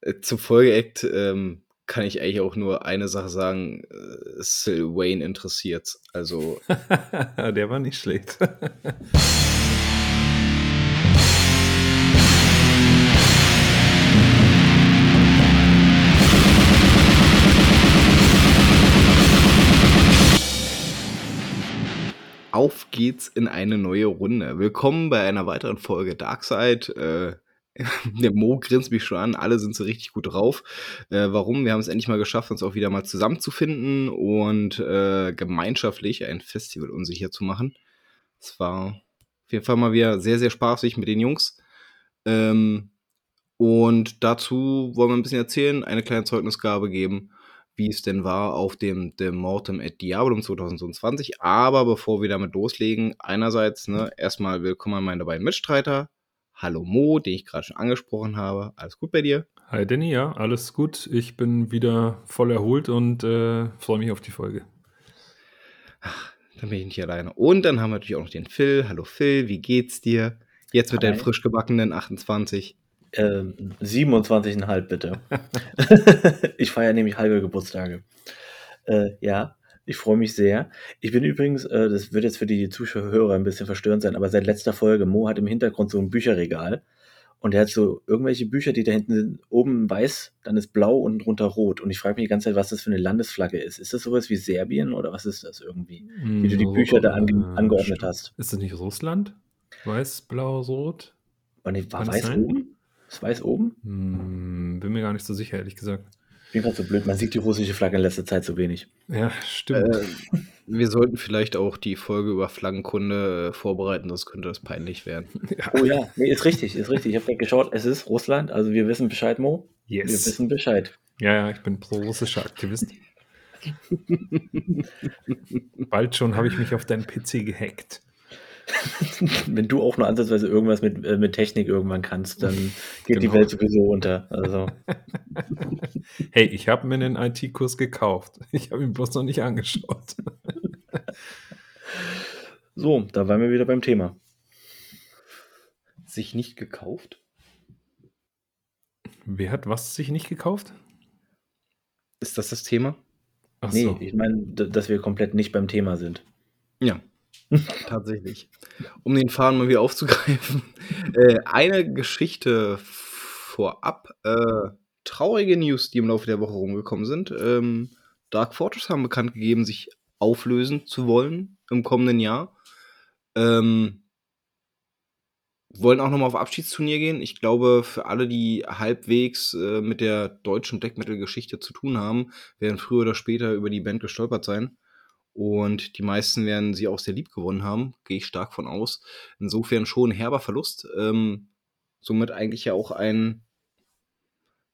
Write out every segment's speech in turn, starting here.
Äh, zum Folgeact ähm, kann ich eigentlich auch nur eine Sache sagen. Äh, Sil Wayne interessiert. Also. Der war nicht schlecht. Auf geht's in eine neue Runde. Willkommen bei einer weiteren Folge Darkside. Äh, der Mo grinst mich schon an, alle sind so richtig gut drauf. Äh, warum? Wir haben es endlich mal geschafft, uns auch wieder mal zusammenzufinden und äh, gemeinschaftlich ein Festival unsicher zu machen. Es war auf jeden Fall mal wieder sehr, sehr spaßig mit den Jungs. Ähm, und dazu wollen wir ein bisschen erzählen, eine kleine Zeugnisgabe geben, wie es denn war auf dem The Mortem at Diabolum 2020. Aber bevor wir damit loslegen, einerseits ne, erstmal willkommen an meine beiden Mitstreiter. Hallo Mo, den ich gerade schon angesprochen habe. Alles gut bei dir? Hi Danny, ja, alles gut. Ich bin wieder voll erholt und äh, freue mich auf die Folge. Ach, dann bin ich nicht alleine. Und dann haben wir natürlich auch noch den Phil. Hallo Phil, wie geht's dir? Jetzt mit Hi. deinen frisch gebackenen 28. Ähm, 27,5 bitte. ich feiere nämlich halbe Geburtstage. Äh, ja, ich freue mich sehr. Ich bin übrigens, äh, das wird jetzt für die Zuschauer ein bisschen verstörend sein, aber seit letzter Folge, Mo hat im Hintergrund so ein Bücherregal und er hat so irgendwelche Bücher, die da hinten sind, oben weiß, dann ist blau und drunter rot. Und ich frage mich die ganze Zeit, was das für eine Landesflagge ist. Ist das sowas wie Serbien oder was ist das irgendwie? Wie du die hm, Bücher da ange angeordnet hast. Ist das nicht Russland? Weiß, blau, rot? War, nicht, war weiß oben? Ist weiß oben? Hm, bin mir gar nicht so sicher, ehrlich gesagt. Ich bin gerade so blöd, man sieht die russische Flagge in letzter Zeit so wenig. Ja, stimmt. Äh, wir sollten vielleicht auch die Folge über Flaggenkunde äh, vorbereiten, sonst könnte das peinlich werden. Ja. Oh ja, nee, ist richtig, ist richtig. Ich habe gerade geschaut, es ist Russland, also wir wissen Bescheid, Mo. Yes. Wir wissen Bescheid. Ja, ja, ich bin pro-russischer Aktivist. Bald schon habe ich mich auf deinen PC gehackt. wenn du auch nur ansatzweise irgendwas mit, äh, mit Technik irgendwann kannst, dann geht genau. die Welt sowieso unter. Also. hey, ich habe mir einen IT-Kurs gekauft. Ich habe ihn bloß noch nicht angeschaut. so, da waren wir wieder beim Thema. Sich nicht gekauft? Wer hat was sich nicht gekauft? Ist das das Thema? Ach nee, so. ich meine, dass wir komplett nicht beim Thema sind. Ja, Tatsächlich. Um den Faden mal wieder aufzugreifen. Äh, eine Geschichte vorab. Äh, traurige News, die im Laufe der Woche rumgekommen sind. Ähm, Dark Fortress haben bekannt gegeben, sich auflösen zu wollen im kommenden Jahr. Ähm, wollen auch nochmal auf Abschiedsturnier gehen. Ich glaube, für alle, die halbwegs äh, mit der deutschen Black Metal-Geschichte zu tun haben, werden früher oder später über die Band gestolpert sein. Und die meisten werden sie auch sehr lieb gewonnen haben, gehe ich stark von aus. Insofern schon ein herber Verlust. Ähm, somit eigentlich ja auch ein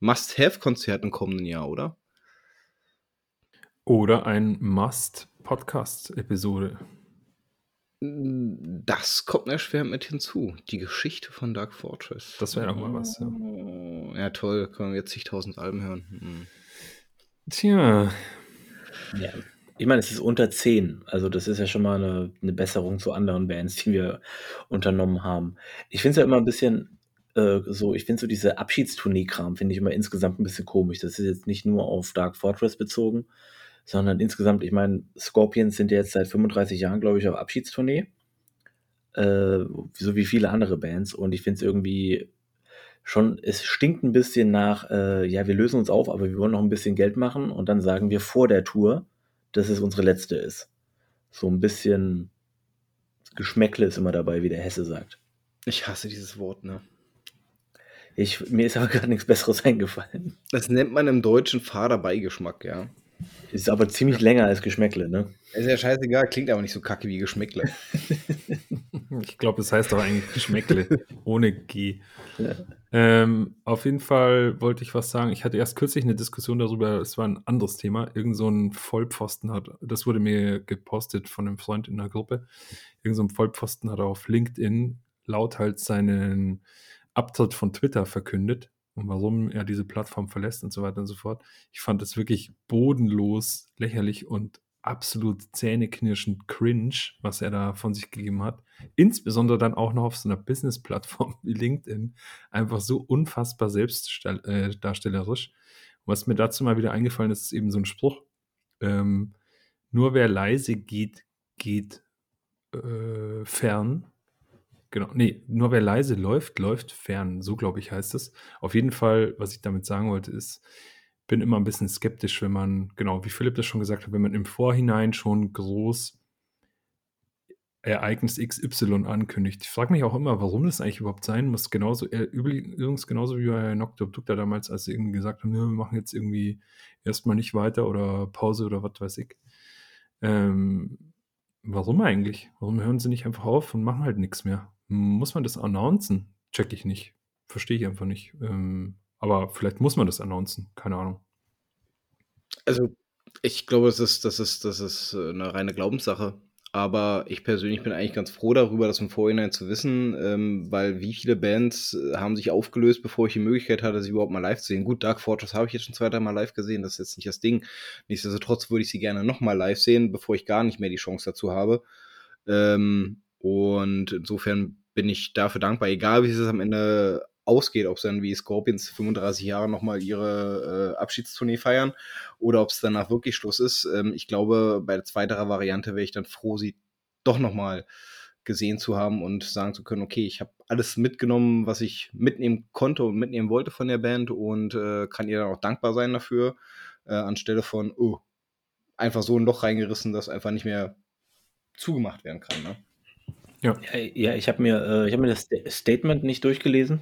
Must-Have-Konzert im kommenden Jahr, oder? Oder ein Must-Podcast-Episode. Das kommt erschwerend mit hinzu. Die Geschichte von Dark Fortress. Das wäre doch mal was, ja. Ja, toll. Können wir jetzt zigtausend Alben hören. Hm. Tja. Ja. Ich meine, es ist unter 10. Also das ist ja schon mal eine, eine Besserung zu anderen Bands, die wir unternommen haben. Ich finde es ja immer ein bisschen äh, so, ich finde so diese Abschiedstournee-Kram, finde ich immer insgesamt ein bisschen komisch. Das ist jetzt nicht nur auf Dark Fortress bezogen, sondern insgesamt, ich meine, Scorpions sind ja jetzt seit 35 Jahren, glaube ich, auf Abschiedstournee. Äh, so wie viele andere Bands. Und ich finde es irgendwie schon, es stinkt ein bisschen nach, äh, ja, wir lösen uns auf, aber wir wollen noch ein bisschen Geld machen. Und dann sagen wir vor der Tour, dass es unsere letzte ist. So ein bisschen Geschmäckle ist immer dabei, wie der Hesse sagt. Ich hasse dieses Wort, ne? Ich, mir ist aber gar nichts Besseres eingefallen. Das nennt man im Deutschen Vaterbeigeschmack, ja. Ist aber ziemlich länger als Geschmäckle, ne? Ist ja scheißegal, klingt aber nicht so kacke wie Geschmäckle. ich glaube, es heißt doch eigentlich Geschmäckle, ohne G. Ja. Ähm, auf jeden Fall wollte ich was sagen. Ich hatte erst kürzlich eine Diskussion darüber, es war ein anderes Thema. Irgend so ein Vollpfosten hat, das wurde mir gepostet von einem Freund in der Gruppe. Irgend so ein Vollpfosten hat auf LinkedIn laut halt seinen Abtritt von Twitter verkündet und warum er diese Plattform verlässt und so weiter und so fort. Ich fand das wirklich bodenlos, lächerlich und absolut zähneknirschend cringe, was er da von sich gegeben hat. Insbesondere dann auch noch auf so einer Business-Plattform wie LinkedIn. Einfach so unfassbar selbstdarstellerisch. Und was mir dazu mal wieder eingefallen ist, ist eben so ein Spruch. Ähm, nur wer leise geht, geht äh, fern. Genau, nee, nur wer leise läuft, läuft fern. So, glaube ich, heißt es. Auf jeden Fall, was ich damit sagen wollte, ist, bin immer ein bisschen skeptisch, wenn man, genau, wie Philipp das schon gesagt hat, wenn man im Vorhinein schon groß Ereignis XY ankündigt. Ich frage mich auch immer, warum das eigentlich überhaupt sein muss. Genauso, äh, übrigens genauso wie bei Nocturne Dukta damals, als sie irgendwie gesagt haben, wir machen jetzt irgendwie erstmal nicht weiter oder Pause oder was weiß ich. Ähm, warum eigentlich? Warum hören sie nicht einfach auf und machen halt nichts mehr? Muss man das announcen? Check ich nicht. Verstehe ich einfach nicht. Ähm, aber vielleicht muss man das announcen. Keine Ahnung. Also, ich glaube, das ist, das ist, das ist äh, eine reine Glaubenssache. Aber ich persönlich bin eigentlich ganz froh darüber, das im Vorhinein zu wissen, ähm, weil wie viele Bands äh, haben sich aufgelöst, bevor ich die Möglichkeit hatte, sie überhaupt mal live zu sehen. Gut, Dark Fortress habe ich jetzt schon zwei, dreimal live gesehen, das ist jetzt nicht das Ding. Nichtsdestotrotz würde ich sie gerne nochmal live sehen, bevor ich gar nicht mehr die Chance dazu habe. Ähm, und insofern bin ich dafür dankbar, egal wie es am Ende ausgeht, ob es dann wie Scorpions 35 Jahre nochmal ihre äh, Abschiedstournee feiern oder ob es danach wirklich Schluss ist. Ähm, ich glaube, bei der zweiterer Variante wäre ich dann froh, sie doch nochmal gesehen zu haben und sagen zu können, okay, ich habe alles mitgenommen, was ich mitnehmen konnte und mitnehmen wollte von der Band und äh, kann ihr dann auch dankbar sein dafür, äh, anstelle von, oh, einfach so ein Loch reingerissen, das einfach nicht mehr zugemacht werden kann. Ne? Ja. ja, ich habe mir, äh, hab mir das Statement nicht durchgelesen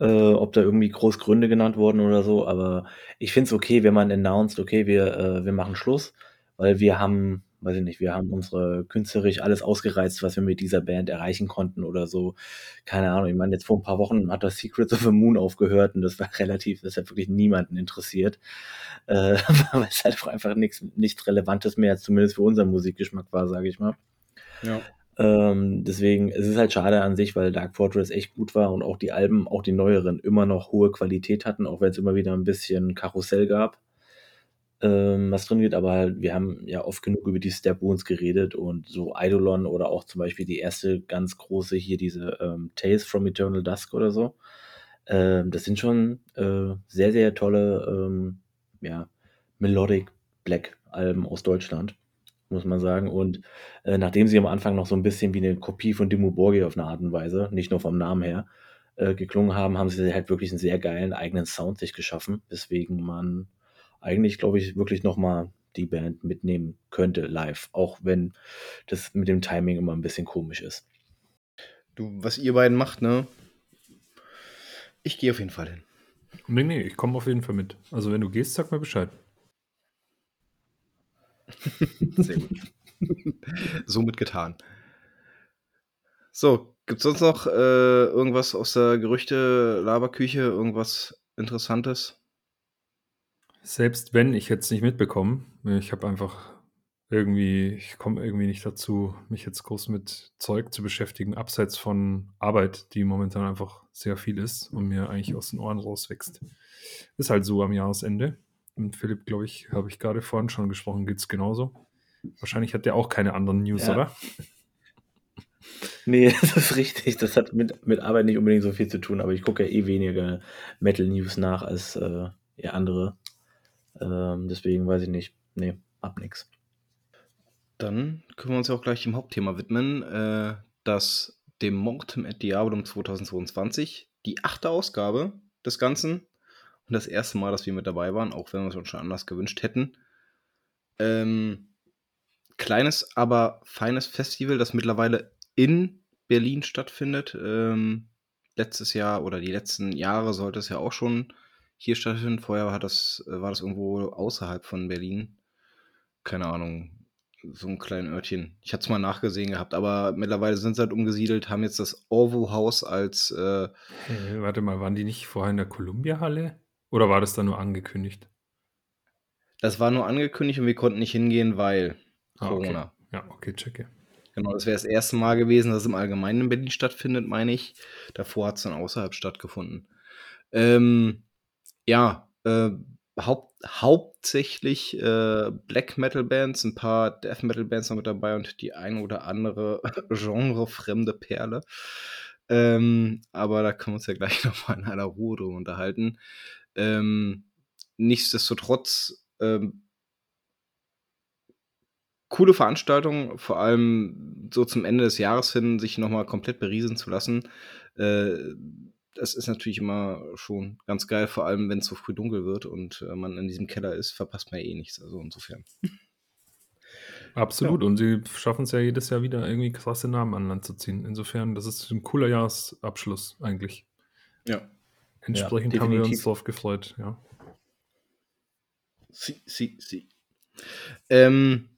äh, ob da irgendwie groß Gründe genannt wurden oder so, aber ich finde es okay, wenn man announced, okay, wir, äh, wir machen Schluss, weil wir haben, weiß ich nicht, wir haben unsere künstlerisch alles ausgereizt, was wir mit dieser Band erreichen konnten oder so. Keine Ahnung, ich meine, jetzt vor ein paar Wochen hat das Secrets of the Moon aufgehört und das war relativ, das hat wirklich niemanden interessiert, äh, weil es halt einfach nichts nichts Relevantes mehr, zumindest für unseren Musikgeschmack war, sage ich mal. Ja. Ähm, deswegen, es ist halt schade an sich, weil Dark Fortress echt gut war und auch die Alben, auch die neueren, immer noch hohe Qualität hatten, auch wenn es immer wieder ein bisschen Karussell gab, ähm, was drin geht. Aber halt, wir haben ja oft genug über die Step Wounds geredet und so Eidolon oder auch zum Beispiel die erste ganz große hier, diese ähm, Tales from Eternal Dusk oder so. Ähm, das sind schon äh, sehr, sehr tolle, ähm, ja, Melodic Black Alben aus Deutschland muss man sagen. Und äh, nachdem sie am Anfang noch so ein bisschen wie eine Kopie von Dimmu Borgir auf eine Art und Weise, nicht nur vom Namen her, äh, geklungen haben, haben sie halt wirklich einen sehr geilen eigenen Sound sich geschaffen, weswegen man eigentlich, glaube ich, wirklich nochmal die Band mitnehmen könnte live, auch wenn das mit dem Timing immer ein bisschen komisch ist. Du, was ihr beiden macht, ne? Ich gehe auf jeden Fall hin. Nee, nee, ich komme auf jeden Fall mit. Also wenn du gehst, sag mir Bescheid. Sehr gut. Somit getan. So, gibt es sonst noch äh, irgendwas aus der Gerüchte-Laberküche, irgendwas Interessantes? Selbst wenn ich jetzt nicht mitbekomme, ich habe einfach irgendwie, ich komme irgendwie nicht dazu, mich jetzt groß mit Zeug zu beschäftigen, abseits von Arbeit, die momentan einfach sehr viel ist und mir eigentlich aus den Ohren rauswächst. Ist halt so am Jahresende. Und Philipp, glaube ich, habe ich gerade vorhin schon gesprochen, geht es genauso. Wahrscheinlich hat der auch keine anderen News, ja. oder? Nee, das ist richtig. Das hat mit, mit Arbeit nicht unbedingt so viel zu tun, aber ich gucke ja eh weniger Metal-News nach als äh, ja, andere. Ähm, deswegen weiß ich nicht. Nee, ab nix. Dann können wir uns ja auch gleich dem Hauptthema widmen, äh, das dem Mortem at Diabolum 2022, die achte Ausgabe des Ganzen und das erste Mal, dass wir mit dabei waren, auch wenn wir es uns schon anders gewünscht hätten. Ähm, kleines, aber feines Festival, das mittlerweile in Berlin stattfindet. Ähm, letztes Jahr oder die letzten Jahre sollte es ja auch schon hier stattfinden. Vorher war das, war das irgendwo außerhalb von Berlin. Keine Ahnung, so ein kleines Örtchen. Ich hatte es mal nachgesehen gehabt, aber mittlerweile sind sie halt umgesiedelt, haben jetzt das Orvo Haus als. Äh, hey, warte mal, waren die nicht vorher in der Columbia-Halle? Oder war das dann nur angekündigt? Das war nur angekündigt und wir konnten nicht hingehen, weil ah, Corona. Okay. Ja, okay, checke. Genau, das wäre das erste Mal gewesen, dass es im Allgemeinen in Berlin stattfindet, meine ich. Davor hat es dann außerhalb stattgefunden. Ähm, ja, äh, haupt, hauptsächlich äh, Black Metal Bands, ein paar Death Metal Bands noch mit dabei und die eine oder andere genrefremde Perle. Ähm, aber da können wir uns ja gleich noch mal in einer Ruhe drum unterhalten. Ähm, nichtsdestotrotz, ähm, coole Veranstaltung, vor allem so zum Ende des Jahres hin, sich nochmal komplett beriesen zu lassen. Äh, das ist natürlich immer schon ganz geil, vor allem wenn es so früh dunkel wird und äh, man in diesem Keller ist, verpasst man ja eh nichts. Also insofern. Absolut. Ja. Und sie schaffen es ja jedes Jahr wieder irgendwie krasse Namen an Land zu ziehen. Insofern, das ist ein cooler Jahresabschluss eigentlich. Ja. Entsprechend ja, haben wir uns drauf gefreut, ja. Sie, sie, sie. Ähm,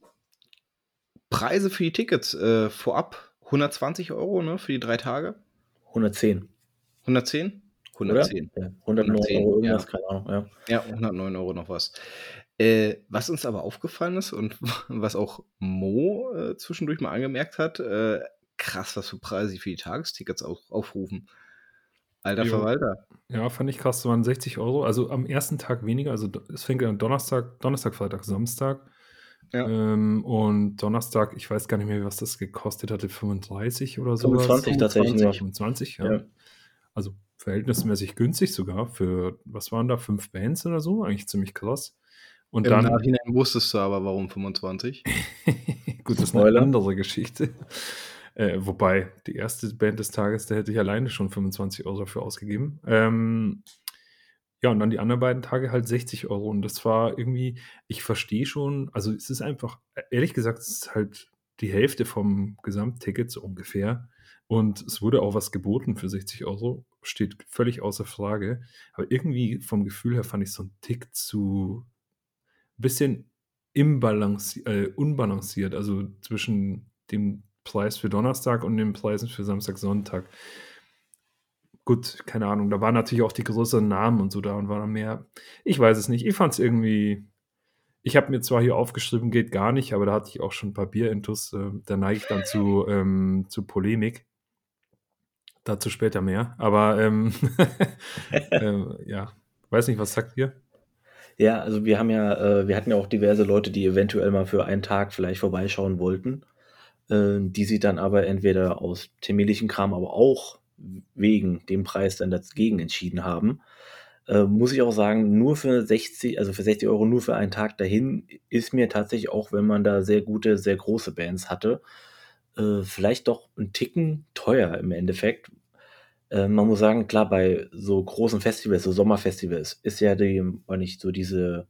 Preise für die Tickets äh, vorab 120 Euro ne, für die drei Tage. 110. 110? 110. Ja, 109 110, Euro irgendwas, ja. keine Ahnung. Ja. ja, 109 Euro noch was. Äh, was uns aber aufgefallen ist und was auch Mo äh, zwischendurch mal angemerkt hat, äh, krass, was für Preise sie für die Tagestickets auf, aufrufen. Alter jo. Verwalter. Ja, fand ich krass, das waren 60 Euro. Also am ersten Tag weniger, also es fängt ja Donnerstag, Donnerstag, Freitag, Samstag. Ja. Ähm, und Donnerstag, ich weiß gar nicht mehr, was das gekostet hatte, 35 oder so. 25 tatsächlich. 25, ja. ja. Also verhältnismäßig günstig sogar für, was waren da, fünf Bands oder so? Eigentlich ziemlich krass. Und Im dann, Nachhinein wusstest du aber, warum 25. Gut, das ist eine andere Geschichte. Äh, wobei, die erste Band des Tages, da hätte ich alleine schon 25 Euro dafür ausgegeben. Ähm, ja, und dann die anderen beiden Tage halt 60 Euro. Und das war irgendwie, ich verstehe schon, also es ist einfach, ehrlich gesagt, es ist halt die Hälfte vom Gesamtticket so ungefähr. Und es wurde auch was geboten für 60 Euro, steht völlig außer Frage. Aber irgendwie vom Gefühl her fand ich so einen Tick zu bisschen imbalanci äh, unbalanciert, also zwischen dem Preis für Donnerstag und den Preisen für Samstag, Sonntag. Gut, keine Ahnung, da waren natürlich auch die größeren Namen und so da und war dann mehr. Ich weiß es nicht. Ich fand es irgendwie. Ich habe mir zwar hier aufgeschrieben, geht gar nicht, aber da hatte ich auch schon ein paar Bierintus. Äh, da neige ich dann zu, ähm, zu Polemik. Dazu später mehr. Aber ähm, äh, ja, weiß nicht, was sagt ihr? Ja, also wir haben ja, äh, wir hatten ja auch diverse Leute, die eventuell mal für einen Tag vielleicht vorbeischauen wollten, äh, die sich dann aber entweder aus terminlichen Kram, aber auch wegen dem Preis dann dagegen entschieden haben. Äh, muss ich auch sagen, nur für 60, also für 60 Euro nur für einen Tag dahin, ist mir tatsächlich auch, wenn man da sehr gute, sehr große Bands hatte, äh, vielleicht doch ein Ticken teuer im Endeffekt, äh, man muss sagen, klar, bei so großen Festivals, so Sommerfestivals, ist ja die, nicht so diese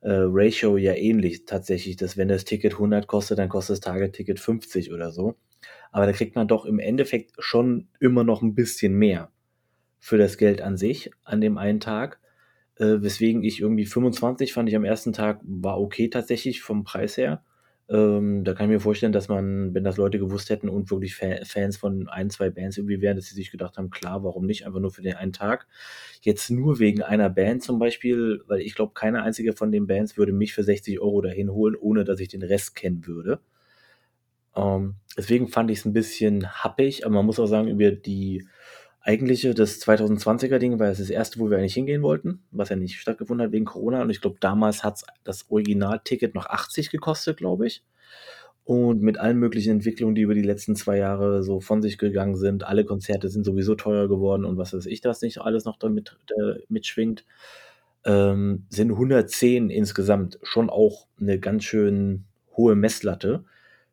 äh, Ratio ja ähnlich tatsächlich, dass wenn das Ticket 100 kostet, dann kostet das Target-Ticket 50 oder so. Aber da kriegt man doch im Endeffekt schon immer noch ein bisschen mehr für das Geld an sich an dem einen Tag. Äh, weswegen ich irgendwie 25 fand ich am ersten Tag war okay tatsächlich vom Preis her. Ähm, da kann ich mir vorstellen, dass man, wenn das Leute gewusst hätten und wirklich Fa Fans von ein, zwei Bands irgendwie wären, dass sie sich gedacht haben, klar, warum nicht, einfach nur für den einen Tag. Jetzt nur wegen einer Band zum Beispiel, weil ich glaube, keine einzige von den Bands würde mich für 60 Euro dahin holen, ohne dass ich den Rest kennen würde. Ähm, deswegen fand ich es ein bisschen happig, aber man muss auch sagen, über die eigentliche, das 2020er Ding war das erste, wo wir eigentlich hingehen wollten, was ja nicht stattgefunden hat wegen Corona. Und ich glaube, damals hat das Originalticket noch 80 gekostet, glaube ich. Und mit allen möglichen Entwicklungen, die über die letzten zwei Jahre so von sich gegangen sind, alle Konzerte sind sowieso teuer geworden und was weiß ich, das nicht alles noch damit äh, mitschwingt, ähm, sind 110 insgesamt schon auch eine ganz schön hohe Messlatte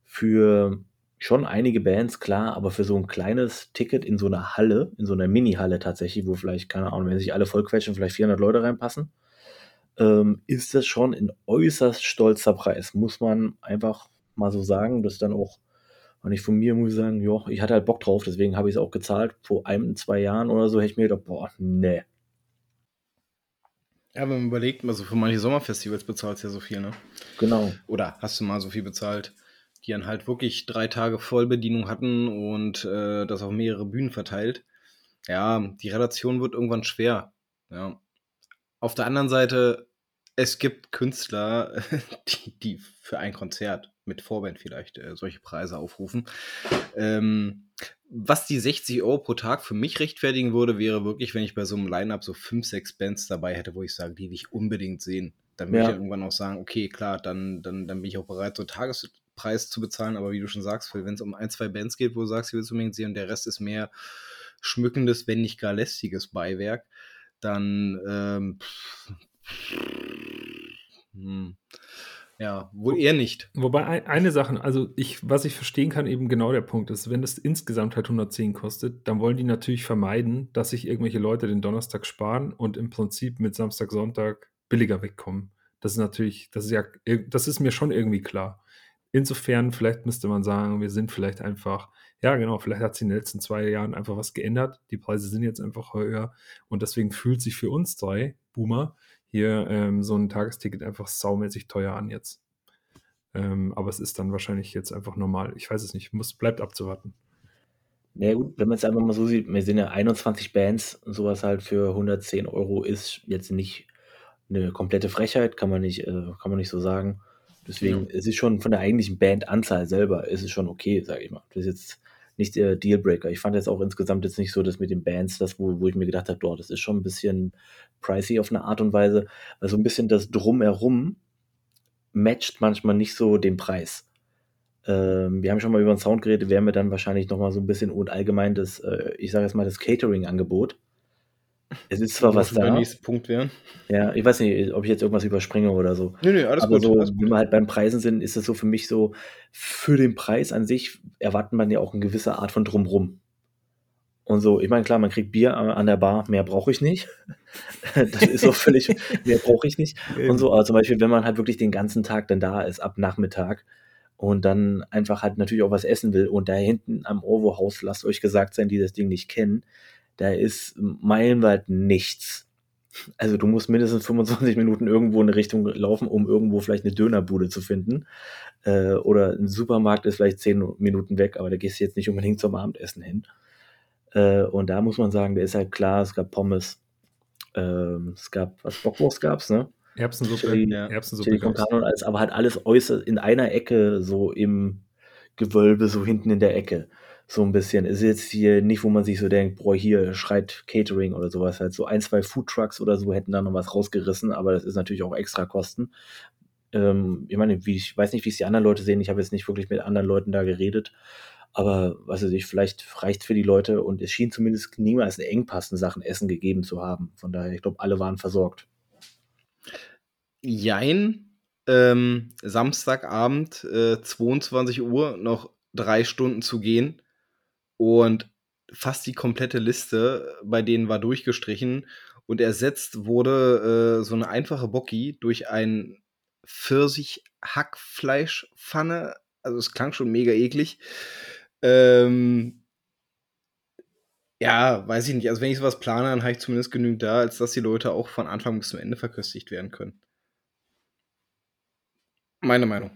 für schon einige Bands, klar, aber für so ein kleines Ticket in so einer Halle, in so einer Mini-Halle tatsächlich, wo vielleicht, keine Ahnung, wenn sich alle vollquetschen, vielleicht 400 Leute reinpassen, ähm, ist das schon ein äußerst stolzer Preis, muss man einfach mal so sagen. Das dann auch, wenn ich von mir muss ich sagen, ja, ich hatte halt Bock drauf, deswegen habe ich es auch gezahlt. Vor einem, zwei Jahren oder so hätte ich mir gedacht, boah, nee. Ja, wenn man überlegt, also für manche Sommerfestivals bezahlt es ja so viel, ne? Genau. Oder hast du mal so viel bezahlt? Die dann halt wirklich drei Tage Vollbedienung hatten und äh, das auf mehrere Bühnen verteilt. Ja, die Relation wird irgendwann schwer. Ja. Auf der anderen Seite, es gibt Künstler, die, die für ein Konzert mit Vorband vielleicht äh, solche Preise aufrufen. Ähm, was die 60 Euro pro Tag für mich rechtfertigen würde, wäre wirklich, wenn ich bei so einem Line-Up so 5, 6 Bands dabei hätte, wo ich sage, die will ich unbedingt sehen. Dann würde ja. ich irgendwann auch sagen, okay, klar, dann, dann, dann bin ich auch bereit, so einen Tagespreis zu bezahlen. Aber wie du schon sagst, wenn es um ein, zwei Bands geht, wo du sagst, ich will es unbedingt sehen und der Rest ist mehr schmückendes, wenn nicht gar lästiges Beiwerk, dann ähm, hm, ja, wohl eher nicht. Wobei eine Sache, also ich, was ich verstehen kann, eben genau der Punkt ist, wenn es insgesamt halt 110 kostet, dann wollen die natürlich vermeiden, dass sich irgendwelche Leute den Donnerstag sparen und im Prinzip mit Samstag, Sonntag billiger wegkommen. Das ist natürlich, das ist ja, das ist mir schon irgendwie klar. Insofern, vielleicht müsste man sagen, wir sind vielleicht einfach, ja genau, vielleicht hat sich in den letzten zwei Jahren einfach was geändert. Die Preise sind jetzt einfach höher und deswegen fühlt sich für uns drei Boomer hier ähm, so ein Tagesticket einfach saumäßig teuer an jetzt. Ähm, aber es ist dann wahrscheinlich jetzt einfach normal. Ich weiß es nicht, muss, bleibt abzuwarten. Na ja, gut, wenn man es einfach mal so sieht, wir sind ja 21 Bands und sowas halt für 110 Euro ist jetzt nicht eine komplette Frechheit, kann man nicht, äh, kann man nicht so sagen. Deswegen ja. es ist schon von der eigentlichen Bandanzahl selber ist es schon okay, sage ich mal. Das ist jetzt nicht der Dealbreaker. Ich fand jetzt auch insgesamt jetzt nicht so, dass mit den Bands, das, wo, wo ich mir gedacht habe, das ist schon ein bisschen pricey auf eine Art und Weise. Also ein bisschen das Drumherum matcht manchmal nicht so den Preis. Ähm, wir haben schon mal über den Sound geredet, wären wir dann wahrscheinlich nochmal so ein bisschen und allgemein das, äh, ich sage jetzt mal, das Catering-Angebot. Es ist zwar was da. Der nächste Punkt wäre. Ja, ich weiß nicht, ob ich jetzt irgendwas überspringe oder so. Nee, nee, alles Aber gut. So, alles wenn wir halt beim Preisen sind, ist es so für mich so, für den Preis an sich erwartet man ja auch eine gewisse Art von Drumrum. Und so, ich meine, klar, man kriegt Bier an der Bar, mehr brauche ich nicht. das ist so völlig, mehr brauche ich nicht. Und so, aber zum Beispiel, wenn man halt wirklich den ganzen Tag dann da ist, ab Nachmittag, und dann einfach halt natürlich auch was essen will und da hinten am Orwo-Haus, lasst euch gesagt sein, die das Ding nicht kennen, da ist meilenweit nichts. Also du musst mindestens 25 Minuten irgendwo in eine Richtung laufen, um irgendwo vielleicht eine Dönerbude zu finden. Äh, oder ein Supermarkt ist vielleicht 10 Minuten weg, aber da gehst du jetzt nicht unbedingt zum Abendessen hin. Äh, und da muss man sagen, da ist halt klar, es gab Pommes, ähm, es gab, was Bockwurst gab's, ne? Erbsensuppe, Chili, ja, Erbsensuppe Chili und alles, aber halt alles äußerst in einer Ecke, so im Gewölbe, so hinten in der Ecke so ein bisschen. Ist jetzt hier nicht, wo man sich so denkt, boah, hier schreit Catering oder sowas. Halt so ein, zwei Foodtrucks oder so hätten da noch was rausgerissen, aber das ist natürlich auch extra Kosten. Ähm, ich meine, wie, ich weiß nicht, wie es die anderen Leute sehen. Ich habe jetzt nicht wirklich mit anderen Leuten da geredet. Aber was weiß ich, vielleicht reicht für die Leute und es schien zumindest niemals einen Engpass in Sachen Essen gegeben zu haben. Von daher, ich glaube, alle waren versorgt. Jein. Ähm, Samstagabend, äh, 22 Uhr, noch drei Stunden zu gehen und fast die komplette Liste bei denen war durchgestrichen und ersetzt wurde äh, so eine einfache Bocki durch ein Pfirsich-Hackfleischpfanne. Also es klang schon mega eklig. Ähm, ja, weiß ich nicht. Also wenn ich sowas plane, dann habe ich zumindest genügend da, als dass die Leute auch von Anfang bis zum Ende verköstigt werden können. Meine Meinung.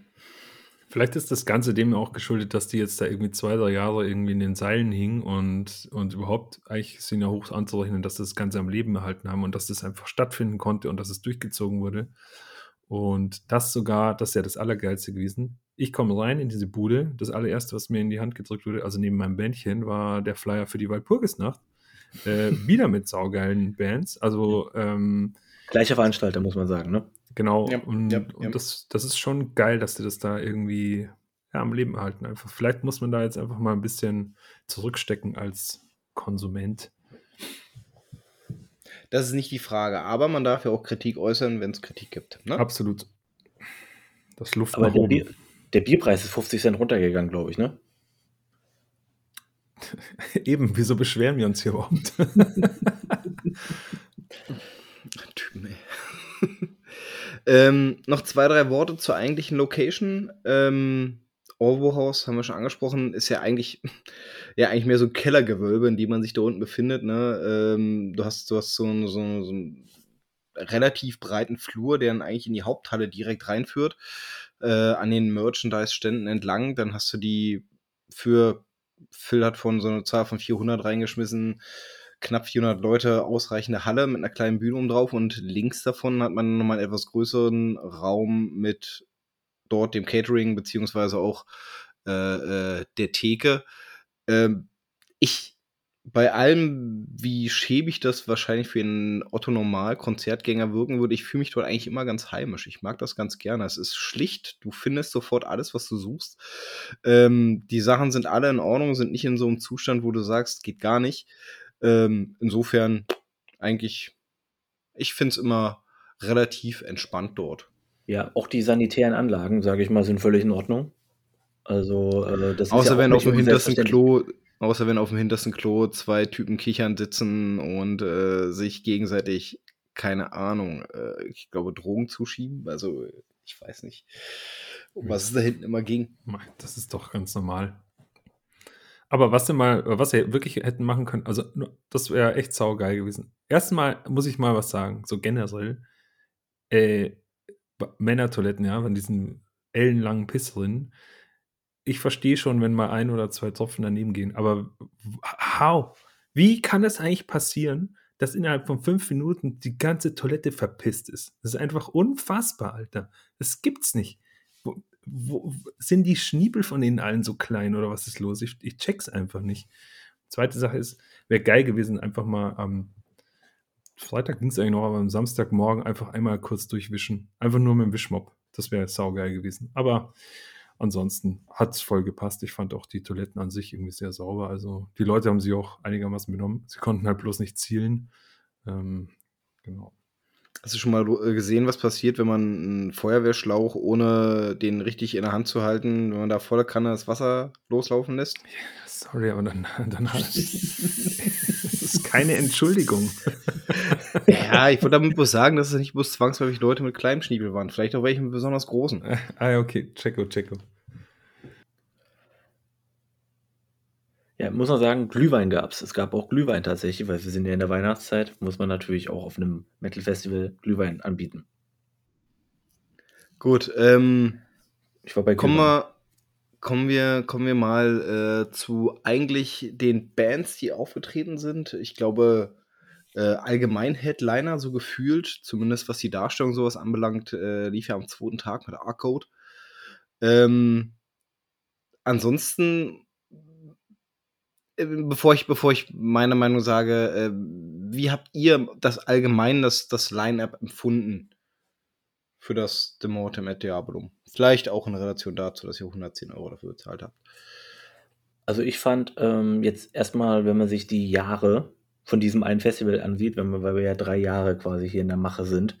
Vielleicht ist das Ganze dem auch geschuldet, dass die jetzt da irgendwie zwei, drei Jahre irgendwie in den Seilen hingen und, und überhaupt eigentlich sind ja hoch anzurechnen, dass das Ganze am Leben erhalten haben und dass das einfach stattfinden konnte und dass es durchgezogen wurde. Und das sogar, das ist ja das Allergeilste gewesen. Ich komme rein in diese Bude. Das allererste, was mir in die Hand gedrückt wurde, also neben meinem Bändchen, war der Flyer für die Walpurgisnacht. Äh, wieder mit saugeilen Bands. Also ähm, Gleicher Veranstalter, muss man sagen, ne? Genau. Ja, und, ja, ja. und das, das ist schon geil, dass die das da irgendwie ja, am Leben erhalten. Einfach. Vielleicht muss man da jetzt einfach mal ein bisschen zurückstecken als Konsument. Das ist nicht die Frage, aber man darf ja auch Kritik äußern, wenn es Kritik gibt. Ne? Absolut. Das Luft aber der, Bier, der Bierpreis ist 50 Cent runtergegangen, glaube ich, ne? Eben, wieso beschweren wir uns hier überhaupt? Ähm, noch zwei, drei Worte zur eigentlichen Location. Ähm, Orwo House haben wir schon angesprochen, ist ja eigentlich, ja, eigentlich mehr so ein Kellergewölbe, in dem man sich da unten befindet. Ne? Ähm, du hast, du hast so, so, so einen relativ breiten Flur, der dann eigentlich in die Haupthalle direkt reinführt, äh, an den Merchandise-Ständen entlang. Dann hast du die für Phil hat von so einer Zahl von 400 reingeschmissen, knapp 400 Leute ausreichende Halle mit einer kleinen Bühne um drauf und links davon hat man nochmal einen etwas größeren Raum mit dort, dem Catering, beziehungsweise auch äh, äh, der Theke. Ähm, ich, bei allem, wie schäbig das wahrscheinlich für einen Otto-Normal-Konzertgänger wirken würde, ich fühle mich dort eigentlich immer ganz heimisch. Ich mag das ganz gerne. Es ist schlicht, du findest sofort alles, was du suchst. Ähm, die Sachen sind alle in Ordnung, sind nicht in so einem Zustand, wo du sagst, geht gar nicht. Ähm, insofern eigentlich, ich finde es immer relativ entspannt dort. Ja, auch die sanitären Anlagen, sage ich mal, sind völlig in Ordnung. Also, äh, das Außer ist ja wenn auch auf nicht dem hintersten. Klo, außer wenn auf dem hintersten Klo zwei Typen kichern sitzen und äh, sich gegenseitig, keine Ahnung, äh, ich glaube, Drogen zuschieben. Also, ich weiß nicht, um was es da hinten immer ging. Das ist doch ganz normal. Aber was denn mal, was sie wirklich hätten machen können, also das wäre echt saugeil gewesen. Erstmal muss ich mal was sagen, so generell. Äh, Männertoiletten, ja, von diesen ellenlangen Pisserinnen. Ich verstehe schon, wenn mal ein oder zwei Tropfen daneben gehen, aber how? Wie kann es eigentlich passieren, dass innerhalb von fünf Minuten die ganze Toilette verpisst ist? Das ist einfach unfassbar, Alter. Das gibt's nicht. Wo, sind die Schniebel von ihnen allen so klein oder was ist los? Ich, ich check's einfach nicht. Zweite Sache ist, wäre geil gewesen, einfach mal am Freitag ging es eigentlich noch, aber am Samstagmorgen einfach einmal kurz durchwischen. Einfach nur mit dem Wischmopp. Das wäre saugeil gewesen. Aber ansonsten hat es voll gepasst. Ich fand auch die Toiletten an sich irgendwie sehr sauber. Also die Leute haben sie auch einigermaßen genommen. Sie konnten halt bloß nicht zielen. Ähm, genau. Hast du schon mal äh, gesehen, was passiert, wenn man einen Feuerwehrschlauch, ohne den richtig in der Hand zu halten, wenn man da volle Kanne das Wasser loslaufen lässt? Sorry, aber dann, dann das ist keine Entschuldigung. ja, ich wollte damit bloß sagen, dass es nicht bloß zwangsläufig Leute mit kleinem Schniebel waren. Vielleicht auch welche mit besonders großen. Ah, okay, checko, checko. Ja, muss man sagen, Glühwein gab es. Es gab auch Glühwein tatsächlich, weil wir sind ja in der Weihnachtszeit, muss man natürlich auch auf einem Metal-Festival Glühwein anbieten. Gut, ähm, ich war bei kommen wir, kommen wir, kommen wir mal äh, zu eigentlich den Bands, die aufgetreten sind. Ich glaube, äh, allgemein Headliner, so gefühlt, zumindest was die Darstellung sowas anbelangt, äh, lief ja am zweiten Tag mit Arcode. Ähm, ansonsten bevor ich, bevor ich meine Meinung sage, äh, wie habt ihr das allgemein, das, das Line-Up empfunden für das The Mortem at Diabolum? Vielleicht auch in Relation dazu, dass ihr 110 Euro dafür bezahlt habt. Also ich fand ähm, jetzt erstmal, wenn man sich die Jahre von diesem einen Festival ansieht, wenn wir, weil wir ja drei Jahre quasi hier in der Mache sind,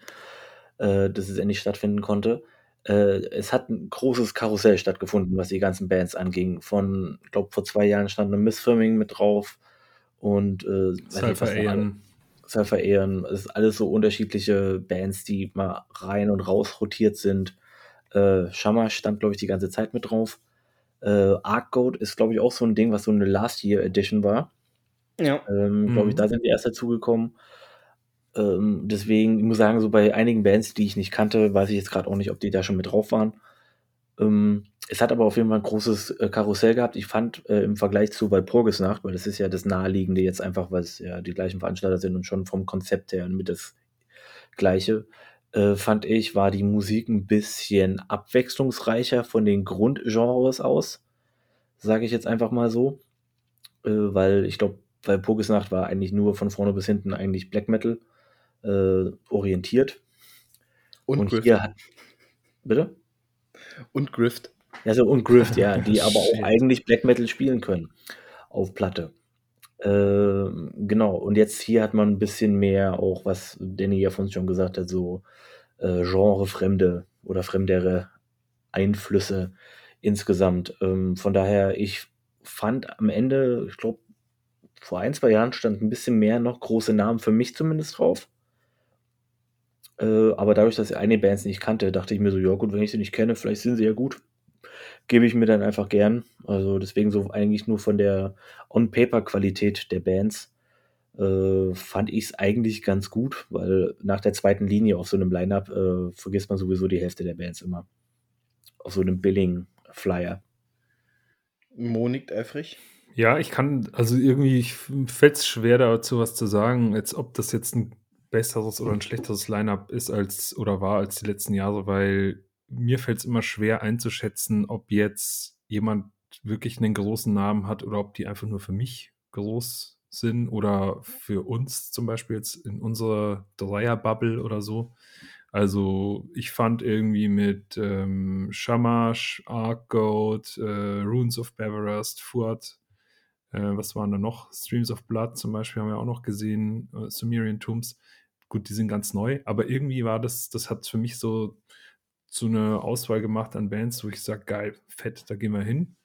äh, dass es endlich stattfinden konnte, äh, es hat ein großes Karussell stattgefunden, was die ganzen Bands anging. Von, ich glaube, vor zwei Jahren stand eine Missfirming mit drauf und äh, Cypher Aeon. Cypher Aeon. Es ist alles so unterschiedliche Bands, die mal rein und raus rotiert sind. Äh, Shama stand, glaube ich, die ganze Zeit mit drauf. Äh, Arc Goat ist, glaube ich, auch so ein Ding, was so eine Last Year Edition war. Ja. Ähm, glaube ich, mhm. da sind die erst dazugekommen. Ähm, deswegen, ich muss sagen, so bei einigen Bands, die ich nicht kannte, weiß ich jetzt gerade auch nicht, ob die da schon mit drauf waren. Ähm, es hat aber auf jeden Fall ein großes äh, Karussell gehabt. Ich fand äh, im Vergleich zu Walpurgisnacht, weil das ist ja das Naheliegende jetzt einfach, weil es ja die gleichen Veranstalter sind und schon vom Konzept her mit das Gleiche, äh, fand ich, war die Musik ein bisschen abwechslungsreicher von den Grundgenres aus. Sage ich jetzt einfach mal so. Äh, weil ich glaube, Walpurgisnacht war eigentlich nur von vorne bis hinten eigentlich Black Metal äh, orientiert. Und, und Grift. Hier hat, bitte? Und Grift. Also und Grift, ja, die aber auch eigentlich Black Metal spielen können auf Platte. Äh, genau, und jetzt hier hat man ein bisschen mehr auch, was Danny ja von schon gesagt hat, so äh, genrefremde oder fremdere Einflüsse insgesamt. Ähm, von daher, ich fand am Ende, ich glaube, vor ein, zwei Jahren stand ein bisschen mehr noch große Namen für mich zumindest drauf. Äh, aber dadurch, dass ich einige Bands nicht kannte, dachte ich mir so, ja gut, wenn ich sie nicht kenne, vielleicht sind sie ja gut. Gebe ich mir dann einfach gern. Also deswegen so eigentlich nur von der On-Paper-Qualität der Bands äh, fand ich es eigentlich ganz gut, weil nach der zweiten Linie auf so einem Line-Up äh, vergisst man sowieso die Hälfte der Bands immer. Auf so einem Billing-Flyer. Monik eifrig? Ja, ich kann, also irgendwie fällt es schwer dazu was zu sagen, als ob das jetzt ein besseres oder ein schlechteres Line-up ist als oder war als die letzten Jahre, weil mir fällt es immer schwer einzuschätzen, ob jetzt jemand wirklich einen großen Namen hat oder ob die einfach nur für mich groß sind oder für uns zum Beispiel jetzt in unserer Dreier-Bubble oder so. Also ich fand irgendwie mit ähm, Shamash, Arcgoat, äh, Runes of Beverast, Fuad, äh, was waren da noch? Streams of Blood zum Beispiel haben wir auch noch gesehen, äh, Sumerian Tombs. Gut, die sind ganz neu, aber irgendwie war das, das hat für mich so, so eine Auswahl gemacht an Bands, wo ich sage, geil, fett, da gehen wir hin.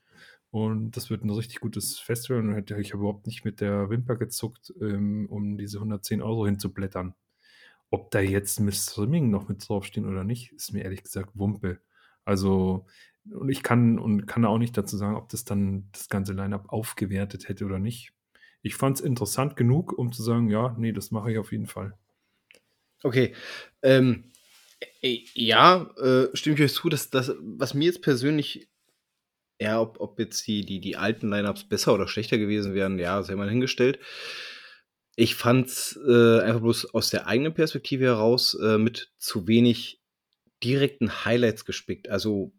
Und das wird ein richtig gutes Festival. Und hätte ich überhaupt nicht mit der Wimper gezuckt, ähm, um diese 110 Euro hinzublättern. Ob da jetzt Miss Swimming noch mit draufstehen oder nicht, ist mir ehrlich gesagt Wumpe. Also, und ich kann und kann auch nicht dazu sagen, ob das dann das ganze Line-Up aufgewertet hätte oder nicht. Ich fand es interessant genug, um zu sagen, ja, nee, das mache ich auf jeden Fall. Okay. Ähm, äh, ja, äh, stimme ich euch zu, dass das, was mir jetzt persönlich, ja, ob, ob jetzt die, die, die alten Lineups besser oder schlechter gewesen wären, ja, sei mal hingestellt. Ich fand's äh, einfach bloß aus der eigenen Perspektive heraus äh, mit zu wenig direkten Highlights gespickt. Also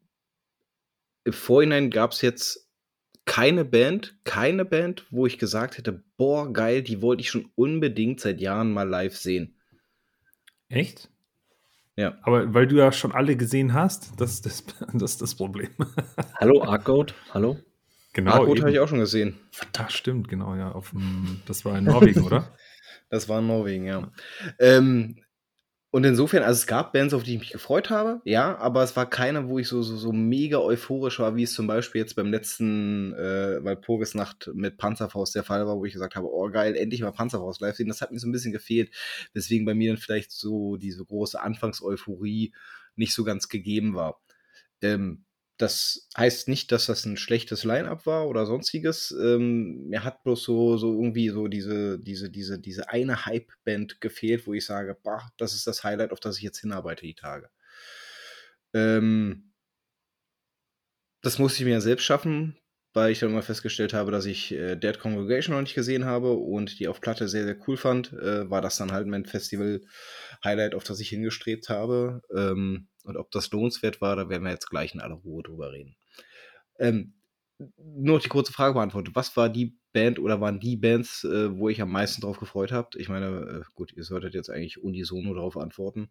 im Vorhinein gab es jetzt keine Band, keine Band, wo ich gesagt hätte, boah, geil, die wollte ich schon unbedingt seit Jahren mal live sehen. Echt? Ja. Aber weil du ja schon alle gesehen hast, das ist das, das, ist das Problem. Hallo, Arcode, hallo. Genau. Arcode habe ich auch schon gesehen. Das stimmt, genau, ja. Auf das war in Norwegen, oder? Das war in Norwegen, ja. Ähm, und insofern, also es gab Bands, auf die ich mich gefreut habe, ja, aber es war keine, wo ich so, so, so mega euphorisch war, wie es zum Beispiel jetzt beim letzten äh, Walpurgisnacht mit Panzerfaust der Fall war, wo ich gesagt habe, oh geil, endlich mal Panzerfaust live sehen. Das hat mir so ein bisschen gefehlt, weswegen bei mir dann vielleicht so diese große Anfangseuphorie nicht so ganz gegeben war. Ähm, das heißt nicht, dass das ein schlechtes Line-up war oder sonstiges. Ähm, mir hat bloß so, so irgendwie so diese, diese, diese, diese eine Hype-Band gefehlt, wo ich sage, bah, das ist das Highlight, auf das ich jetzt hinarbeite die Tage. Ähm, das musste ich mir selbst schaffen, weil ich dann mal festgestellt habe, dass ich äh, Dead Congregation noch nicht gesehen habe und die auf Platte sehr, sehr cool fand, äh, war das dann halt mein Festival-Highlight, auf das ich hingestrebt habe. Ähm, und ob das lohnenswert war, da werden wir jetzt gleich in aller Ruhe drüber reden. Ähm, nur noch die kurze Frage beantwortet. Was war die Band oder waren die Bands, äh, wo ich am meisten drauf gefreut habt? Ich meine, äh, gut, ihr solltet jetzt eigentlich unisono darauf antworten.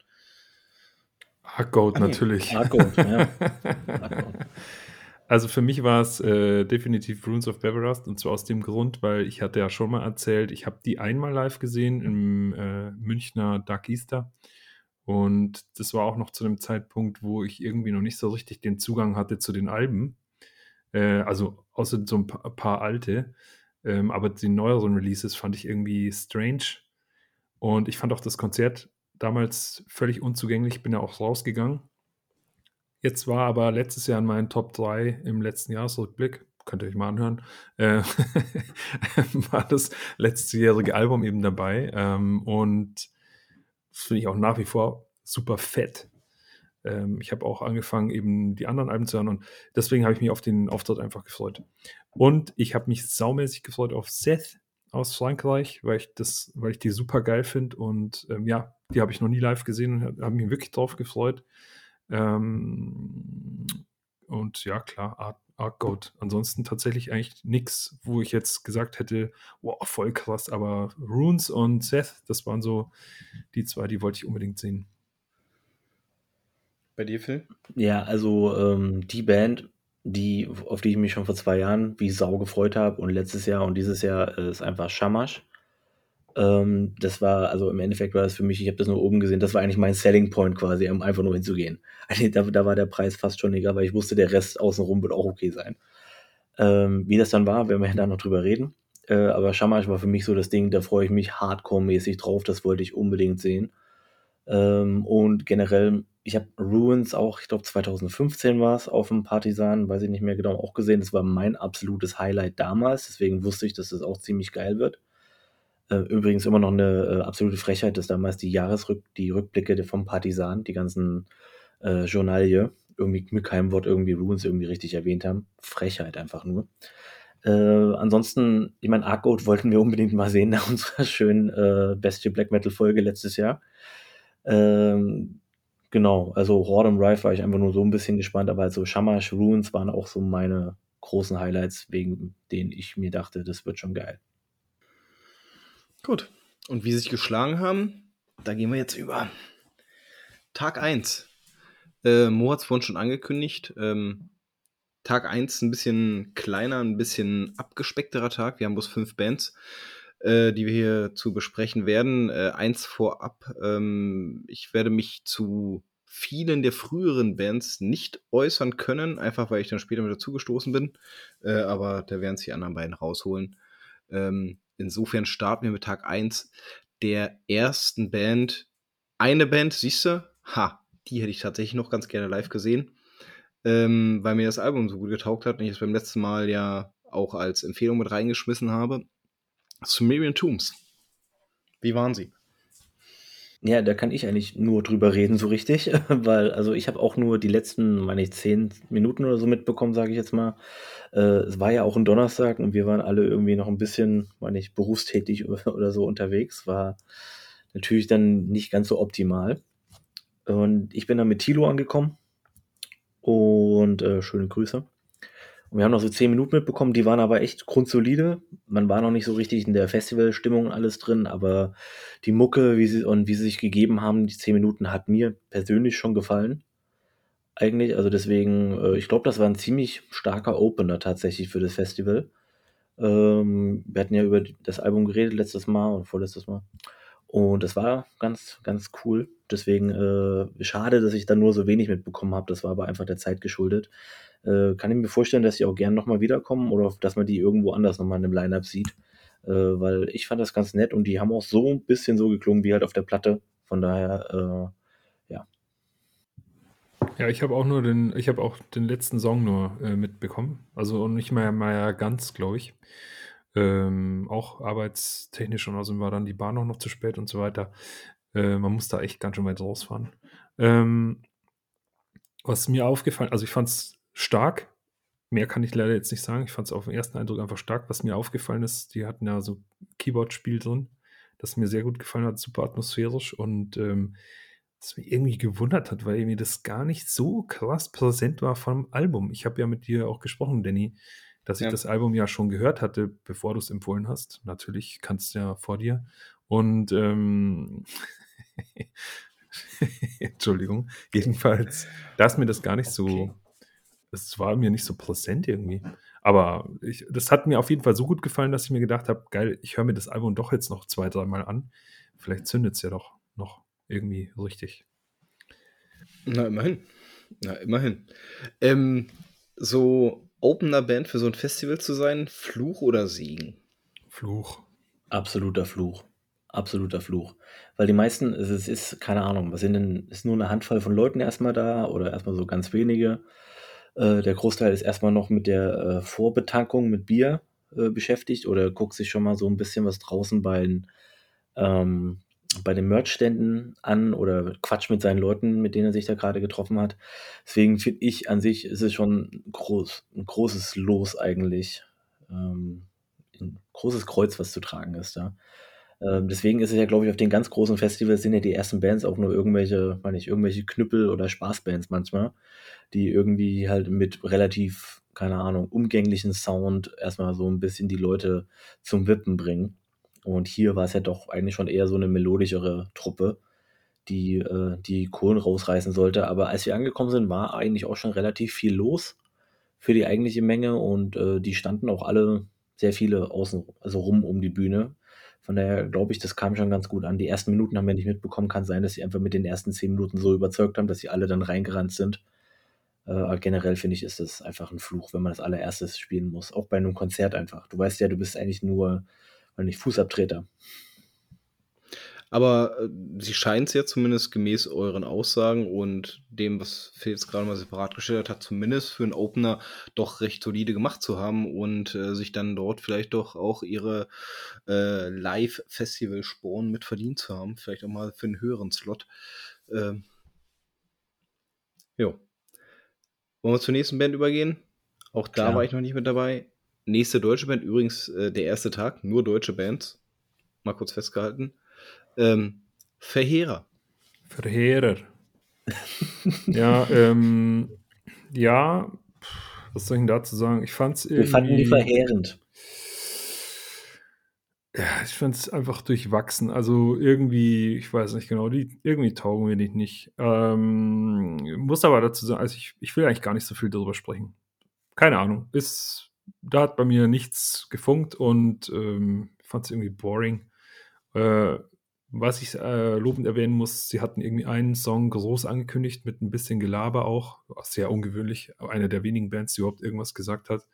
Hardgoat ah, natürlich. Hardgoat, ja. Also für mich war es äh, definitiv Runes of Beverast und zwar aus dem Grund, weil ich hatte ja schon mal erzählt, ich habe die einmal live gesehen im äh, Münchner Dark Easter und das war auch noch zu einem Zeitpunkt, wo ich irgendwie noch nicht so richtig den Zugang hatte zu den Alben. Äh, also außer so ein paar, paar alte. Ähm, aber die neueren Releases fand ich irgendwie strange. Und ich fand auch das Konzert damals völlig unzugänglich. Bin ja auch rausgegangen. Jetzt war aber letztes Jahr in meinen Top 3 im letzten Jahresrückblick, könnt ihr euch mal anhören, äh, war das letztejährige Album eben dabei. Ähm, und das finde ich auch nach wie vor super fett. Ähm, ich habe auch angefangen, eben die anderen Alben zu hören und deswegen habe ich mich auf den Auftritt einfach gefreut. Und ich habe mich saumäßig gefreut auf Seth aus Frankreich, weil ich das, weil ich die super geil finde und ähm, ja, die habe ich noch nie live gesehen und habe mich wirklich drauf gefreut. Ähm, und ja, klar, Art, Arc Goat. Ansonsten tatsächlich eigentlich nichts, wo ich jetzt gesagt hätte, wow, voll krass. Aber Runes und Seth, das waren so die zwei, die wollte ich unbedingt sehen. Bei dir, Phil? Ja, also ähm, die Band, die, auf die ich mich schon vor zwei Jahren wie Sau gefreut habe und letztes Jahr und dieses Jahr äh, ist einfach Shamash. Ähm, das war, also im Endeffekt war das für mich, ich habe das nur oben gesehen, das war eigentlich mein Selling Point quasi, um einfach nur hinzugehen. Also, da, da war der Preis fast schon egal, weil ich wusste, der Rest außenrum wird auch okay sein. Ähm, wie das dann war, werden wir da noch drüber reden. Äh, aber Shamash war für mich so das Ding, da freue ich mich hardcore-mäßig drauf, das wollte ich unbedingt sehen. Ähm, und generell, ich habe Ruins auch, ich glaube 2015 war es, auf dem Partisan, weiß ich nicht mehr genau, auch gesehen. Das war mein absolutes Highlight damals, deswegen wusste ich, dass das auch ziemlich geil wird. Äh, übrigens immer noch eine äh, absolute Frechheit, dass damals die Jahresrück die Rückblicke vom Partisan, die ganzen äh, Journalie, irgendwie mit keinem Wort irgendwie Runes irgendwie richtig erwähnt haben. Frechheit einfach nur. Äh, ansonsten, ich meine, Arcode wollten wir unbedingt mal sehen nach unserer schönen äh, Bestie Black Metal Folge letztes Jahr. Ähm, genau, also Horde und Rife war ich einfach nur so ein bisschen gespannt, aber also Shamash, Runes waren auch so meine großen Highlights, wegen denen ich mir dachte, das wird schon geil. Gut. Und wie sie sich geschlagen haben, da gehen wir jetzt über. Tag 1. Äh, Mo hat es vorhin schon angekündigt. Ähm, Tag 1 ein bisschen kleiner, ein bisschen abgespeckterer Tag. Wir haben bloß fünf Bands, äh, die wir hier zu besprechen werden. Äh, eins vorab. Ähm, ich werde mich zu vielen der früheren Bands nicht äußern können, einfach weil ich dann später mit dazugestoßen bin. Äh, aber da werden sich die anderen beiden rausholen. Ähm, insofern starten wir mit Tag 1 der ersten Band. Eine Band, siehst du? Ha, die hätte ich tatsächlich noch ganz gerne live gesehen, ähm, weil mir das Album so gut getaugt hat und ich es beim letzten Mal ja auch als Empfehlung mit reingeschmissen habe. Sumerian Tombs. Wie waren sie? Ja, da kann ich eigentlich nur drüber reden, so richtig, weil also ich habe auch nur die letzten, meine ich, zehn Minuten oder so mitbekommen, sage ich jetzt mal. Äh, es war ja auch ein Donnerstag und wir waren alle irgendwie noch ein bisschen, meine ich, berufstätig oder so unterwegs. War natürlich dann nicht ganz so optimal. Und ich bin dann mit Tilo angekommen und äh, schöne Grüße. Und wir haben noch so zehn Minuten mitbekommen, die waren aber echt grundsolide. Man war noch nicht so richtig in der Festivalstimmung alles drin, aber die Mucke wie sie, und wie sie sich gegeben haben, die zehn Minuten, hat mir persönlich schon gefallen. Eigentlich, also deswegen, äh, ich glaube, das war ein ziemlich starker Opener tatsächlich für das Festival. Ähm, wir hatten ja über das Album geredet letztes Mal oder vorletztes Mal. Und das war ganz, ganz cool. Deswegen äh, schade, dass ich da nur so wenig mitbekommen habe. Das war aber einfach der Zeit geschuldet. Äh, kann ich mir vorstellen, dass sie auch gerne nochmal wiederkommen oder dass man die irgendwo anders nochmal in einem Line-Up sieht. Äh, weil ich fand das ganz nett und die haben auch so ein bisschen so geklungen wie halt auf der Platte. Von daher, äh, ja. Ja, ich habe auch nur den, ich habe auch den letzten Song nur äh, mitbekommen. Also nicht mehr, mehr ganz, glaube ich. Ähm, auch arbeitstechnisch und außerdem war dann die Bahn auch noch zu spät und so weiter. Äh, man muss da echt ganz schön weit rausfahren. Ähm, was mir aufgefallen, also ich fand es stark. Mehr kann ich leider jetzt nicht sagen. Ich fand es auf den ersten Eindruck einfach stark. Was mir aufgefallen ist, die hatten ja so Keyboard-Spiel drin, das mir sehr gut gefallen hat, super atmosphärisch und ähm, das mich irgendwie gewundert hat, weil mir das gar nicht so krass präsent war vom Album. Ich habe ja mit dir auch gesprochen, Danny, dass ich ja. das Album ja schon gehört hatte, bevor du es empfohlen hast. Natürlich kannst du ja vor dir. Und ähm, Entschuldigung, jedenfalls, da ist mir das gar nicht so, es war mir nicht so präsent irgendwie. Aber ich, das hat mir auf jeden Fall so gut gefallen, dass ich mir gedacht habe, geil, ich höre mir das Album doch jetzt noch zwei, dreimal an. Vielleicht zündet es ja doch noch irgendwie richtig. Na, immerhin. Na, immerhin. Ähm, so Opener-Band für so ein Festival zu sein, Fluch oder Segen? Fluch. Absoluter Fluch. Absoluter Fluch. Weil die meisten, es ist, keine Ahnung, was sind denn, ist nur eine Handvoll von Leuten erstmal da oder erstmal so ganz wenige. Äh, der Großteil ist erstmal noch mit der äh, Vorbetankung mit Bier äh, beschäftigt oder guckt sich schon mal so ein bisschen was draußen bei den, ähm, bei den Merch-Ständen an oder quatscht mit seinen Leuten, mit denen er sich da gerade getroffen hat. Deswegen finde ich an sich ist es schon groß, ein großes Los eigentlich. Ähm, ein großes Kreuz, was zu tragen ist da. Ähm, deswegen ist es ja, glaube ich, auf den ganz großen Festivals sind ja die ersten Bands auch nur irgendwelche, meine ich, irgendwelche Knüppel oder Spaßbands manchmal, die irgendwie halt mit relativ, keine Ahnung, umgänglichen Sound erstmal so ein bisschen die Leute zum Wippen bringen. Und hier war es ja doch eigentlich schon eher so eine melodischere Truppe, die äh, die Kohlen rausreißen sollte. Aber als wir angekommen sind, war eigentlich auch schon relativ viel los für die eigentliche Menge und äh, die standen auch alle sehr viele außen, also rum um die Bühne. Von daher glaube ich, das kam schon ganz gut an. Die ersten Minuten haben wir nicht mitbekommen. Kann sein, dass sie einfach mit den ersten zehn Minuten so überzeugt haben, dass sie alle dann reingerannt sind. Äh, generell finde ich, ist das einfach ein Fluch, wenn man das allererstes spielen muss. Auch bei einem Konzert einfach. Du weißt ja, du bist eigentlich nur weil nicht Fußabtreter. Aber äh, sie scheint es ja zumindest gemäß euren Aussagen und dem, was Phil jetzt gerade mal separat gestellt hat, zumindest für einen Opener doch recht solide gemacht zu haben und äh, sich dann dort vielleicht doch auch ihre äh, Live-Festival-Sporen mit verdient zu haben. Vielleicht auch mal für einen höheren Slot. Ähm, jo. Wollen wir zur nächsten Band übergehen? Auch da Klar. war ich noch nicht mit dabei. Nächste deutsche Band, übrigens äh, der erste Tag, nur deutsche Bands. Mal kurz festgehalten. Ähm, Verheerer. Verheerer. Ja, ähm, ja, was soll ich denn dazu sagen? Ich fand es irgendwie. Wir fanden die verheerend. Ja, ich fand es einfach durchwachsen. Also irgendwie, ich weiß nicht genau, die irgendwie taugen mir die nicht. Ähm, muss aber dazu sagen, also ich, ich will eigentlich gar nicht so viel darüber sprechen. Keine Ahnung. Ist, da hat bei mir nichts gefunkt und ähm, fand es irgendwie boring. Äh, was ich äh, lobend erwähnen muss, sie hatten irgendwie einen Song groß angekündigt mit ein bisschen Gelaber auch. Sehr ungewöhnlich. Eine der wenigen Bands, die überhaupt irgendwas gesagt hat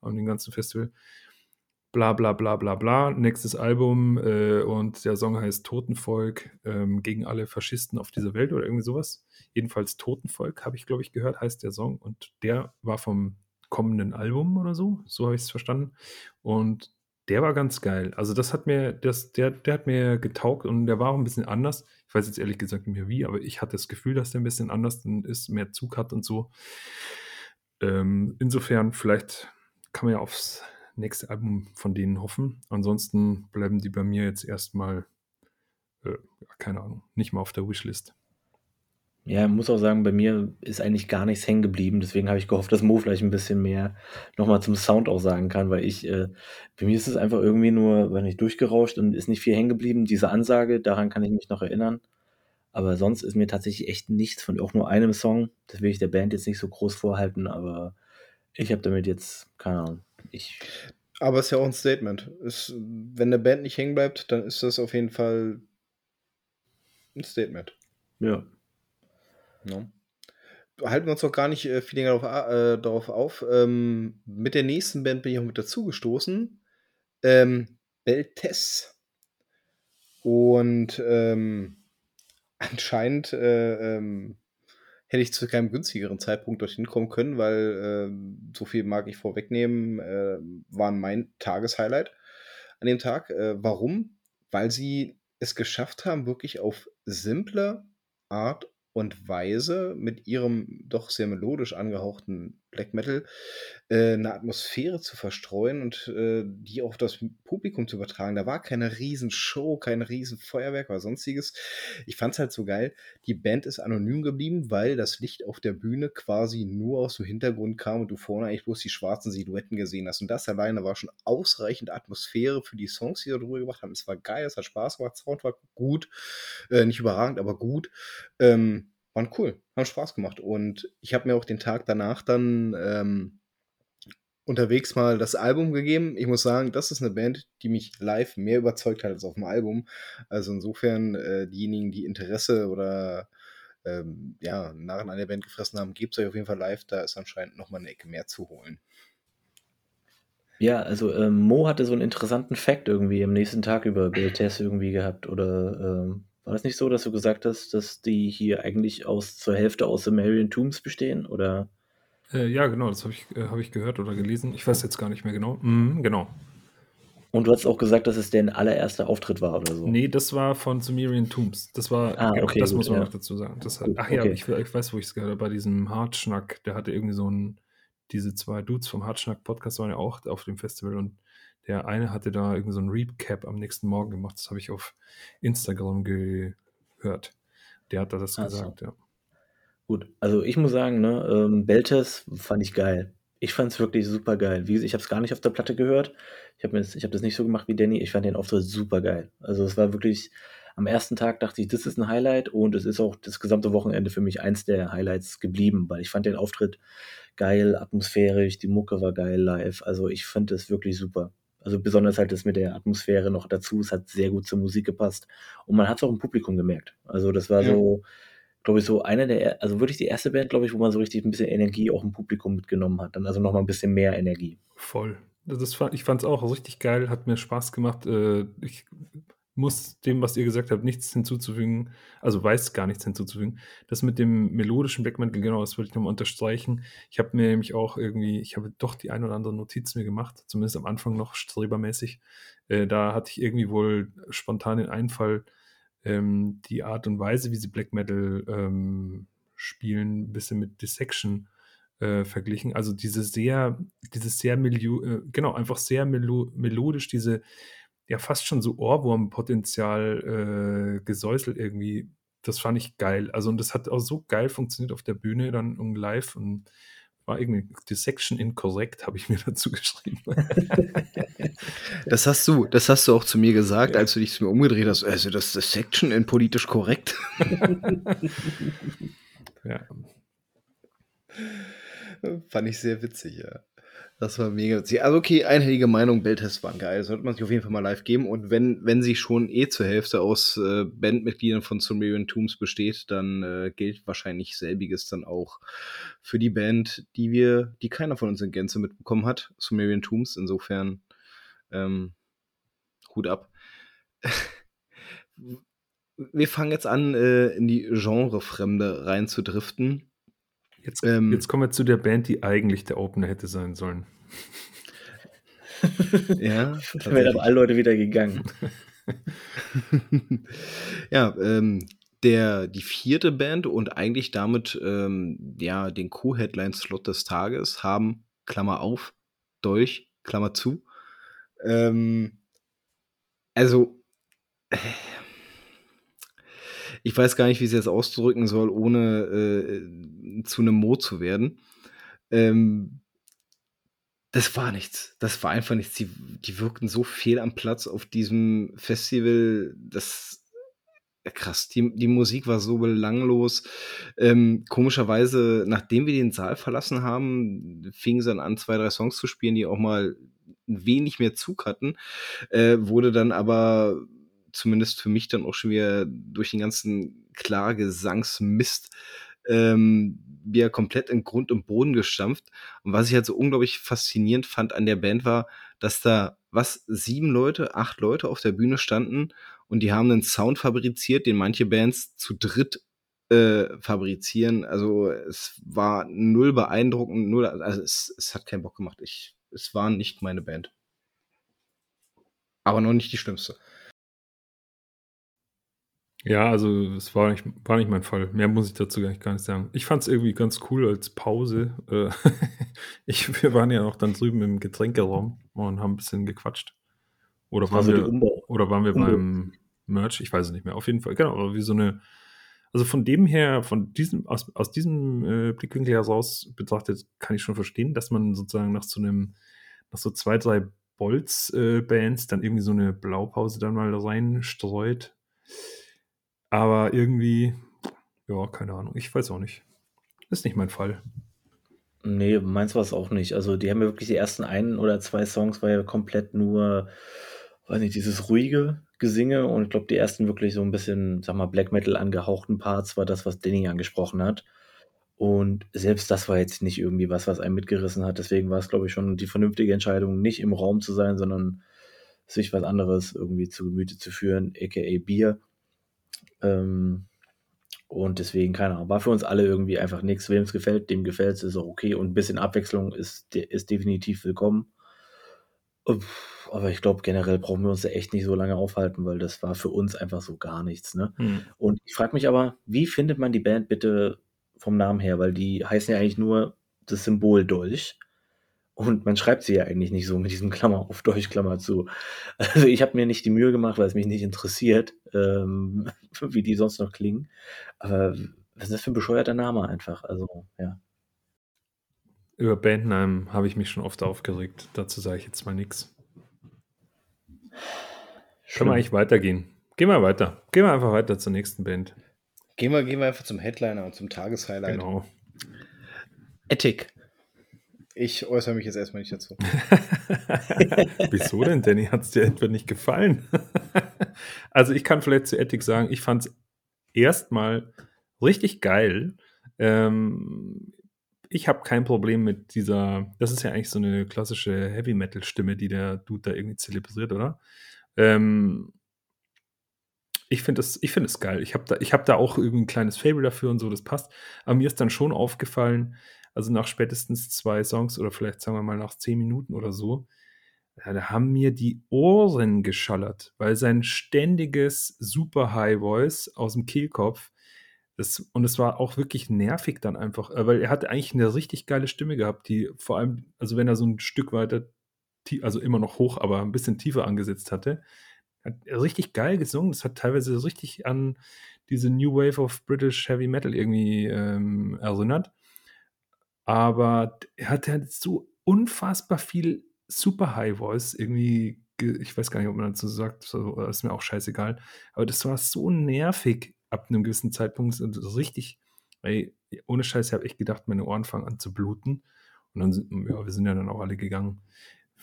an dem ganzen Festival. Bla bla bla bla bla. Nächstes Album äh, und der Song heißt Totenvolk ähm, gegen alle Faschisten auf dieser Welt oder irgendwie sowas. Jedenfalls Totenvolk habe ich, glaube ich, gehört, heißt der Song. Und der war vom kommenden Album oder so. So habe ich es verstanden. Und der war ganz geil. Also das hat mir, das, der, der hat mir getaugt und der war auch ein bisschen anders. Ich weiß jetzt ehrlich gesagt nicht mehr wie, aber ich hatte das Gefühl, dass der ein bisschen anders ist, mehr Zug hat und so. Ähm, insofern, vielleicht kann man ja aufs nächste Album von denen hoffen. Ansonsten bleiben die bei mir jetzt erstmal, äh, keine Ahnung, nicht mal auf der Wishlist. Ja, muss auch sagen, bei mir ist eigentlich gar nichts hängen geblieben. Deswegen habe ich gehofft, dass Mo vielleicht ein bisschen mehr nochmal zum Sound auch sagen kann, weil ich, äh, bei mir ist es einfach irgendwie nur, wenn ich durchgerauscht und ist nicht viel hängen geblieben. Diese Ansage, daran kann ich mich noch erinnern. Aber sonst ist mir tatsächlich echt nichts von auch nur einem Song. Das will ich der Band jetzt nicht so groß vorhalten, aber ich habe damit jetzt, keine Ahnung. Ich aber es ist ja auch ein Statement. Ist, wenn der Band nicht hängen bleibt, dann ist das auf jeden Fall ein Statement. Ja. No. Halten wir uns doch gar nicht äh, viel länger darauf, äh, darauf auf. Ähm, mit der nächsten Band bin ich auch mit dazu gestoßen. Ähm, Beltes. Und ähm, anscheinend äh, ähm, hätte ich zu keinem günstigeren Zeitpunkt dorthin kommen können, weil äh, so viel mag ich vorwegnehmen, äh, waren mein Tageshighlight an dem Tag. Äh, warum? Weil sie es geschafft haben, wirklich auf simple Art und Weise mit ihrem doch sehr melodisch angehauchten Black Metal äh, 'ne Atmosphäre zu verstreuen und, äh, die auf das Publikum zu übertragen. Da war keine Riesenshow, kein Riesenfeuerwerk oder Sonstiges. Ich fand's halt so geil. Die Band ist anonym geblieben, weil das Licht auf der Bühne quasi nur aus dem Hintergrund kam und du vorne eigentlich bloß die schwarzen Silhouetten gesehen hast. Und das alleine war schon ausreichend Atmosphäre für die Songs, die da drüber gemacht haben. Es war geil, es hat Spaß gemacht, Sound war gut, äh, nicht überragend, aber gut. Ähm waren cool, haben Spaß gemacht. Und ich habe mir auch den Tag danach dann ähm, unterwegs mal das Album gegeben. Ich muss sagen, das ist eine Band, die mich live mehr überzeugt hat als auf dem Album. Also insofern, äh, diejenigen, die Interesse oder ähm, ja, Narren an der Band gefressen haben, gebt es euch auf jeden Fall live. Da ist anscheinend nochmal eine Ecke mehr zu holen. Ja, also ähm, Mo hatte so einen interessanten Fact irgendwie am nächsten Tag über BLTS irgendwie gehabt oder ähm, war das nicht so, dass du gesagt hast, dass die hier eigentlich aus zur Hälfte aus Sumerian Tombs bestehen? Oder? Äh, ja, genau, das habe ich, äh, hab ich gehört oder gelesen. Ich weiß jetzt gar nicht mehr genau. Mhm, genau. Und du hast auch gesagt, dass es der allererste Auftritt war oder so. Nee, das war von Sumerian Tombs. Das war, ah, okay, das gut, muss man ja. noch dazu sagen. Das hat, ach ja, okay. ich, ich weiß, wo ich es gehört habe, bei diesem Hartschnack. Der hatte irgendwie so ein, diese zwei Dudes vom Hartschnack-Podcast waren ja auch auf dem Festival und der eine hatte da irgendwie so ein Recap am nächsten Morgen gemacht. Das habe ich auf Instagram gehört. Der hat da das Ach so. gesagt, ja. Gut, also ich muss sagen, ne, ähm, Beltes fand ich geil. Ich fand es wirklich super geil. Wie gesagt, ich habe es gar nicht auf der Platte gehört. Ich habe hab das nicht so gemacht wie Danny. Ich fand den Auftritt super geil. Also es war wirklich, am ersten Tag dachte ich, das ist ein Highlight und es ist auch das gesamte Wochenende für mich eins der Highlights geblieben, weil ich fand den Auftritt geil, atmosphärisch, die Mucke war geil live. Also ich fand es wirklich super. Also besonders halt das mit der Atmosphäre noch dazu. Es hat sehr gut zur Musik gepasst. Und man hat es auch im Publikum gemerkt. Also das war Ja. so, glaube ich, so eine der, also wirklich die erste Band, glaube ich, wo man so richtig ein bisschen Energie auch im Publikum mitgenommen hat. Dann also nochmal ein bisschen mehr Energie. Voll. Das fand, ich fand es auch richtig geil, hat mir Spaß gemacht. Äh, ich muss dem, was ihr gesagt habt, nichts hinzuzufügen, also weiß gar nichts hinzuzufügen. Das mit dem melodischen Black Metal, genau, das würde ich nochmal unterstreichen. Ich habe mir nämlich auch irgendwie, ich habe doch die ein oder andere Notiz mir gemacht, zumindest am Anfang noch strebermäßig. Äh, da hatte ich irgendwie wohl spontan den Einfall, ähm, die Art und Weise, wie sie Black Metal ähm, spielen, ein bisschen mit Dissection äh, verglichen. Also diese sehr, dieses sehr Milieu, äh, genau, einfach sehr melo melodisch, diese ja fast schon so Ohrwurmpotenzial äh, gesäuselt irgendwie das fand ich geil. Also, und das hat auch so geil funktioniert auf der Bühne dann und live und war irgendwie die Section inkorrekt, habe ich mir dazu geschrieben. Das hast du, das hast du auch zu mir gesagt, ja. als du dich zu mir umgedreht hast. Also, das ist Section in politisch korrekt. ja. Fand ich sehr witzig, ja. Das war mega witzig. Also okay, einhellige Meinung, Belltests waren geil. Sollte man sich auf jeden Fall mal live geben. Und wenn, wenn sie schon eh zur Hälfte aus äh, Bandmitgliedern von Sumerian Tombs besteht, dann äh, gilt wahrscheinlich selbiges dann auch für die Band, die wir, die keiner von uns in Gänze mitbekommen hat. Sumerian Tombs. Insofern ähm, Hut ab. wir fangen jetzt an, äh, in die Genrefremde reinzudriften. Jetzt, ähm, jetzt kommen wir zu der Band, die eigentlich der Opener hätte sein sollen. ja, dann wären aber alle Leute wieder gegangen. ja, ähm, der, die vierte Band und eigentlich damit ähm, ja, den Co-Headline-Slot des Tages haben, Klammer auf, Dolch, Klammer zu. Ähm, also, ich weiß gar nicht, wie ich es jetzt ausdrücken soll, ohne äh, zu einem Mo zu werden. Ähm, das war nichts. Das war einfach nichts. Die, die wirkten so fehl am Platz auf diesem Festival. Das krass. Die, die Musik war so belanglos. Ähm, komischerweise, nachdem wir den Saal verlassen haben, fingen sie dann an, zwei, drei Songs zu spielen, die auch mal wenig mehr Zug hatten. Äh, wurde dann aber zumindest für mich dann auch schon wieder durch den ganzen Klagesangsmist ähm, wieder komplett in Grund und Boden gestampft. Und was ich halt so unglaublich faszinierend fand an der Band war, dass da was sieben Leute, acht Leute auf der Bühne standen und die haben einen Sound fabriziert, den manche Bands zu dritt äh, fabrizieren. Also es war null beeindruckend, null, also es, es hat keinen Bock gemacht. Ich, es war nicht meine Band. Aber noch nicht die schlimmste. Ja, also es war nicht, war nicht mein Fall. Mehr muss ich dazu gar nicht, gar nicht sagen. Ich fand es irgendwie ganz cool als Pause. Äh, ich, wir waren ja auch dann drüben im Getränkeraum und haben ein bisschen gequatscht. Oder waren, also wir, oder waren wir beim Merch? Ich weiß es nicht mehr. Auf jeden Fall, genau, aber wie so eine, also von dem her, von diesem, aus, aus diesem äh, Blickwinkel heraus betrachtet, kann ich schon verstehen, dass man sozusagen nach so einem, nach so zwei, drei Bolz-Bands äh, dann irgendwie so eine Blaupause dann mal reinstreut. Aber irgendwie, ja, keine Ahnung. Ich weiß auch nicht. Ist nicht mein Fall. Nee, meins war es auch nicht. Also, die haben ja wirklich die ersten ein oder zwei Songs war ja komplett nur, weiß nicht, dieses ruhige Gesinge und ich glaube, die ersten wirklich so ein bisschen, sag mal, Black Metal angehauchten Parts war das, was Denny angesprochen hat. Und selbst das war jetzt nicht irgendwie was, was einen mitgerissen hat. Deswegen war es, glaube ich, schon die vernünftige Entscheidung, nicht im Raum zu sein, sondern sich was anderes irgendwie zu Gemüte zu führen, aka Bier. Ähm, und deswegen, keine Ahnung, war für uns alle irgendwie einfach nichts. Wem es gefällt, dem gefällt es, ist auch okay. Und ein bisschen Abwechslung ist, ist definitiv willkommen. Aber ich glaube, generell brauchen wir uns da echt nicht so lange aufhalten, weil das war für uns einfach so gar nichts. Ne? Hm. Und ich frage mich aber, wie findet man die Band bitte vom Namen her? Weil die heißen ja eigentlich nur das Symbol Dolch. Und man schreibt sie ja eigentlich nicht so mit diesem Klammer auf Deutsch, Klammer zu. Also ich habe mir nicht die Mühe gemacht, weil es mich nicht interessiert, ähm, wie die sonst noch klingen. Aber was ist das für ein bescheuerter Name einfach? Also, ja. Über Bandnamen habe ich mich schon oft aufgeregt. Dazu sage ich jetzt mal nichts. Können wir eigentlich weitergehen? Gehen wir weiter. Gehen wir einfach weiter zur nächsten Band. Gehen wir, gehen wir einfach zum Headliner und zum Tageshighlight. Genau. Ethic. Ich äußere mich jetzt erstmal nicht dazu. Wieso denn, Danny? Hat es dir etwa nicht gefallen? also ich kann vielleicht zu Ethik sagen, ich fand es erstmal richtig geil. Ähm, ich habe kein Problem mit dieser, das ist ja eigentlich so eine klassische Heavy-Metal-Stimme, die der Dude da irgendwie zelebriert, oder? Ähm, ich finde es find geil. Ich habe da, hab da auch irgendwie ein kleines Fable dafür und so, das passt. Aber mir ist dann schon aufgefallen, also nach spätestens zwei Songs oder vielleicht sagen wir mal nach zehn Minuten oder so, ja, da haben mir die Ohren geschallert, weil sein ständiges Super High Voice aus dem Kehlkopf, das, und es war auch wirklich nervig dann einfach, äh, weil er hatte eigentlich eine richtig geile Stimme gehabt, die vor allem, also wenn er so ein Stück weiter, also immer noch hoch, aber ein bisschen tiefer angesetzt hatte, hat richtig geil gesungen. Das hat teilweise richtig an diese New Wave of British Heavy Metal irgendwie ähm, erinnert. Aber er hat halt so unfassbar viel Super High Voice irgendwie, ich weiß gar nicht, ob man dazu sagt, ist mir auch scheißegal. Aber das war so nervig ab einem gewissen Zeitpunkt. So richtig, ey, ohne Scheiß, ich habe echt gedacht, meine Ohren fangen an zu bluten. Und dann sind, ja, wir sind ja dann auch alle gegangen.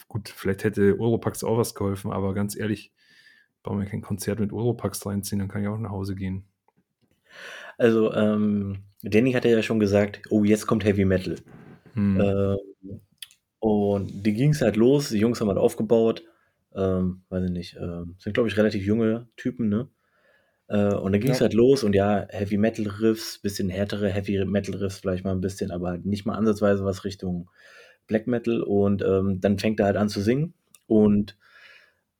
Gut, vielleicht hätte Europax auch was geholfen, aber ganz ehrlich, brauchen wir kein Konzert mit Europax reinziehen, dann kann ich auch nach Hause gehen. Also, ähm, Danny hatte ja schon gesagt, oh, jetzt kommt Heavy Metal. Hm. Ähm, und die ging es halt los, die Jungs haben halt aufgebaut, ähm, weiß ich nicht, ähm, sind glaube ich relativ junge Typen, ne? Äh, und dann ging es ja. halt los und ja, Heavy Metal Riffs, bisschen härtere Heavy Metal Riffs vielleicht mal ein bisschen, aber halt nicht mal ansatzweise was Richtung Black Metal und ähm, dann fängt er halt an zu singen und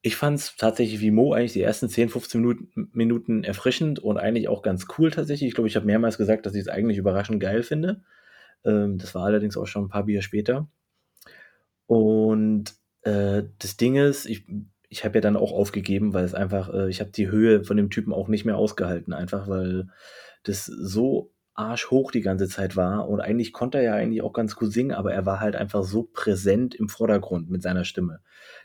ich fand es tatsächlich wie Mo eigentlich die ersten 10, 15 Minuten, erfrischend und eigentlich auch ganz cool tatsächlich. Ich glaube, ich habe mehrmals gesagt, dass ich es eigentlich überraschend geil finde. Ähm, das war allerdings auch schon ein paar Bier später. Und äh, das Ding ist, ich, ich habe ja dann auch aufgegeben, weil es einfach, äh, ich habe die Höhe von dem Typen auch nicht mehr ausgehalten, einfach weil das so arschhoch die ganze Zeit war und eigentlich konnte er ja eigentlich auch ganz gut singen, aber er war halt einfach so präsent im Vordergrund mit seiner Stimme.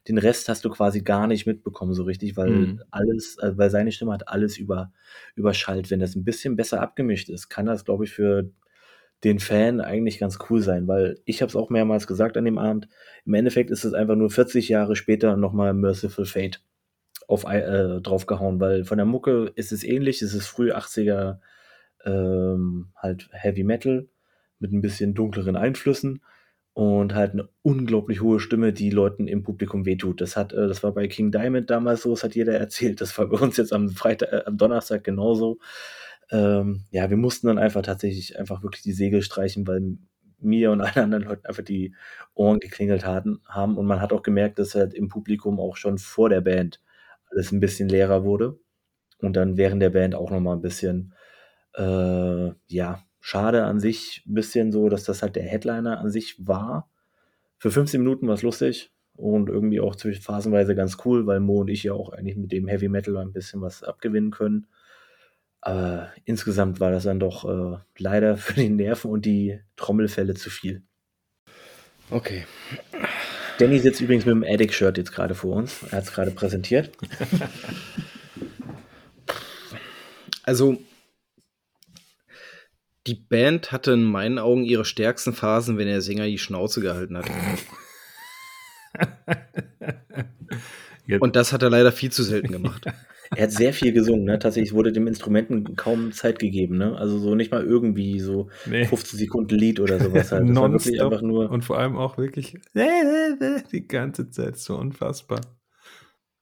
Den Rest hast du quasi gar nicht mitbekommen so richtig, weil mhm. alles, also weil seine Stimme hat alles über, überschallt. Wenn das ein bisschen besser abgemischt ist, kann das, glaube ich, für den Fan eigentlich ganz cool sein, weil ich habe es auch mehrmals gesagt an dem Abend, im Endeffekt ist es einfach nur 40 Jahre später nochmal Merciful Fate auf, äh, draufgehauen, weil von der Mucke ist es ähnlich, es ist früh 80er ähm, halt Heavy Metal mit ein bisschen dunkleren Einflüssen und halt eine unglaublich hohe Stimme, die Leuten im Publikum wehtut. Das hat, äh, das war bei King Diamond damals so, das hat jeder erzählt. Das war bei uns jetzt am Freitag, äh, am Donnerstag genauso. Ähm, ja, wir mussten dann einfach tatsächlich einfach wirklich die Segel streichen, weil mir und allen anderen Leuten einfach die Ohren geklingelt hatten, haben. Und man hat auch gemerkt, dass halt im Publikum auch schon vor der Band alles ein bisschen leerer wurde. Und dann während der Band auch nochmal ein bisschen äh, ja, schade an sich, ein bisschen so, dass das halt der Headliner an sich war. Für 15 Minuten war es lustig und irgendwie auch zwischen phasenweise ganz cool, weil Mo und ich ja auch eigentlich mit dem Heavy Metal ein bisschen was abgewinnen können. Aber insgesamt war das dann doch äh, leider für die Nerven und die Trommelfälle zu viel. Okay. Danny sitzt übrigens mit dem Addict-Shirt jetzt gerade vor uns. Er hat es gerade präsentiert. Also, die Band hatte in meinen Augen ihre stärksten Phasen, wenn der Sänger die Schnauze gehalten hat. Und das hat er leider viel zu selten gemacht. er hat sehr viel gesungen, ne? Tatsächlich wurde dem Instrumenten kaum Zeit gegeben, ne? Also so nicht mal irgendwie so nee. 15 Sekunden Lied oder sowas halt. Das war wirklich einfach nur. Und vor allem auch wirklich die ganze Zeit so unfassbar.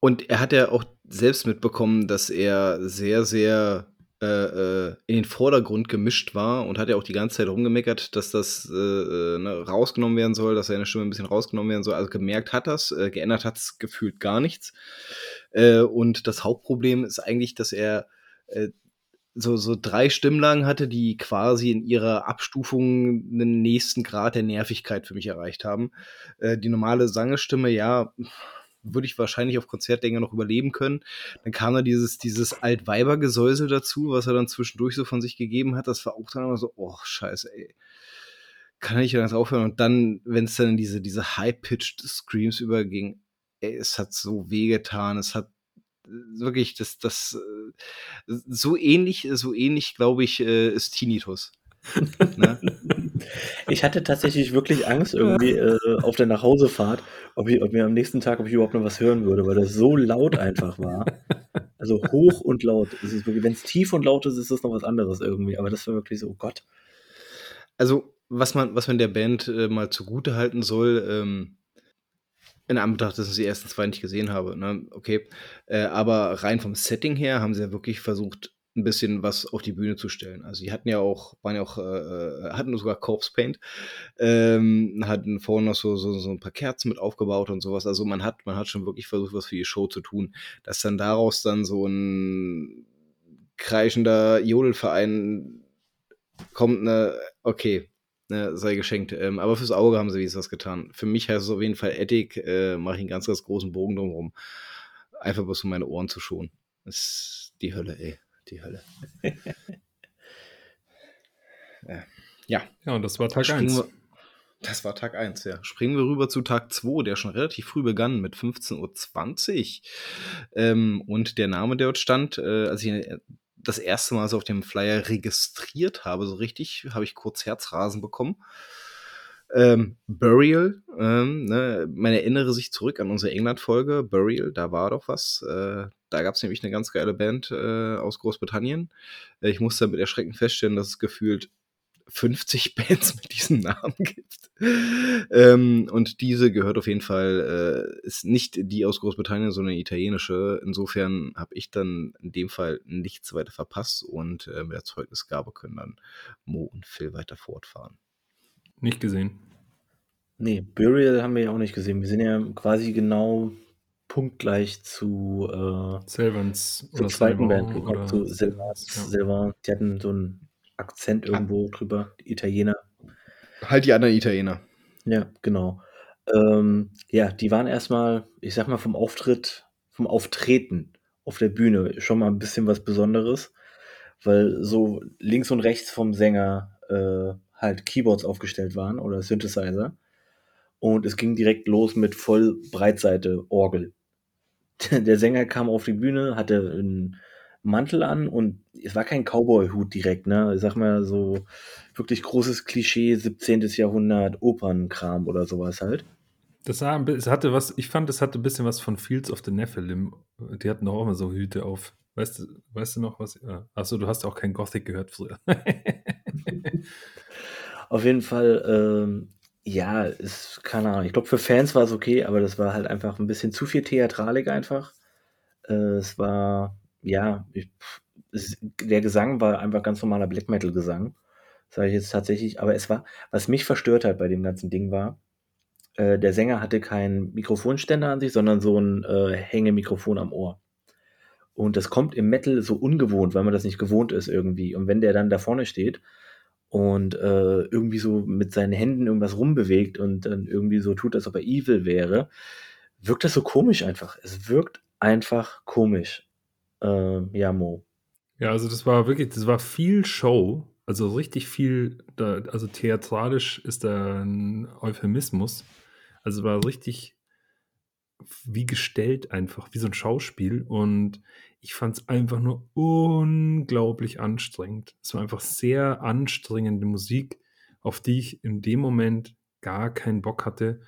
Und er hat ja auch selbst mitbekommen, dass er sehr, sehr äh, äh, in den Vordergrund gemischt war und hat ja auch die ganze Zeit rumgemeckert, dass das äh, äh, ne, rausgenommen werden soll, dass seine Stimme ein bisschen rausgenommen werden soll. Also gemerkt hat das, äh, geändert hat es gefühlt gar nichts. Und das Hauptproblem ist eigentlich, dass er so, so drei Stimmlagen hatte, die quasi in ihrer Abstufung einen nächsten Grad der Nervigkeit für mich erreicht haben. die normale Sangestimme, ja, würde ich wahrscheinlich auf Konzertdinger noch überleben können. Dann kam da dieses, dieses Altweibergesäusel dazu, was er dann zwischendurch so von sich gegeben hat. Das war auch dann immer so, oh, scheiße, ey. Kann ich ganz aufhören? Und dann, wenn es dann in diese, diese High-Pitched Screams überging, ey, es hat so wehgetan, es hat wirklich, das, das, äh, so ähnlich, so ähnlich, glaube ich, äh, ist Tinnitus. ne? Ich hatte tatsächlich wirklich Angst irgendwie äh, auf der Nachhausefahrt, ob, ich, ob mir am nächsten Tag, ob ich überhaupt noch was hören würde, weil das so laut einfach war. Also hoch und laut. Wenn es tief und laut ist, ist das noch was anderes irgendwie. Aber das war wirklich so, oh Gott. Also, was man, was man der Band äh, mal zugute halten soll, ähm, in Anbetracht, dass ich die ersten zwei nicht gesehen habe, ne? okay. Äh, aber rein vom Setting her haben sie ja wirklich versucht, ein bisschen was auf die Bühne zu stellen. Also die hatten ja auch, waren ja auch, äh, äh, hatten sogar Corpse Paint, ähm, hatten vorne noch so, so, so ein paar Kerzen mit aufgebaut und sowas. Also man hat, man hat schon wirklich versucht, was für die Show zu tun. Dass dann daraus dann so ein kreischender Jodelverein kommt, ne, okay, ne, sei geschenkt. Ähm, aber fürs Auge haben sie wie was getan. Für mich heißt es auf jeden Fall Ethik, äh, mache ich einen ganz, ganz großen Bogen drumherum. Einfach bloß um meine Ohren zu schonen. Das ist die Hölle, ey die Hölle. ja. Ja, und das war Tag Springen 1. wir, das war Tag 1, ja. Springen wir rüber zu Tag 2, der schon relativ früh begann mit 15.20 Uhr. Ähm, und der Name, der dort stand, äh, als ich das erste Mal so auf dem Flyer registriert habe, so richtig, habe ich kurz Herzrasen bekommen. Ähm, Burial, ähm, ne, man erinnere sich zurück an unsere England-Folge, Burial, da war doch was. Äh, da gab es nämlich eine ganz geile Band äh, aus Großbritannien. Ich musste mit Erschrecken feststellen, dass es gefühlt 50 Bands mit diesem Namen gibt. ähm, und diese gehört auf jeden Fall, äh, ist nicht die aus Großbritannien, sondern eine italienische. Insofern habe ich dann in dem Fall nichts weiter verpasst und äh, mit der Zeugnisgabe können dann Mo und Phil weiter fortfahren. Nicht gesehen. Nee, Burial haben wir ja auch nicht gesehen. Wir sind ja quasi genau punktgleich zu, äh, Selvans zur oder zweiten Band gekommen, oder zu Silvans. ja. Silvan. Die hatten so einen Akzent Ah. irgendwo drüber, die Italiener. Halt die anderen Italiener. Ja, genau. Ähm, ja, die waren erstmal, ich sag mal, vom Auftritt, vom Auftreten auf der Bühne schon mal ein bisschen was Besonderes, weil so links und rechts vom Sänger äh, halt Keyboards aufgestellt waren oder Synthesizer. Und es ging direkt los mit voll Breitseite Orgel. Der Sänger kam auf die Bühne, hatte einen Mantel an und es war kein Cowboy-Hut direkt, ne? Ich sag mal so wirklich großes Klischee 17. Jahrhundert Opernkram oder sowas halt. Das bi- es hatte was, ich fand, es hatte ein bisschen was von Fields of the Nephilim. Die hatten doch auch immer so Hüte auf. Weißt du, weißt du noch was? Achso, du hast auch kein Gothic gehört früher. Auf jeden Fall, ähm, ja, ist, keine Ahnung. Ich glaube, für Fans war es okay, aber das war halt einfach ein bisschen zu viel Theatralik einfach. Äh, es war, ja, ich, es, der Gesang war einfach ganz normaler Black Metal-Gesang. Sage ich jetzt tatsächlich. Aber es war, was mich verstört hat bei dem ganzen Ding war, äh, der Sänger hatte keinen Mikrofonständer an sich, sondern so ein äh, Hängemikrofon am Ohr. Und das kommt im Metal so ungewohnt, weil man das nicht gewohnt ist irgendwie. Und wenn der dann da vorne steht und äh, irgendwie so mit seinen Händen irgendwas rumbewegt und dann irgendwie so tut, als ob er evil wäre, wirkt das so komisch einfach. Es wirkt einfach komisch. Äh, ja, Mo. Ja, also das war wirklich, das war viel Show, also richtig viel, da, also theatralisch ist da ein Euphemismus. Also war richtig wie gestellt einfach, wie so ein Schauspiel und ich fand es einfach nur unglaublich anstrengend. Es war einfach sehr anstrengende Musik, auf die ich in dem Moment gar keinen Bock hatte.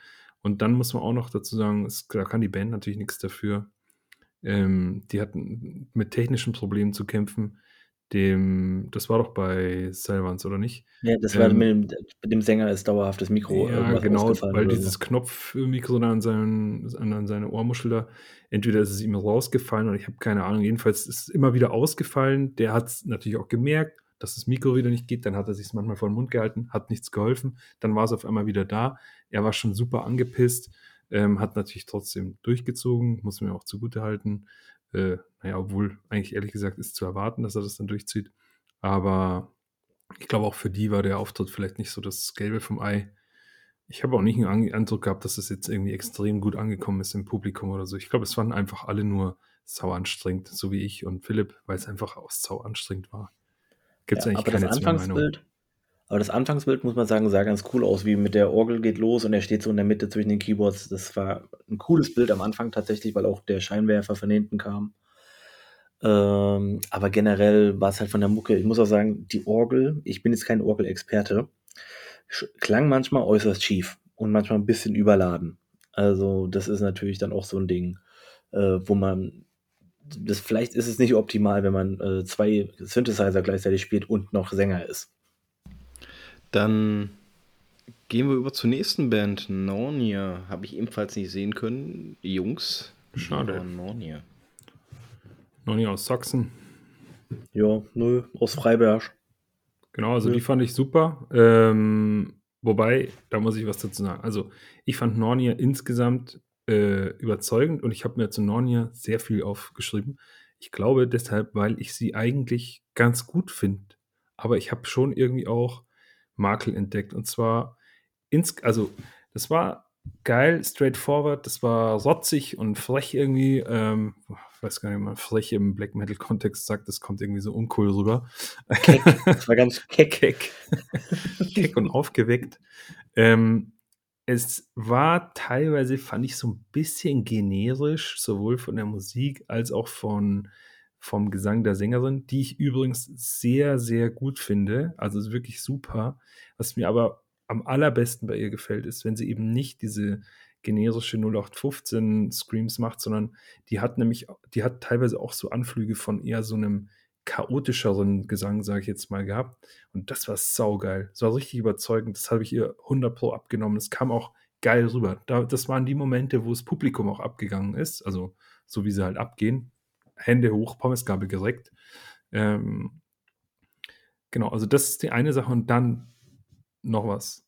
Und dann muss man auch noch dazu sagen, es, da kann die Band natürlich nichts dafür. Ähm, die hatten mit technischen Problemen zu kämpfen. Dem, das war doch bei Silvans, oder nicht? Ja, das war Ähm, mit, dem, mit dem Sänger ist dauerhaft das Mikro ja, genau, weil dieses so. Knopfmikro da an, seinen, an, seine Ohrmuschel da, entweder ist es ihm rausgefallen oder ich habe keine Ahnung. Jedenfalls ist es immer wieder ausgefallen. Der hat es natürlich auch gemerkt, dass das Mikro wieder nicht geht. Dann hat er sich manchmal vor den Mund gehalten, hat nichts geholfen. Dann war es auf einmal wieder da. Er war schon super angepisst, ähm, hat natürlich trotzdem durchgezogen, muss man auch zugute halten. Äh, naja, obwohl eigentlich ehrlich gesagt ist zu erwarten, dass er das dann durchzieht. Aber ich glaube, auch für die war der Auftritt vielleicht nicht so das Gelbe vom Ei. Ich habe auch nicht den Eindruck gehabt, dass es jetzt irgendwie extrem gut angekommen ist im Publikum oder so. Ich glaube, es waren einfach alle nur sau anstrengend, so wie ich und Philipp, weil es einfach aus sau anstrengend war. Gibt es Ja, eigentlich keine. Anfangsbild, aber das Anfangsbild, muss man sagen, sah ganz cool aus, wie mit der Orgel geht los und er steht so in der Mitte zwischen den Keyboards. Das war ein cooles Bild am Anfang tatsächlich, weil auch der Scheinwerfer von hinten kam. Ähm, aber generell war es halt von der Mucke. Ich muss auch sagen, die Orgel, ich bin jetzt kein Orgelexperte, klang manchmal äußerst schief und manchmal ein bisschen überladen. Also, das ist natürlich dann auch so ein Ding, äh, wo man das vielleicht ist es nicht optimal, wenn man äh, zwei Synthesizer gleichzeitig spielt und noch Sänger ist. Dann gehen wir über zur nächsten Band, Narnia. Habe ich ebenfalls nicht sehen können. Jungs. Schade. von Narnia. Noch nicht aus Sachsen. Ja, nö, aus Freiberg. Genau, also Ja. die fand ich super. Ähm, wobei, da muss ich was dazu sagen. Also, ich fand Narnia insgesamt äh, überzeugend und ich habe mir zu Narnia sehr viel aufgeschrieben. Ich glaube deshalb, weil ich sie eigentlich ganz gut finde. Aber ich habe schon irgendwie auch Makel entdeckt. Und zwar, ins, also, das war geil, straightforward, das war rotzig und frech irgendwie. Ähm, weiß gar nicht, man Fläche im Black Metal-Kontext sagt, das kommt irgendwie so uncool rüber. Keck. Das war ganz keck. keck. keck und aufgeweckt. Ähm, es war teilweise, fand ich, so ein bisschen generisch, sowohl von der Musik als auch von, vom Gesang der Sängerin, die ich übrigens sehr, sehr gut finde. Also ist wirklich super. Was mir aber am allerbesten bei ihr gefällt, ist, wenn sie eben nicht diese generische 0815 Screams macht, sondern die hat nämlich, die hat teilweise auch so Anflüge von eher so einem chaotischeren Gesang, sage ich jetzt mal, gehabt. Und das war saugeil. Das war richtig überzeugend. Das habe ich ihr 100 Pro abgenommen. Das kam auch geil rüber. Da, das waren die Momente, wo das Publikum auch abgegangen ist. Also so wie sie halt abgehen. Hände hoch, Pommesgabel gereckt. Ähm, genau, also das ist die eine Sache. Und dann noch was.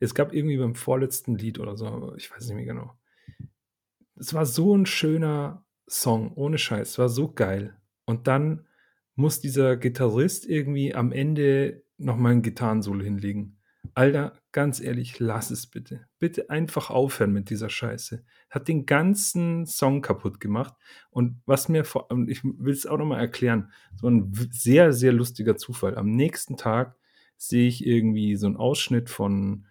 Es gab irgendwie beim vorletzten Lied oder so, ich weiß nicht mehr genau. Es war so ein schöner Song, ohne Scheiß. Es war so geil. Und dann muss dieser Gitarrist irgendwie am Ende nochmal ein Gitarrensolo hinlegen. Alter, ganz ehrlich, lass es bitte. Bitte einfach aufhören mit dieser Scheiße. Hat den ganzen Song kaputt gemacht. Und was mir vor allem, ich will es auch nochmal erklären, so ein sehr, sehr lustiger Zufall. Am nächsten Tag sehe ich irgendwie so einen Ausschnitt von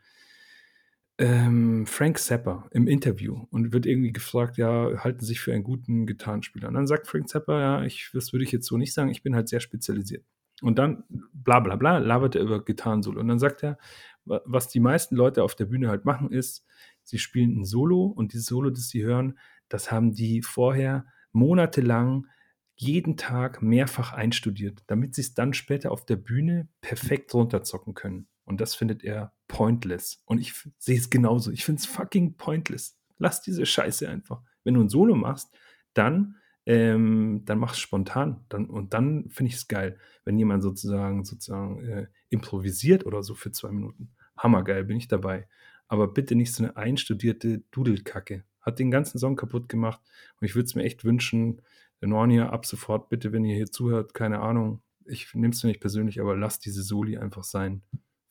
ähm, Frank Zappa im Interview und wird irgendwie gefragt, ja, halten Sie sich für einen guten Gitarrenspieler? Und dann sagt Frank Zappa, ja, ich, das würde ich jetzt so nicht sagen, ich bin halt sehr spezialisiert. Und dann, bla bla bla, labert er über Gitarrensolo. Und dann sagt er, was die meisten Leute auf der Bühne halt machen, ist, sie spielen ein Solo und dieses Solo, das sie hören, das haben die vorher monatelang jeden Tag mehrfach einstudiert, damit sie es dann später auf der Bühne perfekt runterzocken können. Und das findet er pointless. Und ich sehe es genauso. Ich finde es fucking pointless. Lass diese Scheiße einfach. Wenn du ein Solo machst, dann, ähm, dann mach es spontan. Dann, und dann finde ich es geil, wenn jemand sozusagen, sozusagen äh, improvisiert oder so für zwei Minuten. Hammergeil, bin ich dabei. Aber bitte nicht so eine einstudierte Dudelkacke. Hat den ganzen Song kaputt gemacht. Und ich würde es mir echt wünschen, Nornia, ab sofort bitte, wenn ihr hier zuhört, keine Ahnung, ich nehme es nicht persönlich, aber lasst diese Soli einfach sein.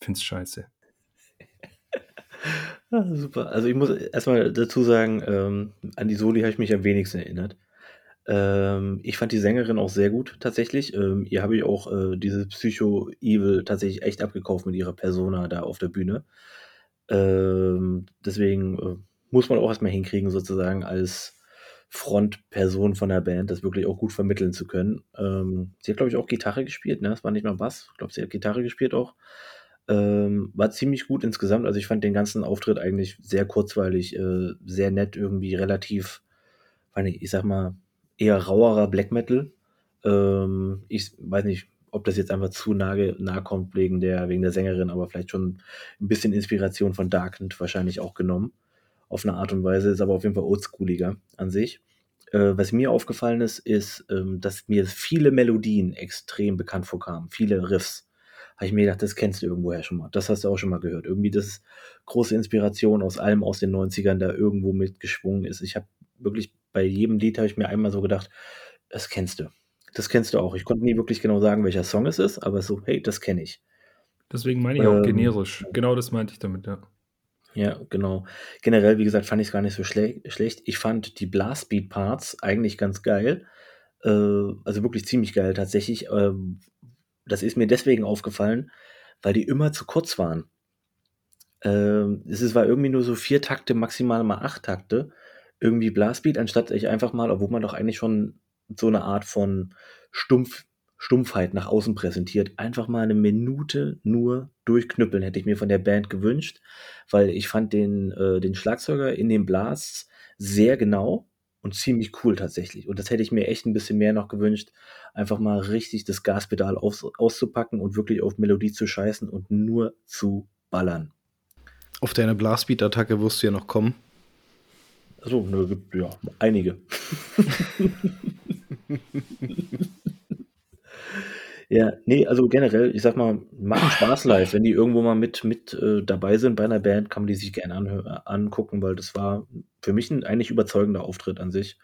Find's scheiße. Ah, super. Also ich muss erstmal dazu sagen, ähm, an die Soli habe ich mich am wenigsten erinnert. Ähm, ich fand die Sängerin auch sehr gut tatsächlich. Ähm, ihr habe ich auch äh, dieses Psycho-Evil tatsächlich echt abgekauft mit ihrer Persona da auf der Bühne. Ähm, deswegen äh, muss man auch erstmal hinkriegen, sozusagen als Frontperson von der Band, das wirklich auch gut vermitteln zu können. Ähm, sie hat, glaube ich, auch Gitarre gespielt, ne? Das war nicht mal Bass. Ich glaube, sie hat Gitarre gespielt auch. Ähm, war ziemlich gut insgesamt. Also ich fand den ganzen Auftritt eigentlich sehr kurzweilig, äh, sehr nett, irgendwie relativ, ich sag mal, eher rauerer Black Metal. Ähm, ich weiß nicht, ob das jetzt einfach zu nahe, nahe kommt wegen der, wegen der Sängerin, aber vielleicht schon ein bisschen Inspiration von Darkend wahrscheinlich auch genommen. Auf eine Art und Weise, ist aber auf jeden Fall oldschooliger an sich. Äh, was mir aufgefallen ist, ist, ähm, dass mir viele Melodien extrem bekannt vorkamen, viele Riffs habe ich mir gedacht, das kennst du irgendwoher schon mal. Das hast du auch schon mal gehört. Irgendwie das große Inspiration aus allem aus den 90ern da irgendwo mitgeschwungen ist. Ich habe wirklich bei jedem Lied habe ich mir einmal so gedacht, das kennst du. Das kennst du auch. Ich konnte nie wirklich genau sagen, welcher Song es ist, aber so, hey, das kenne ich. Deswegen meine ich auch ähm, generisch. Genau das meinte ich damit, ja. Ja, genau. Generell, wie gesagt, fand ich es gar nicht so schle schlecht. Ich fand die Blastbeat-Parts eigentlich ganz geil. Äh, also wirklich ziemlich geil tatsächlich. Ähm, das ist mir deswegen aufgefallen, weil die immer zu kurz waren. Ähm, es war irgendwie nur so vier Takte, maximal mal acht Takte. Irgendwie Blastbeat, anstatt ich einfach mal, obwohl man doch eigentlich schon so eine Art von Stumpf, Stumpfheit nach außen präsentiert, einfach mal eine Minute nur durchknüppeln, hätte ich mir von der Band gewünscht, weil ich fand den, äh, den Schlagzeuger in den Blasts sehr genau und ziemlich cool tatsächlich. Und das hätte ich mir echt ein bisschen mehr noch gewünscht, einfach mal richtig das Gaspedal aus, auszupacken und wirklich auf Melodie zu scheißen und nur zu ballern. Auf deine Blastbeat-Attacke wirst du ja noch kommen. Also, ne, ja, einige. Ja, nee, also generell, ich sag mal, machen Spaß live. Wenn die irgendwo mal mit, mit äh, dabei sind bei einer Band, kann man die sich gerne anhö- angucken, weil das war für mich ein eigentlich überzeugender Auftritt an sich.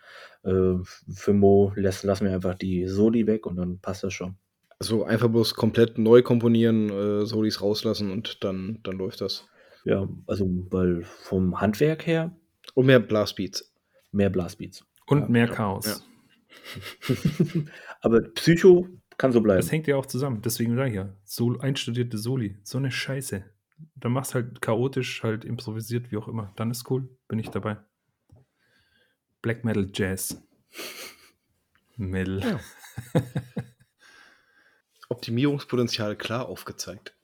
Äh, für Mo lässt, lassen wir einfach die Soli weg und dann passt das schon. Also einfach bloß komplett neu komponieren, äh, Solis rauslassen und dann, dann läuft das. Ja, also weil vom Handwerk her Und mehr Blastbeats. mehr Blastbeats. Und Ja, mehr. Chaos. Ja. Aber Psycho kann so bleiben. Das hängt ja auch zusammen. Deswegen sage ich ja, so einstudierte Soli. So eine Scheiße. Dann machst halt chaotisch, halt improvisiert, wie auch immer. Dann ist cool. Bin ich dabei. Black Metal Jazz. Metal. Ja. Optimierungspotenzial klar aufgezeigt.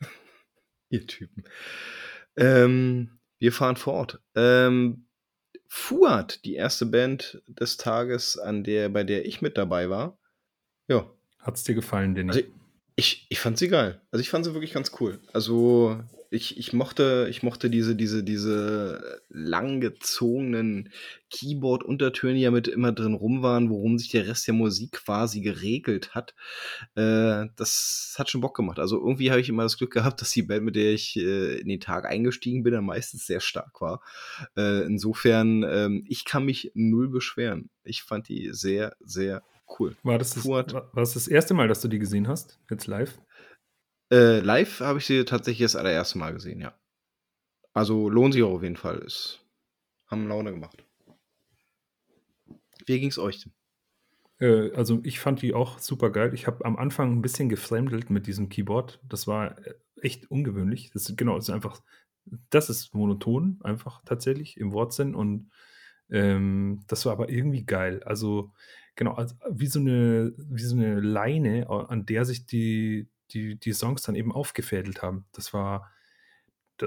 Ihr Typen. Ähm, wir fahren fort. Ähm, Fuad, die erste Band des Tages, an der, bei der ich mit dabei war. Ja. Hat's dir gefallen, Denny? Also ich, ich fand sie geil. Also ich fand sie wirklich ganz cool. Also ich, ich mochte, ich mochte diese, diese, diese langgezogenen Keyboard-Untertöne, die ja mit immer drin rum waren, worum sich der Rest der Musik quasi geregelt hat. Äh, das hat schon Bock gemacht. Also irgendwie habe ich immer das Glück gehabt, dass die Band, mit der ich äh, in den Tag eingestiegen bin, dann meistens sehr stark war. Äh, insofern, ähm, ich kann mich null beschweren. Ich fand die sehr, sehr cool. War das das, war das das erste Mal, dass du die gesehen hast? Jetzt live? Äh, live habe ich sie tatsächlich das allererste Mal gesehen, ja. Also lohnt sich auch auf jeden Fall. Ist, haben Laune gemacht. Wie ging es euch denn? Äh, also ich fand die auch super geil. Ich habe am Anfang ein bisschen gefremdelt mit diesem Keyboard. Das war äh, echt ungewöhnlich. Das ist genau, das ist einfach, das ist monoton, einfach tatsächlich im Wortsinn und ähm, das war aber irgendwie geil. Also genau, also wie so eine, wie so eine Leine, an der sich die, die, die Songs dann eben aufgefädelt haben. Das war,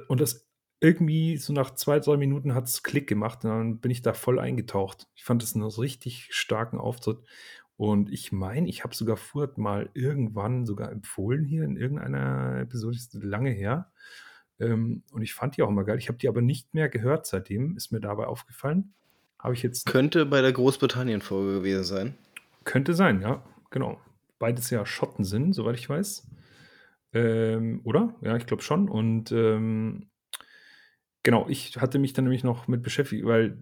und das irgendwie so nach zwei, drei Minuten hat es Klick gemacht und dann bin ich da voll eingetaucht. Ich fand das einen richtig starken Auftritt. Und ich meine, ich habe sogar Furt mal irgendwann sogar empfohlen hier in irgendeiner Episode, ist lange her. Ähm, und ich fand die auch immer geil. Ich habe die aber nicht mehr gehört seitdem, ist mir dabei aufgefallen. Habe ich jetzt. Könnte bei der Großbritannien-Folge gewesen sein. Könnte sein, ja, genau. Beides ja Schotten sind, soweit ich weiß. Ähm, oder? Ja, ich glaube schon. Und ähm, genau, ich hatte mich dann nämlich noch mit beschäftigt, weil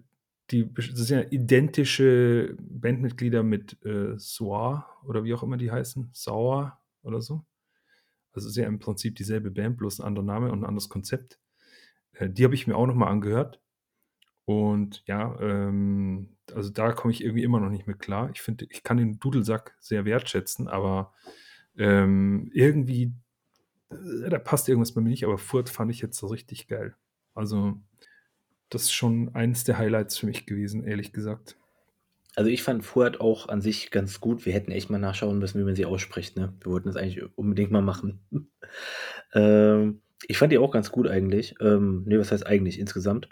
die das sind ja identische Bandmitglieder mit äh, Soir oder wie auch immer die heißen, Sauer oder so. Also sehr im Prinzip dieselbe Band, bloß ein anderer Name und ein anderes Konzept. Äh, die habe ich mir auch nochmal angehört. Und ja, ähm, also da komme ich irgendwie immer noch nicht mit klar. Ich finde, ich kann den Dudelsack sehr wertschätzen, aber ähm, irgendwie äh, da passt irgendwas bei mir nicht, aber Furt fand ich jetzt so richtig geil. Also, das ist schon eines der Highlights für mich gewesen, ehrlich gesagt. Also ich fand Furt auch an sich ganz gut. Wir hätten echt mal nachschauen müssen, wie man sie ausspricht. Ne? Wir wollten das eigentlich unbedingt mal machen. ähm, ich fand die auch ganz gut eigentlich. Ähm, ne, was heißt eigentlich insgesamt?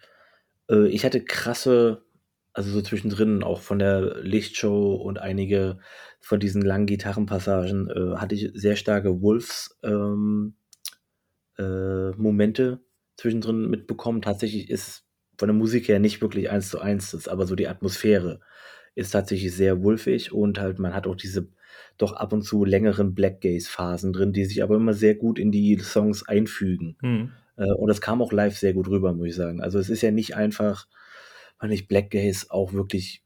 Äh, ich hatte krasse, also so zwischendrin auch von der Lichtshow und einige von diesen langen Gitarrenpassagen äh, hatte ich sehr starke Wolves ähm, äh, Momente zwischendrin mitbekommen. Tatsächlich ist von der Musik her nicht wirklich eins zu eins, das, aber so die Atmosphäre ist tatsächlich sehr wulfig und halt man hat auch diese doch ab und zu längeren Black Gaze Phasen drin, die sich aber immer sehr gut in die Songs einfügen. Hm. Äh, und das kam auch live sehr gut rüber, muss ich sagen. Also es ist ja nicht einfach, man nicht Black Gaze auch wirklich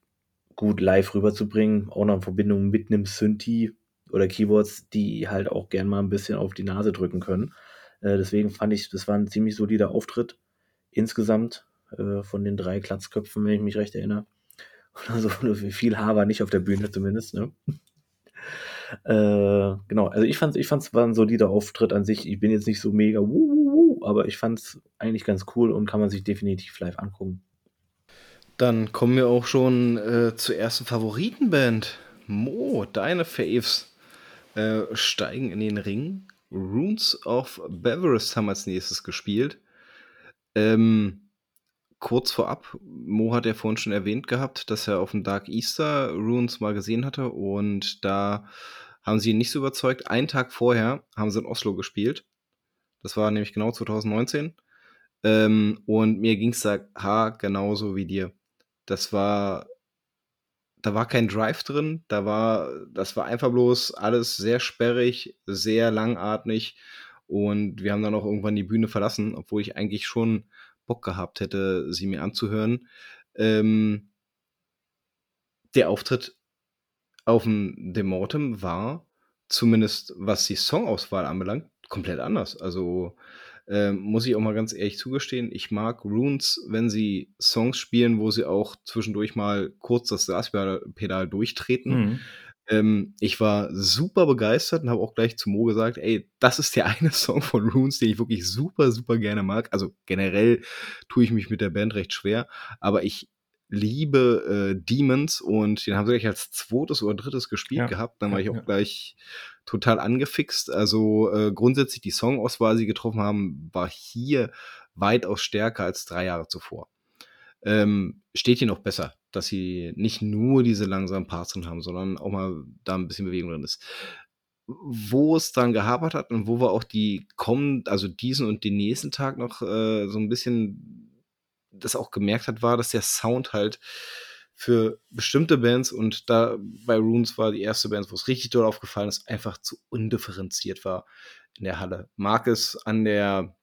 gut live rüberzubringen, auch noch in Verbindung mit einem Synthi oder Keyboards, die halt auch gern mal ein bisschen auf die Nase drücken können. Äh, deswegen fand ich, das war ein ziemlich solider Auftritt insgesamt äh, von den drei Klatzköpfen, wenn ich mich recht erinnere. Also viel Haar war nicht auf der Bühne zumindest. Ne? äh, genau, also ich fand es ich fand's war ein solider Auftritt an sich. Ich bin jetzt nicht so mega, wuh, aber ich fand es eigentlich ganz cool und kann man sich definitiv live angucken. Dann kommen wir auch schon äh, zur ersten Favoritenband. Mo, deine Faves äh, steigen in den Ring. Runes of Beverest haben als nächstes gespielt. Ähm, kurz vorab, Mo hat ja vorhin schon erwähnt gehabt, dass er auf dem Dark Easter Runes mal gesehen hatte und da haben sie ihn nicht so überzeugt. Einen Tag vorher haben sie in Oslo gespielt. Das war nämlich genau 2019. Ähm, und mir ging es da ha, genauso wie dir das war, da war kein Drive drin, da war, das war einfach bloß alles sehr sperrig, sehr langatmig und wir haben dann auch irgendwann die Bühne verlassen, obwohl ich eigentlich schon Bock gehabt hätte, sie mir anzuhören. Ähm, der Auftritt auf dem Demortem war, zumindest was die Songauswahl anbelangt, komplett anders. Also ähm, muss ich auch mal ganz ehrlich zugestehen, ich mag Runes, wenn sie Songs spielen, wo sie auch zwischendurch mal kurz das Gaspedal durchtreten. Mhm. Ähm, ich war super begeistert und habe auch gleich zu Mo gesagt, ey, das ist der eine Song von Runes, den ich wirklich super, super gerne mag. Also generell tue ich mich mit der Band recht schwer, aber ich liebe äh, Demons und den haben sie gleich als zweites oder drittes gespielt ja. gehabt. Dann war ich auch ja. gleich total angefixt. Also äh, grundsätzlich die Songauswahl, die sie getroffen haben, war hier weitaus stärker als drei Jahre zuvor. Ähm, steht hier noch besser, dass sie nicht nur diese langsamen Parts drin haben, sondern auch mal da ein bisschen Bewegung drin ist. Wo es dann gehabert hat und wo wir auch die kommen, also diesen und den nächsten Tag noch äh, so ein bisschen das auch gemerkt hat, war, dass der Sound halt für bestimmte Bands und da bei Runes war die erste Band, wo es richtig doll aufgefallen ist, einfach zu undifferenziert war in der Halle. Mag es an der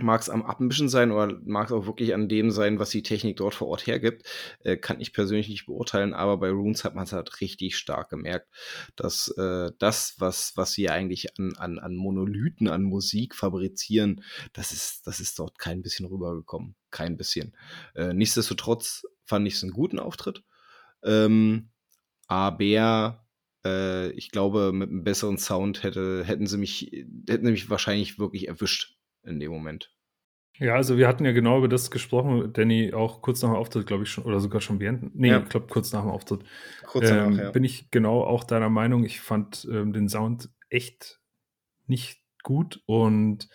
mag es am Abmischen sein oder mag es auch wirklich an dem sein, was die Technik dort vor Ort hergibt, äh, kann ich persönlich nicht beurteilen, aber bei Runes hat man es halt richtig stark gemerkt, dass äh, das, was, was sie eigentlich an, an, an Monolithen, an Musik fabrizieren, das ist, das ist dort kein bisschen rübergekommen. Kein bisschen. Äh, nichtsdestotrotz fand ich es einen guten Auftritt. Ähm, aber äh, ich glaube, mit einem besseren Sound hätte, hätten sie mich, hätten sie mich wahrscheinlich wirklich erwischt in dem Moment. Ja, also wir hatten ja genau über das gesprochen, Danny, auch kurz nach dem Auftritt, glaube ich schon, oder sogar schon während, nee, ja. ich glaube kurz nach dem Auftritt. Kurz danach, ähm, ja. Bin ich genau auch deiner Meinung. Ich fand ähm, den Sound echt nicht gut und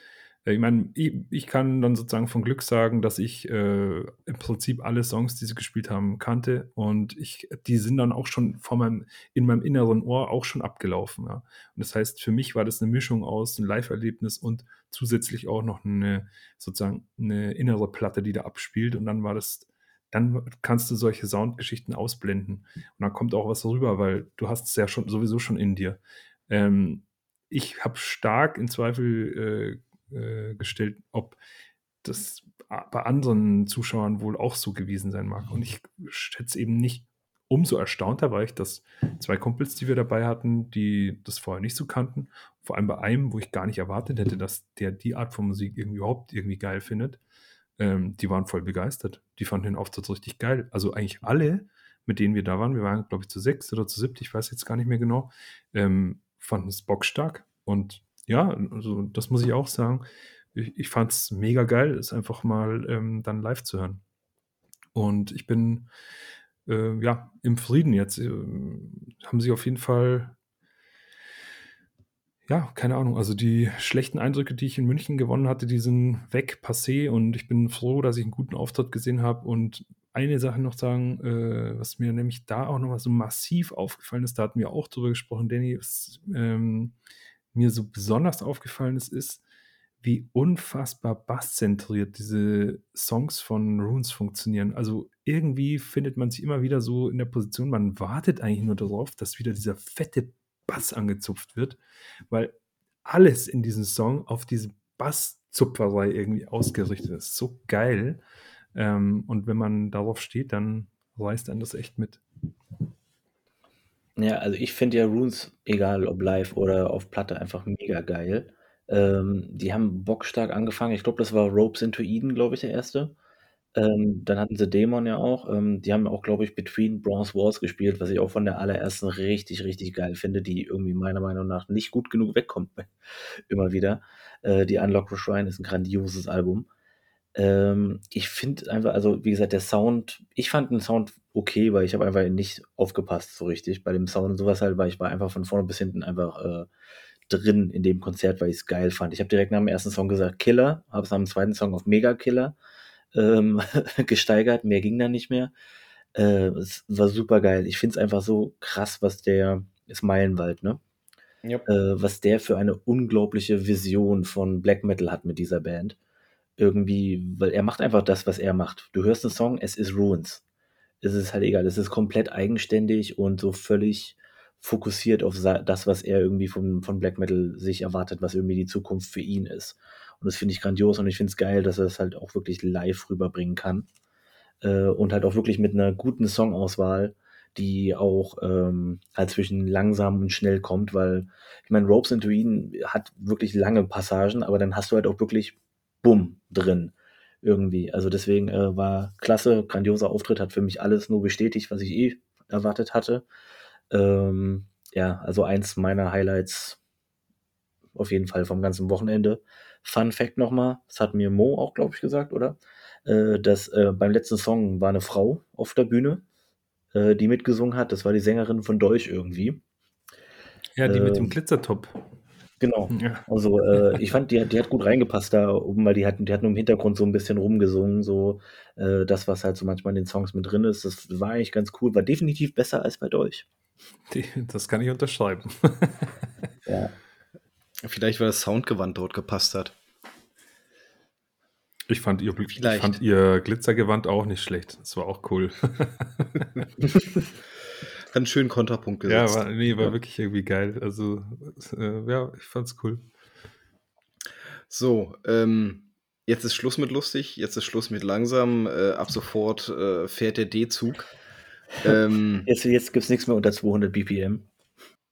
ich meine, ich, ich, kann dann sozusagen von Glück sagen, dass ich äh, im Prinzip alle Songs, die sie gespielt haben, kannte und ich, die sind dann auch schon vor meinem, in meinem inneren Ohr auch schon abgelaufen. Ja. Und das heißt, für mich war das eine Mischung aus einem Live-Erlebnis und zusätzlich auch noch eine sozusagen eine innere Platte, die da abspielt und dann war das dann kannst du solche Soundgeschichten ausblenden. Und dann kommt auch was rüber, weil du hast es ja schon sowieso schon in dir. Ähm, ich habe stark in Zweifel äh, äh, gestellt, ob das bei anderen Zuschauern wohl auch so gewesen sein mag. Und ich schätze eben nicht, umso erstaunter war ich, dass zwei Kumpels, die wir dabei hatten, die das vorher nicht so kannten, vor allem bei einem, wo ich gar nicht erwartet hätte, dass der die Art von Musik irgendwie überhaupt irgendwie geil findet, ähm, die waren voll begeistert. Die fanden den Auftritt richtig geil. Also eigentlich alle, mit denen wir da waren, wir waren, glaube ich, zu sechs oder zu siebt, ich weiß jetzt gar nicht mehr genau, ähm, fanden es bockstark. Und ja, also das muss ich auch sagen. Ich, ich fand es mega geil, es einfach mal ähm, dann live zu hören. Und ich bin äh, ja im Frieden jetzt. Äh, haben sie auf jeden Fall ja, keine Ahnung. Also die schlechten Eindrücke, die ich in München gewonnen hatte, die sind weg, passé. Und ich bin froh, dass ich einen guten Auftritt gesehen habe. Und eine Sache noch sagen, äh, was mir nämlich da auch noch mal so massiv aufgefallen ist, da hatten wir auch drüber gesprochen, Danny, ist, ähm, mir so besonders aufgefallen ist, ist, wie unfassbar basszentriert diese Songs von Runes funktionieren. Also irgendwie findet man sich immer wieder so in der Position, man wartet eigentlich nur darauf, dass wieder dieser fette Bass angezupft wird, weil alles in diesem Song auf diese Basszupferei irgendwie ausgerichtet ist. So geil. Ähm, und wenn man darauf steht, dann reißt einen das echt mit. Ja, also ich finde ja Runes, egal ob live oder auf Platte, einfach mega geil. Ähm, die haben bockstark angefangen. Ich glaube, das war Ropes into Eden, glaube ich, der erste. Ähm, dann hatten sie Dämon ja auch. Ähm, die haben auch, glaube ich, Between Bronze Wars gespielt, was ich auch von der allerersten richtig, richtig geil finde, die irgendwie meiner Meinung nach nicht gut genug wegkommt. Immer wieder. Äh, die Unlock the Shrine ist ein grandioses Album. Ähm, ich finde einfach, also wie gesagt, der Sound, ich fand den Sound okay, weil ich habe einfach nicht aufgepasst so richtig bei dem Sound und sowas halt, weil ich war einfach von vorne bis hinten einfach äh, drin in dem Konzert, weil ich es geil fand. Ich habe direkt nach dem ersten Song gesagt Killer, habe es nach dem zweiten Song auf Mega Killer ähm, gesteigert, mehr ging da nicht mehr. Äh, es war super geil. Ich finde es einfach so krass, was der ist Meilenwald, ne? Yep. Äh, was der für eine unglaubliche Vision von Black Metal hat mit dieser Band irgendwie, weil er macht einfach das, was er macht. Du hörst einen Song, es ist Ruins. Es ist halt egal, es ist komplett eigenständig und so völlig fokussiert auf das, was er irgendwie von, von Black Metal sich erwartet, was irgendwie die Zukunft für ihn ist. Und das finde ich grandios und ich finde es geil, dass er es halt auch wirklich live rüberbringen kann. Äh, und halt auch wirklich mit einer guten Songauswahl, die auch ähm, halt zwischen langsam und schnell kommt, weil ich meine, Ropes into Eden hat wirklich lange Passagen, aber dann hast du halt auch wirklich Bumm drin irgendwie. Also deswegen äh, war klasse, grandioser Auftritt, hat für mich alles nur bestätigt, was ich eh erwartet hatte. Ähm, ja, also eins meiner Highlights auf jeden Fall vom ganzen Wochenende. Fun Fact nochmal, das hat mir Mo auch, glaube ich, gesagt, oder? Äh, dass äh, beim letzten Song war eine Frau auf der Bühne, äh, die mitgesungen hat. Das war die Sängerin von Dolch irgendwie. Ja, die mit dem ähm, Glitzertop. Genau. Ja. Also äh, ich fand, die, die hat gut reingepasst da oben, weil die hatten, die hatten im Hintergrund so ein bisschen rumgesungen, so äh, das, was halt so manchmal in den Songs mit drin ist. Das war eigentlich ganz cool, war definitiv besser als bei Dolch. das kann ich unterschreiben. ja. Vielleicht, weil das Soundgewand dort gepasst hat. Ich fand, ihr, ich fand ihr Glitzergewand auch nicht schlecht. Das war auch cool. Hat einen schönen Kontrapunkt gesetzt. Ja, war, nee, war ja. wirklich irgendwie geil. Also, äh, ja, ich fand's cool. So, ähm, jetzt ist Schluss mit lustig, jetzt ist Schluss mit langsam. Äh, ab sofort äh, fährt der D-Zug. Ähm, jetzt jetzt gibt es nichts mehr unter 200 BPM.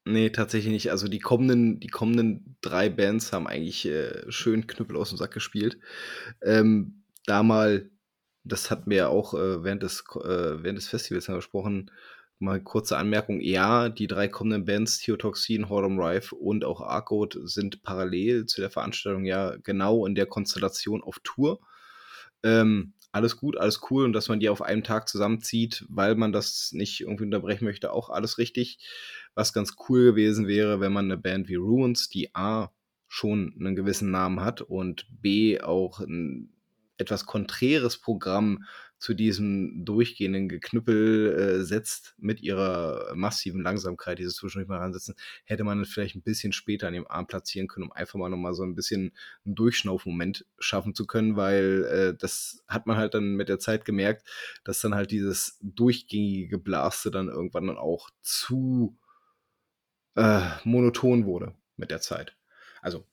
Nee, tatsächlich nicht. Also die kommenden, die kommenden drei Bands haben eigentlich äh, schön Knüppel aus dem Sack gespielt. Ähm, da mal, das hatten wir ja auch äh, während, des, äh, während des Festivals gesprochen, mal kurze Anmerkung. Ja, die drei kommenden Bands, Theotoxin, Hordom Rife und auch Arcode, sind parallel zu der Veranstaltung ja genau in der Konstellation auf Tour. Ähm, alles gut, alles cool und dass man die auf einem Tag zusammenzieht, weil man das nicht irgendwie unterbrechen möchte, auch alles richtig. Was ganz cool gewesen wäre, wenn man eine Band wie Ruins, die A schon einen gewissen Namen hat und B auch ein etwas konträres Programm zu diesem durchgehenden Geknüppel äh, setzt mit ihrer massiven Langsamkeit, dieses zwischendurch mal ransetzen, hätte man vielleicht ein bisschen später an dem Arm platzieren können, um einfach mal nochmal so ein bisschen einen Durchschnaufmoment schaffen zu können, weil äh, das hat man halt dann mit der Zeit gemerkt, dass dann halt dieses durchgängige Geblaste dann irgendwann dann auch zu äh, monoton wurde mit der Zeit. Also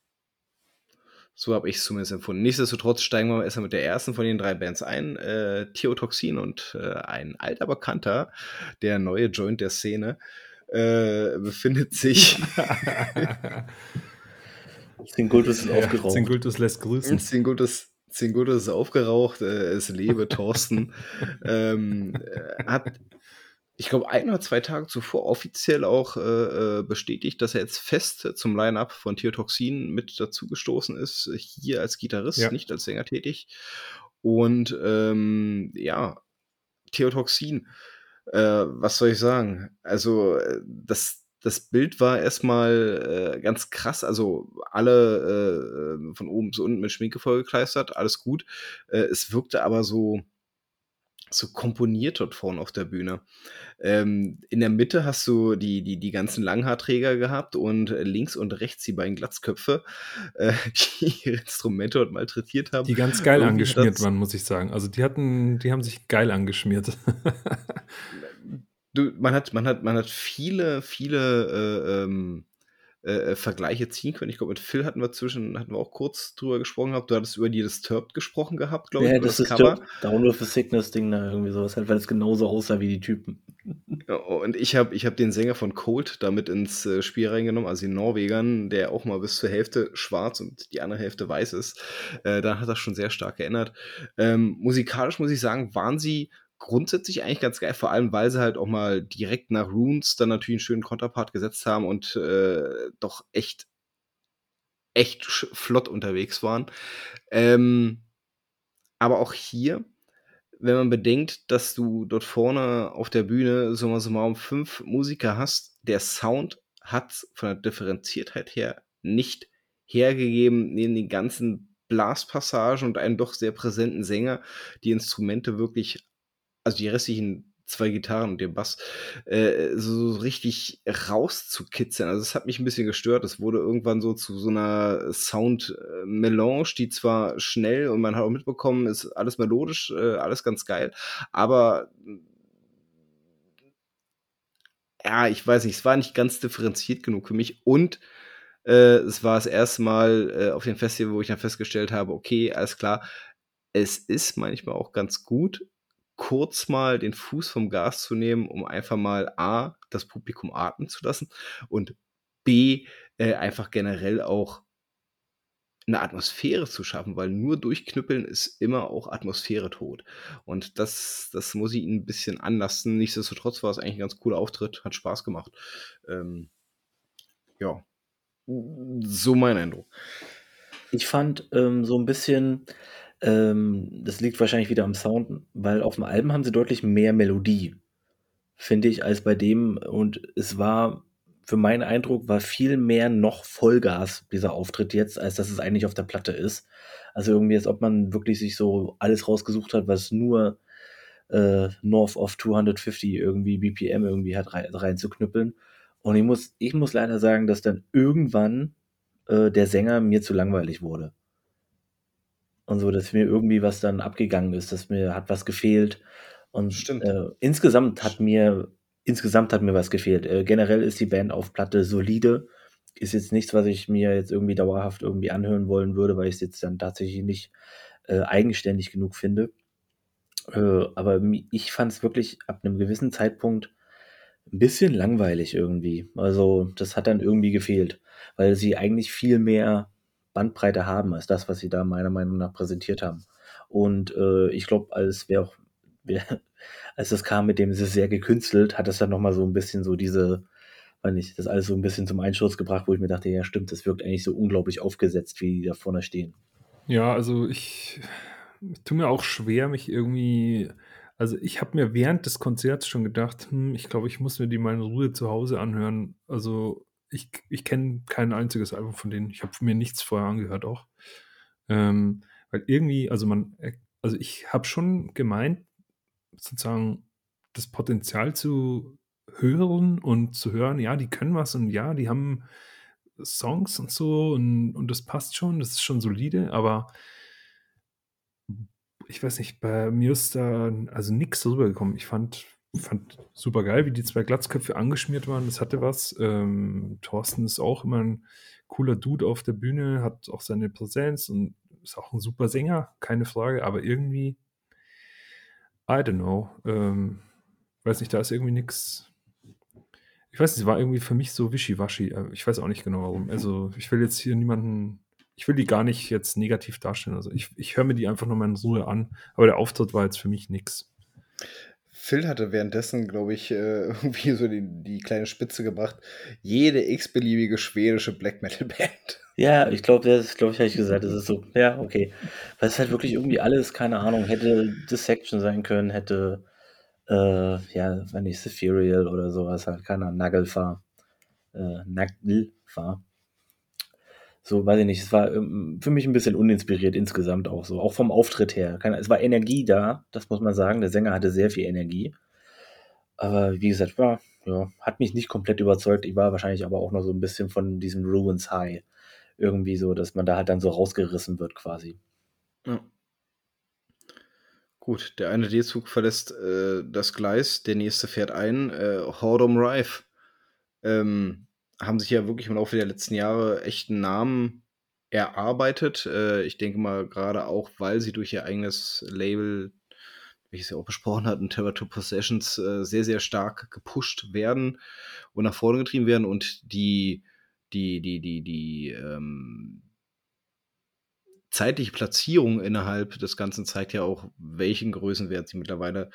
so habe ich es zumindest empfunden. Nichtsdestotrotz steigen wir erstmal mit der ersten von den drei Bands ein. Äh, Theotoxin und äh, ein alter Bekannter, der neue Joint der Szene, äh, befindet sich. Zingultus ist aufgeraucht. Zingultus lässt grüßen. Zingultus, Zingultus ist aufgeraucht. Äh, es lebe Thorsten. ähm, äh, hat ich glaube, ein oder zwei Tage zuvor offiziell auch äh, äh, bestätigt, dass er jetzt fest zum Line-Up von Theotoxin mit dazugestoßen ist, hier als Gitarrist, ja. nicht als Sänger tätig. Und ähm, ja, Theotoxin, äh, was soll ich sagen? Also, äh, das, das Bild war erstmal äh, ganz krass. Also, alle äh, von oben bis unten mit Schminke vollgekleistert, alles gut. Äh, es wirkte aber so so komponiert dort vorne auf der Bühne. Ähm, in der Mitte hast du die, die, die ganzen Langhaarträger gehabt und links und rechts die beiden Glatzköpfe, äh, die ihre Instrumente dort malträtiert haben. Die ganz geil Irgendwie angeschmiert waren, muss ich sagen. Also die hatten, die haben sich geil angeschmiert. du, man hat, man hat, man hat viele, viele äh, ähm, äh, äh, Vergleiche ziehen können. Ich glaube, mit Phil hatten wir zwischen, hatten wir auch kurz drüber gesprochen gehabt. Du hattest über die Disturbed gesprochen gehabt, glaube ich. Ja, das, das Cover. Down with the Sickness Ding da irgendwie sowas, halt, weil es genauso aussah wie die Typen. Ja, und ich habe ich hab den Sänger von Cold damit ins äh, Spiel reingenommen, also den Norwegern, der auch mal bis zur Hälfte schwarz und die andere Hälfte weiß ist. Äh, da hat das schon sehr stark geändert. Ähm, musikalisch muss ich sagen, waren sie grundsätzlich eigentlich ganz geil, vor allem weil sie halt auch mal direkt nach Runes dann natürlich einen schönen Konterpart gesetzt haben und äh, doch echt, echt flott unterwegs waren. Ähm, aber auch hier, wenn man bedenkt, dass du dort vorne auf der Bühne so mal so mal um fünf Musiker hast, der Sound hat von der Differenziertheit her nicht hergegeben, neben den ganzen Blaspassagen und einem doch sehr präsenten Sänger, die Instrumente wirklich also die restlichen zwei Gitarren und den Bass, äh, so richtig rauszukitzeln. Also es hat mich ein bisschen gestört. Es wurde irgendwann so zu so einer Sound-Melange, die zwar schnell und man hat auch mitbekommen, ist alles melodisch, äh, alles ganz geil, aber ja, ich weiß nicht, es war nicht ganz differenziert genug für mich und äh, es war das erste Mal äh, auf dem Festival, wo ich dann festgestellt habe, okay, alles klar, es ist manchmal auch ganz gut, kurz mal den Fuß vom Gas zu nehmen, um einfach mal A, das Publikum atmen zu lassen und B, äh, einfach generell auch eine Atmosphäre zu schaffen, weil nur durchknüppeln ist immer auch Atmosphäre tot. Und das, das muss ich ihn ein bisschen anlassen. Nichtsdestotrotz war es eigentlich ein ganz cooler Auftritt, hat Spaß gemacht. Ähm, ja, so mein Eindruck. Ich fand ähm, so ein bisschen, ähm, das liegt wahrscheinlich wieder am Sound, weil auf dem Album haben sie deutlich mehr Melodie, finde ich, als bei dem. Und es war, für meinen Eindruck, war viel mehr noch Vollgas dieser Auftritt jetzt, als dass es eigentlich auf der Platte ist. Also irgendwie, als ob man wirklich sich so alles rausgesucht hat, was nur äh, North of 250 irgendwie BPM irgendwie hat rein, reinzuknüppeln. Und ich muss, ich muss leider sagen, dass dann irgendwann äh, der Sänger mir zu langweilig wurde. Und so, dass mir irgendwie was dann abgegangen ist, dass mir hat was gefehlt. Und Stimmt. Äh, insgesamt hat mir insgesamt hat mir was gefehlt. Äh, generell ist die Band auf Platte solide. Ist jetzt nichts, was ich mir jetzt irgendwie dauerhaft irgendwie anhören wollen würde, weil ich es jetzt dann tatsächlich nicht äh, eigenständig genug finde. Äh, aber ich fand es wirklich ab einem gewissen Zeitpunkt ein bisschen langweilig irgendwie. Also das hat dann irgendwie gefehlt, weil sie eigentlich viel mehr Bandbreite haben als das, was sie da meiner Meinung nach präsentiert haben. Und äh, ich glaube, als wäre auch, wär, als das kam mit dem, es ist sehr gekünstelt, hat das dann nochmal so ein bisschen so diese, weiß nicht, das alles so ein bisschen zum Einschuss gebracht, wo ich mir dachte, ja stimmt, das wirkt eigentlich so unglaublich aufgesetzt, wie die da vorne stehen. Ja, also ich, ich tue mir auch schwer, mich irgendwie also ich habe mir während des Konzerts schon gedacht, hm, ich glaube, ich muss mir die mal in Ruhe zu Hause anhören. Also ich, ich kenne kein einziges Album von denen. Ich habe mir nichts vorher angehört auch. Ähm, weil irgendwie, also man, also ich habe schon gemeint, sozusagen das Potenzial zu hören und zu hören, ja, die können was und ja, die haben Songs und so und, und das passt schon, das ist schon solide, aber ich weiß nicht, bei mir ist da also nichts rübergekommen. Ich fand, fand super geil, wie die zwei Glatzköpfe angeschmiert waren. Das hatte was. Ähm, Thorsten ist auch immer ein cooler Dude auf der Bühne, hat auch seine Präsenz und ist auch ein super Sänger, keine Frage, aber irgendwie, I don't know, ähm, weiß nicht, da ist irgendwie nichts. Ich weiß nicht, es war irgendwie für mich so wischiwaschi. Äh, ich weiß auch nicht genau warum. Also, ich will jetzt hier niemanden ich will die gar nicht jetzt negativ darstellen. Also ich, ich höre mir die einfach nochmal in Ruhe an. Aber der Auftritt war jetzt für mich nichts. Phil hatte währenddessen, glaube ich, äh, irgendwie so die, die kleine Spitze gebracht. Jede x-beliebige schwedische Black Metal Band. Ja, ich glaube, das glaube ich, habe ich gesagt, das ist so, ja, okay. Weil es halt wirklich irgendwie alles, keine Ahnung, hätte Dissection sein können, hätte, äh, ja, wenn nicht Sephirial oder sowas, halt, keiner Nagelfahr. Äh, Nagelfahr so, weiß ich nicht, es war ähm, für mich ein bisschen uninspiriert insgesamt auch so, auch vom Auftritt her. Es war Energie da, das muss man sagen. Der Sänger hatte sehr viel Energie. Aber wie gesagt, war, ja, hat mich nicht komplett überzeugt. Ich war wahrscheinlich aber auch noch so ein bisschen von diesem Ruins High. Irgendwie so, dass man da halt dann so rausgerissen wird quasi. Ja. Gut, der eine D-Zug verlässt äh, das Gleis, der nächste fährt ein. Äh, Hordom Rife. Ähm, haben sich ja wirklich im Laufe der letzten Jahre echt einen Namen erarbeitet. Äh, ich denke mal, gerade auch, weil sie durch ihr eigenes Label, wie ich es ja auch besprochen hatten, Terror to Possessions, äh, sehr, sehr stark gepusht werden und nach vorne getrieben werden und die, die, die, die, die, ähm, zeitliche Platzierung innerhalb des Ganzen zeigt ja auch, welchen Größenwert sie mittlerweile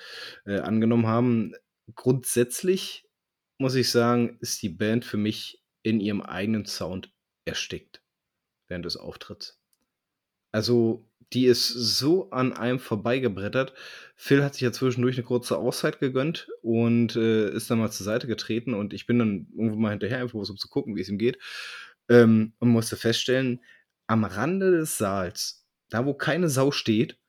äh, angenommen haben. Grundsätzlich muss ich sagen, ist die Band für mich in ihrem eigenen Sound erstickt während des Auftritts. Also, die ist so an einem vorbeigebrettert. Phil hat sich ja zwischendurch eine kurze Auszeit gegönnt und äh, ist dann mal zur Seite getreten und ich bin dann irgendwo mal hinterher, einfach um zu gucken, wie es ihm geht. Ähm, und musste feststellen, am Rande des Saals, da wo keine Sau steht,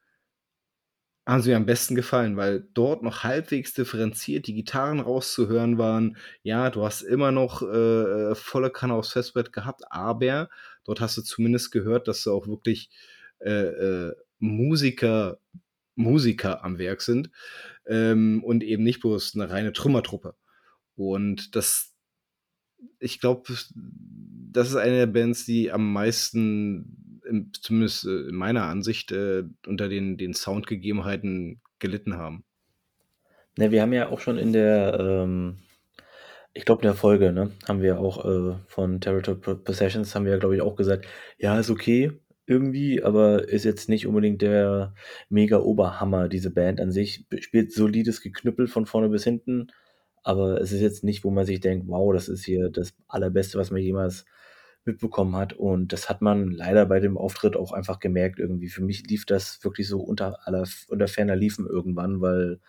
haben sie mir am besten gefallen, weil dort noch halbwegs differenziert die Gitarren rauszuhören waren. Ja, du hast immer noch äh, volle Kanne aufs Festbrett gehabt, aber dort hast du zumindest gehört, dass du auch wirklich äh, äh, Musiker, Musiker am Werk sind ähm, und eben nicht bloß eine reine Trümmertruppe. Und das, ich glaube, das ist eine der Bands, die am meisten zumindest äh, in meiner Ansicht, äh, unter den, den Soundgegebenheiten gelitten haben. Ne, wir haben ja auch schon in der, ähm ich glaube, in der Folge, ne, haben wir auch, äh, von Territory Possessions haben wir ja, glaube ich, auch gesagt: „Ja, ist okay irgendwie, aber ist jetzt nicht unbedingt der mega Oberhammer, diese Band an sich. Spielt solides Geknüppel von vorne bis hinten, aber es ist jetzt nicht, wo man sich denkt: ‚Wow, das ist hier das Allerbeste, was man jemals mitbekommen hat.‘“ Und das hat man leider bei dem Auftritt auch einfach gemerkt irgendwie. Für mich lief das wirklich so unter aller unter ferner Liefen irgendwann, weil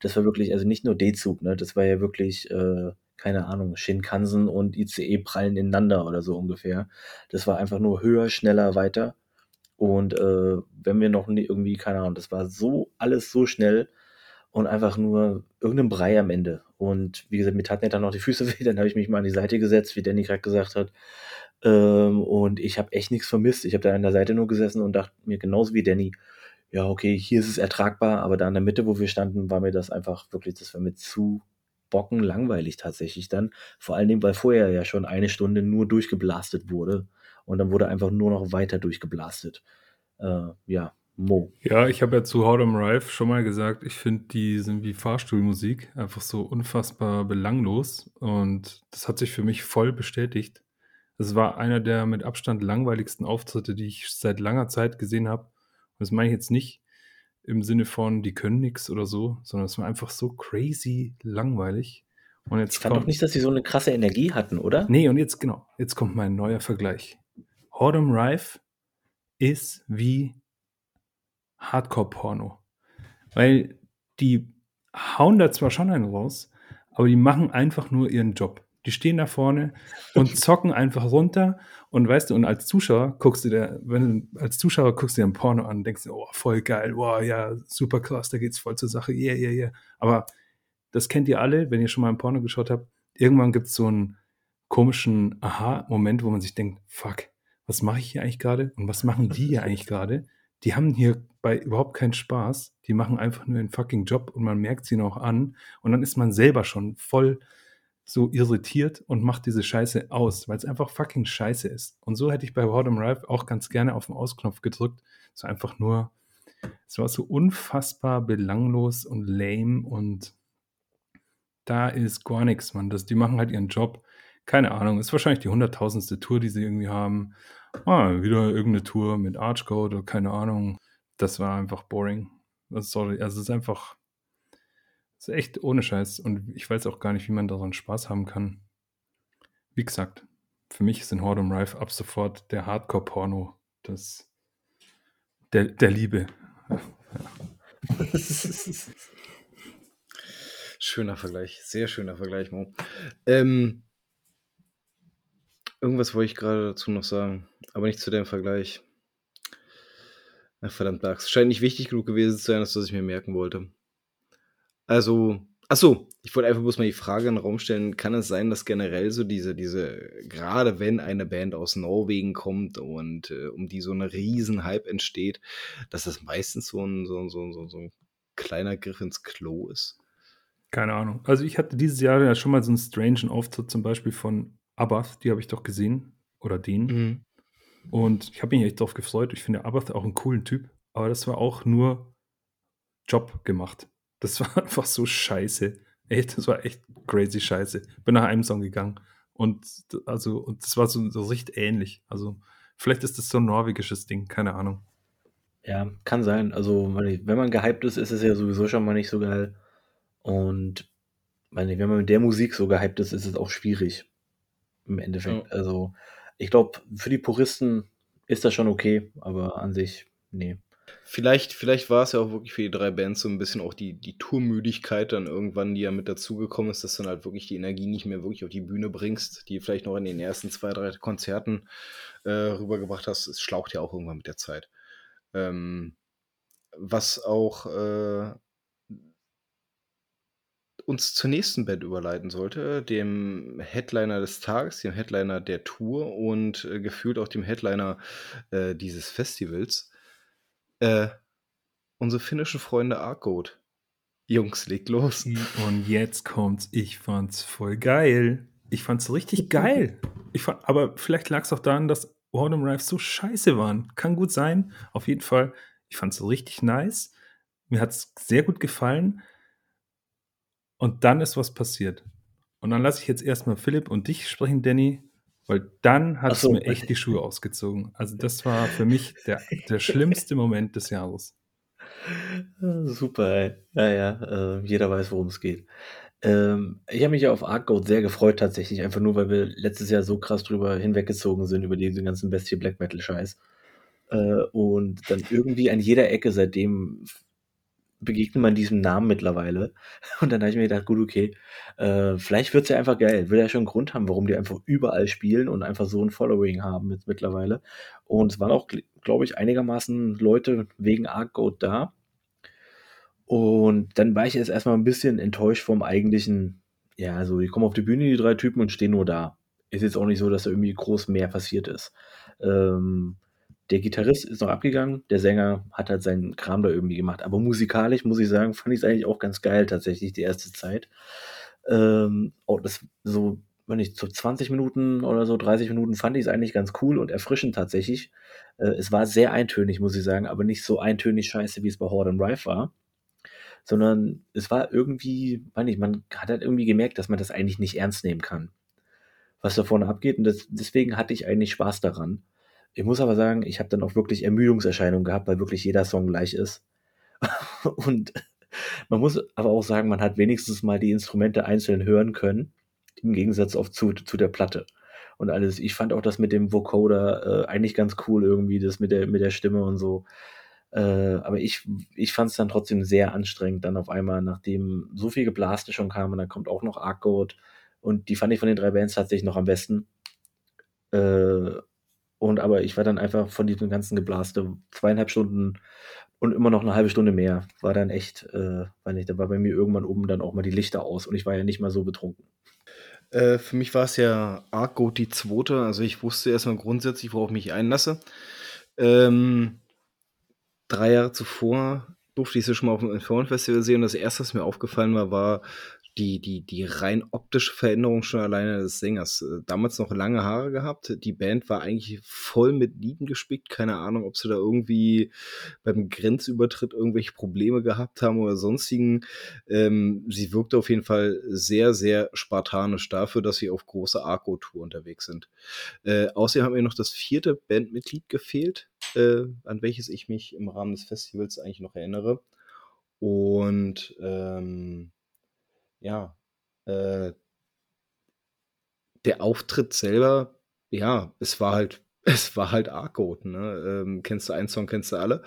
das war wirklich also nicht nur D-Zug, ne? Das war ja wirklich, äh, keine Ahnung, Shinkansen und ICE prallen ineinander oder so ungefähr. Das war einfach nur höher, schneller, weiter. Und, äh, wenn wir noch nie irgendwie keine Ahnung, das war so alles so schnell und einfach nur irgend 'n Brei am Ende. Und wie gesagt, mir taten ja dann noch die Füße weh, dann habe ich mich mal an die Seite gesetzt, wie Danny grad gesagt hat. Ähm, und ich habe echt nix vermisst. Ich habe da an der Seite nur gesessen und dachte mir genauso wie Danny: „Ja, okay, hier ist es ertragbar“, aber da in der Mitte, wo wir standen, war mir das einfach wirklich das war mir zu bockenlangweilig tatsächlich dann. Vor allen Dingen, weil vorher ja schon eine Stunde nur durchgeblastet wurde und dann wurde einfach nur noch weiter durchgeblastet. Äh, ja, Mo. Ja, ich habe ja zu Hard 'em Rife schon mal gesagt, ich finde, die sind wie Fahrstuhlmusik, einfach so unfassbar belanglos und das hat sich für mich voll bestätigt. Es war einer der mit Abstand langweiligsten Auftritte, die ich seit langer Zeit gesehen habe. Und das meine ich jetzt nicht im Sinne von, die können nix oder so, sondern es war einfach so crazy langweilig. Und Ich jetzt fand auch kommt nicht, dass die so 'ne krasse Energie hatten, oder? Ne, und jetzt genau, jetzt kommt mein neuer Vergleich. Hard 'em Rife ist wie Hardcore-Porno. Weil die hauen da zwar schon einen raus, aber die machen einfach nur ihren Job. Die stehen da vorne und zocken einfach runter und weißt du und als Zuschauer guckst du dir wenn als Zuschauer guckst du dir 'n Porno an und denkst dir: „Oh, voll geil. Wow, ja, super krass, da geht's voll zur Sache. Yeah, yeah, yeah.“ Aber das kennt ihr alle, wenn ihr schon mal 'n Porno geschaut habt. Irgendwann gibt's so 'n komischen Aha-Moment, wo man sich denkt: „Fuck, was mache ich hier eigentlich grade und was machen die hier eigentlich grade?“ Die haben hierbei überhaupt keinen Spaß. Die machen einfach nur ihren fucking Job und man merkt's ihnen auch an. Und dann ist man selber schon voll so irritiert und macht diese Scheiße aus, weil's einfach fucking scheiße ist. Und so hätte ich bei 'em Rife auch ganz gerne auf 'n Aus-Knopf gedrückt. Es war einfach nur es war so unfassbar belanglos und lame und da ist gar nix, Mann. Das die machen halt ihren Job. Keine Ahnung, ist wahrscheinlich die 100.000. Tour, die sie irgendwie haben. Ah, wieder irgend 'ne Tour mit Archgoat oder keine Ahnung. Das war einfach boring. Äh, sorry, also, es ist einfach ist echt ohne Scheiß und ich weiß auch gar nicht, wie man daran Spaß haben kann. Wie gesagt, für mich sind Hard 'em Rife ab sofort der Hardcore-Porno des der der Liebe. Schöner Vergleich, sehr schöner Vergleich, Mo. Ähm irgendwas wollte ich grade dazu noch sagen, aber nicht zu dem Vergleich. Ach, verdammt Lachs. Scheint nicht wichtig genug gewesen zu sein, dass ich mir merken wollte. Also ach so, ich wollte einfach bloß mal die Frage in 'n Raum stellen: Kann es sein, dass generell so diese diese grade wenn eine Band aus Norwegen kommt und, äh, um die so 'ne Riesenhype entsteht, dass das meistens so 'n so so so so 'n kleiner Griff ins Klo ist? Keine Ahnung. Also, ich hatte dieses Jahr ja schon mal so 'n strangen Auftritt zum Beispiel von Abbath, die habe ich doch gesehen oder den. Mhm. Und ich habe mich echt drauf gefreut. Ich finde Abbath auch 'n coolen Typ, aber das war auch nur Job gemacht. Das war einfach so scheiße. Echt, das war echt crazy scheiße. Bin nach einem Song gegangen und also und das war so so recht ähnlich. Also, vielleicht ist das so 'n norwegisches Ding, keine Ahnung. Ja, kann sein. Also, wenn man gehypt ist, ist es ja sowieso schon mal nicht so geil. Und nicht, wenn man mit der Musik so gehypt ist, ist es auch schwierig im Ja. Endeffekt. Also, ich glaube, für die Puristen ist das schon okay, aber an sich, ne. Vielleicht vielleicht war's ja auch wirklich für die 3 Bands so 'n bisschen auch die die Tourmüdigkeit dann irgendwann, die ja mit dazugekommen ist, dass du dann halt wirklich die Energie nicht mehr wirklich auf die Bühne bringst, die vielleicht noch in den ersten 2, 3 Konzerten, äh, rübergebracht hast. Es schlaucht ja auch irgendwann mit der Zeit. Ähm, was auch, äh uns zur nächsten Band überleiten sollte, dem Headliner des Tages, dem Headliner der Tour und, äh, gefühlt auch dem Headliner, äh, dieses Festivals. Äh, unsere finnischen Freunde Arcgoat. Jungs, legt los. Und jetzt kommt's. Ich fand's voll geil. Ich fand's richtig geil. Ich fand aber vielleicht lag's auch daran, dass 'em Rife so scheiße waren. Kann gut sein. Auf jeden Fall, ich fand's richtig nice. Mir hat's sehr gut gefallen. Und dann ist was passiert. Und dann lasse ich jetzt erstmal Philipp und dich sprechen, Danny, weil dann hat es so. mir echt die Schuhe ausgezogen. Also das war für mich der, der schlimmste Moment des Jahres. Super, ey. Ja, ja, äh, jeder weiß, worum es geht. Ähm, ich habe mich ja auf Arcgoat sehr gefreut tatsächlich, einfach nur, weil wir letztes Jahr so krass drüber hinweggezogen sind, über diesen ganzen Bestie Black Metal Scheiß. Äh, und dann irgendwie an jeder Ecke seitdem begegnet man diesem Namen mittlerweile. Und dann habe ich mir gedacht, gut, okay, äh, vielleicht wird es ja einfach geil. Will ja schon einen Grund haben, warum die einfach überall spielen und einfach so ein Following haben jetzt mittlerweile. Und es waren auch, glaube ich, einigermaßen Leute wegen Arcgoat da. Und dann war ich jetzt erstmal ein bisschen enttäuscht vom eigentlichen, ja, also die kommen auf die Bühne, die drei Typen, und stehen nur da. Ist jetzt auch nicht so, dass da irgendwie groß mehr passiert ist. Ähm, der Gitarrist ist noch abgegangen, der Sänger hat halt seinen Kram da irgendwie gemacht. Aber musikalisch, muss ich sagen, fand ich es eigentlich auch ganz geil, tatsächlich, die erste Zeit. Ähm, auch das so, wenn ich so 20 Minuten oder so, 30 Minuten fand ich es eigentlich ganz cool und erfrischend tatsächlich. Äh, es war sehr eintönig, muss ich sagen, aber nicht so eintönig scheiße, wie es bei Horde and Rife war. Sondern es war irgendwie, meine ich, man hat halt irgendwie gemerkt, dass man das eigentlich nicht ernst nehmen kann, was da vorne abgeht. Und das, deswegen hatte ich eigentlich Spaß daran. Ich muss aber sagen, ich habe dann auch wirklich Ermüdungserscheinungen gehabt, weil wirklich jeder Song gleich ist. und man muss aber auch sagen, man hat wenigstens mal die Instrumente einzeln hören können, im Gegensatz auf zu, zu der Platte. Und alles. Ich fand auch das mit dem Vocoder äh, eigentlich ganz cool irgendwie, das mit der, mit der Stimme und so. Äh, aber ich, ich fand es dann trotzdem sehr anstrengend, dann auf einmal, nachdem so viel Geblaste schon kam und dann kommt auch noch Arcode und die fand ich von den drei Bands tatsächlich noch am besten. Äh, und aber ich war dann einfach von diesem ganzen Geblaste zweieinhalb Stunden und immer noch eine halbe Stunde mehr. War dann echt, äh, war nicht, da war bei mir irgendwann oben dann auch mal die Lichter aus und ich war ja nicht mal so betrunken. Äh, für mich war es ja Arco die zweite. Also ich wusste erstmal grundsätzlich, worauf ich mich einlasse. Ähm, drei Jahre zuvor durfte ich sie schon mal auf dem Infernal-Festival sehen. Und das erste, was mir aufgefallen war, war die, die, die rein optische Veränderung schon alleine des Sängers. Äh, damals noch lange Haare gehabt. Die Band war eigentlich voll mit Lieden gespickt. Keine Ahnung, ob sie da irgendwie beim Grenzübertritt irgendwelche Probleme gehabt haben oder sonstigen. Ähm, sie wirkte auf jeden Fall sehr, sehr spartanisch dafür, dass sie auf große Arco-Tour unterwegs sind. Äh, außerdem hat mir noch das vierte Bandmitglied gefehlt, äh, an welches ich mich im Rahmen des Festivals eigentlich noch erinnere. Und ähm, ja, äh, der Auftritt selber, ja, es war halt, es war halt Arcode, ne? Ähm, kennst du einen Song, kennst du alle.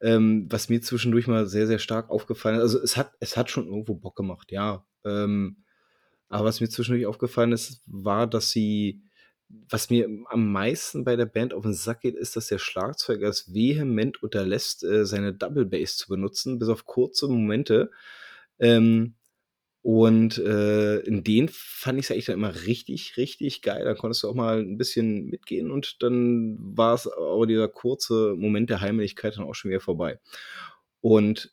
Ähm, was mir zwischendurch mal sehr, sehr stark aufgefallen ist, also es hat, es hat schon irgendwo Bock gemacht, ja. Ähm, aber was mir zwischendurch aufgefallen ist, war, dass sie, was mir am meisten bei der Band auf den Sack geht, ist, dass der Schlagzeuger es vehement unterlässt, äh, seine Double Bass zu benutzen, bis auf kurze Momente. Ähm, und äh, in denen fand ich es eigentlich dann immer richtig, richtig geil. Da konntest du auch mal ein bisschen mitgehen und dann war es aber dieser kurze Moment der Heimlichkeit dann auch schon wieder vorbei. Und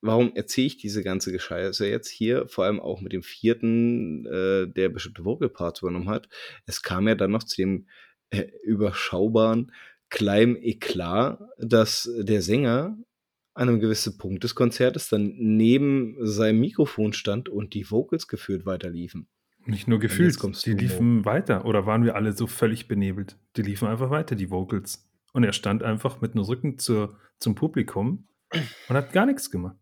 warum erzähle ich diese ganze Gescheiße jetzt hier, vor allem auch mit dem vierten, äh, der bestimmte Vocal Parts übernommen hat? Es kam ja dann noch zu dem äh, überschaubaren kleinen Eklat, dass der Sänger an einem gewissen Punkt des Konzertes dann neben seinem Mikrofon stand und die Vocals gefühlt weiterliefen. Nicht nur gefühlt, die liefen weiter. Oder waren wir alle so völlig benebelt? Die liefen einfach weiter, die Vocals. Und er stand einfach mit dem Rücken zur, zum Publikum und hat gar nichts gemacht.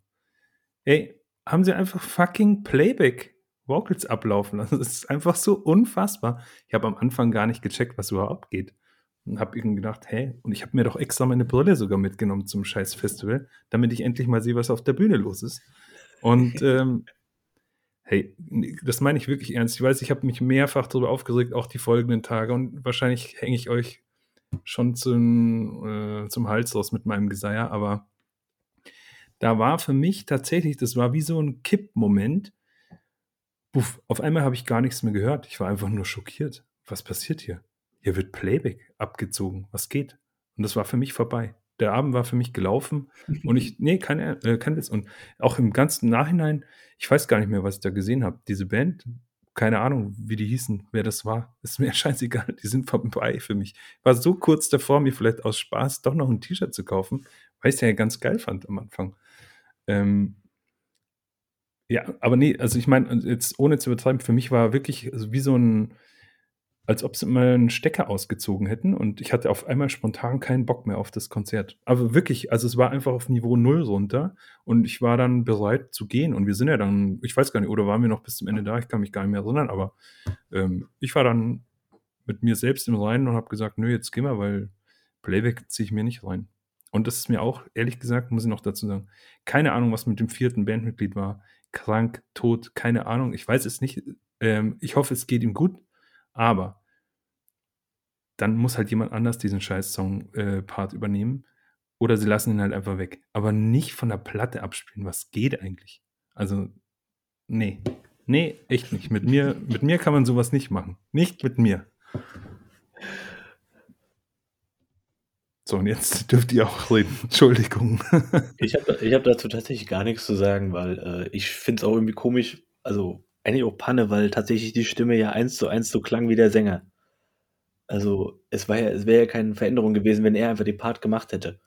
Ey, haben sie einfach fucking Playback Vocals ablaufen lassen. Das ist einfach so unfassbar. Ich habe am Anfang gar nicht gecheckt, was überhaupt geht. Und habe irgendwie gedacht, hey, und ich habe mir doch extra meine Brille sogar mitgenommen zum scheiß Festival, damit ich endlich mal sehe, was auf der Bühne los ist. Und ähm, hey, das meine ich wirklich ernst. Ich weiß, ich habe mich mehrfach darüber aufgeregt, auch die folgenden Tage. Und wahrscheinlich hänge ich euch schon zum, äh, zum Hals raus mit meinem Geseier. Aber da war für mich tatsächlich, das war wie so ein Kippmoment. Puff, auf einmal habe ich gar nichts mehr gehört. Ich war einfach nur schockiert. Was passiert hier? Hier wird Playback abgezogen. Was geht? Und das war für mich vorbei. Der Abend war für mich gelaufen und ich, nee, kein, äh, kein Witz. Und auch im ganzen Nachhinein, ich weiß gar nicht mehr, was ich da gesehen habe. Diese Band, keine Ahnung, wie die hießen, wer das war, ist mir scheißegal. Die sind vorbei für mich. War so kurz davor, mir vielleicht aus Spaß doch noch ein T-Shirt zu kaufen, weil ich es ja ganz geil fand am Anfang. Ähm, Ja, aber nee, also ich meine, jetzt ohne zu übertreiben, für mich war wirklich also wie so ein, als ob sie mal einen Stecker ausgezogen hätten und ich hatte auf einmal spontan keinen Bock mehr auf das Konzert. Aber wirklich, also es war einfach auf Niveau Null runter und ich war dann bereit zu gehen und wir sind ja dann, ich weiß gar nicht, oder waren wir noch bis zum Ende da? Ich kann mich gar nicht mehr erinnern, aber ähm, ich war dann mit mir selbst im Reinen und habe gesagt, nö, jetzt gehen wir, weil Playback ziehe ich mir nicht rein. Und das ist mir auch, ehrlich gesagt, muss ich noch dazu sagen, keine Ahnung, was mit dem vierten Bandmitglied war. Krank, tot, keine Ahnung. Ich weiß es nicht. Ähm, ich hoffe, es geht ihm gut. Aber dann muss halt jemand anders diesen Scheiß-Song-Part äh, übernehmen. Oder sie lassen ihn halt einfach weg. Aber nicht von der Platte abspielen. Was geht eigentlich? Also, nee. Nee, echt nicht. Mit mir, mit mir kann man sowas nicht machen. Nicht mit mir. So, und jetzt dürft ihr auch reden. Entschuldigung. Ich habe ich hab dazu tatsächlich gar nichts zu sagen, weil äh, ich finde es auch irgendwie komisch, also eigentlich auch Panne, weil tatsächlich die Stimme ja eins zu eins so klang wie der Sänger. Also es ja, es wäre ja keine Veränderung gewesen, wenn er einfach den Part gemacht hätte.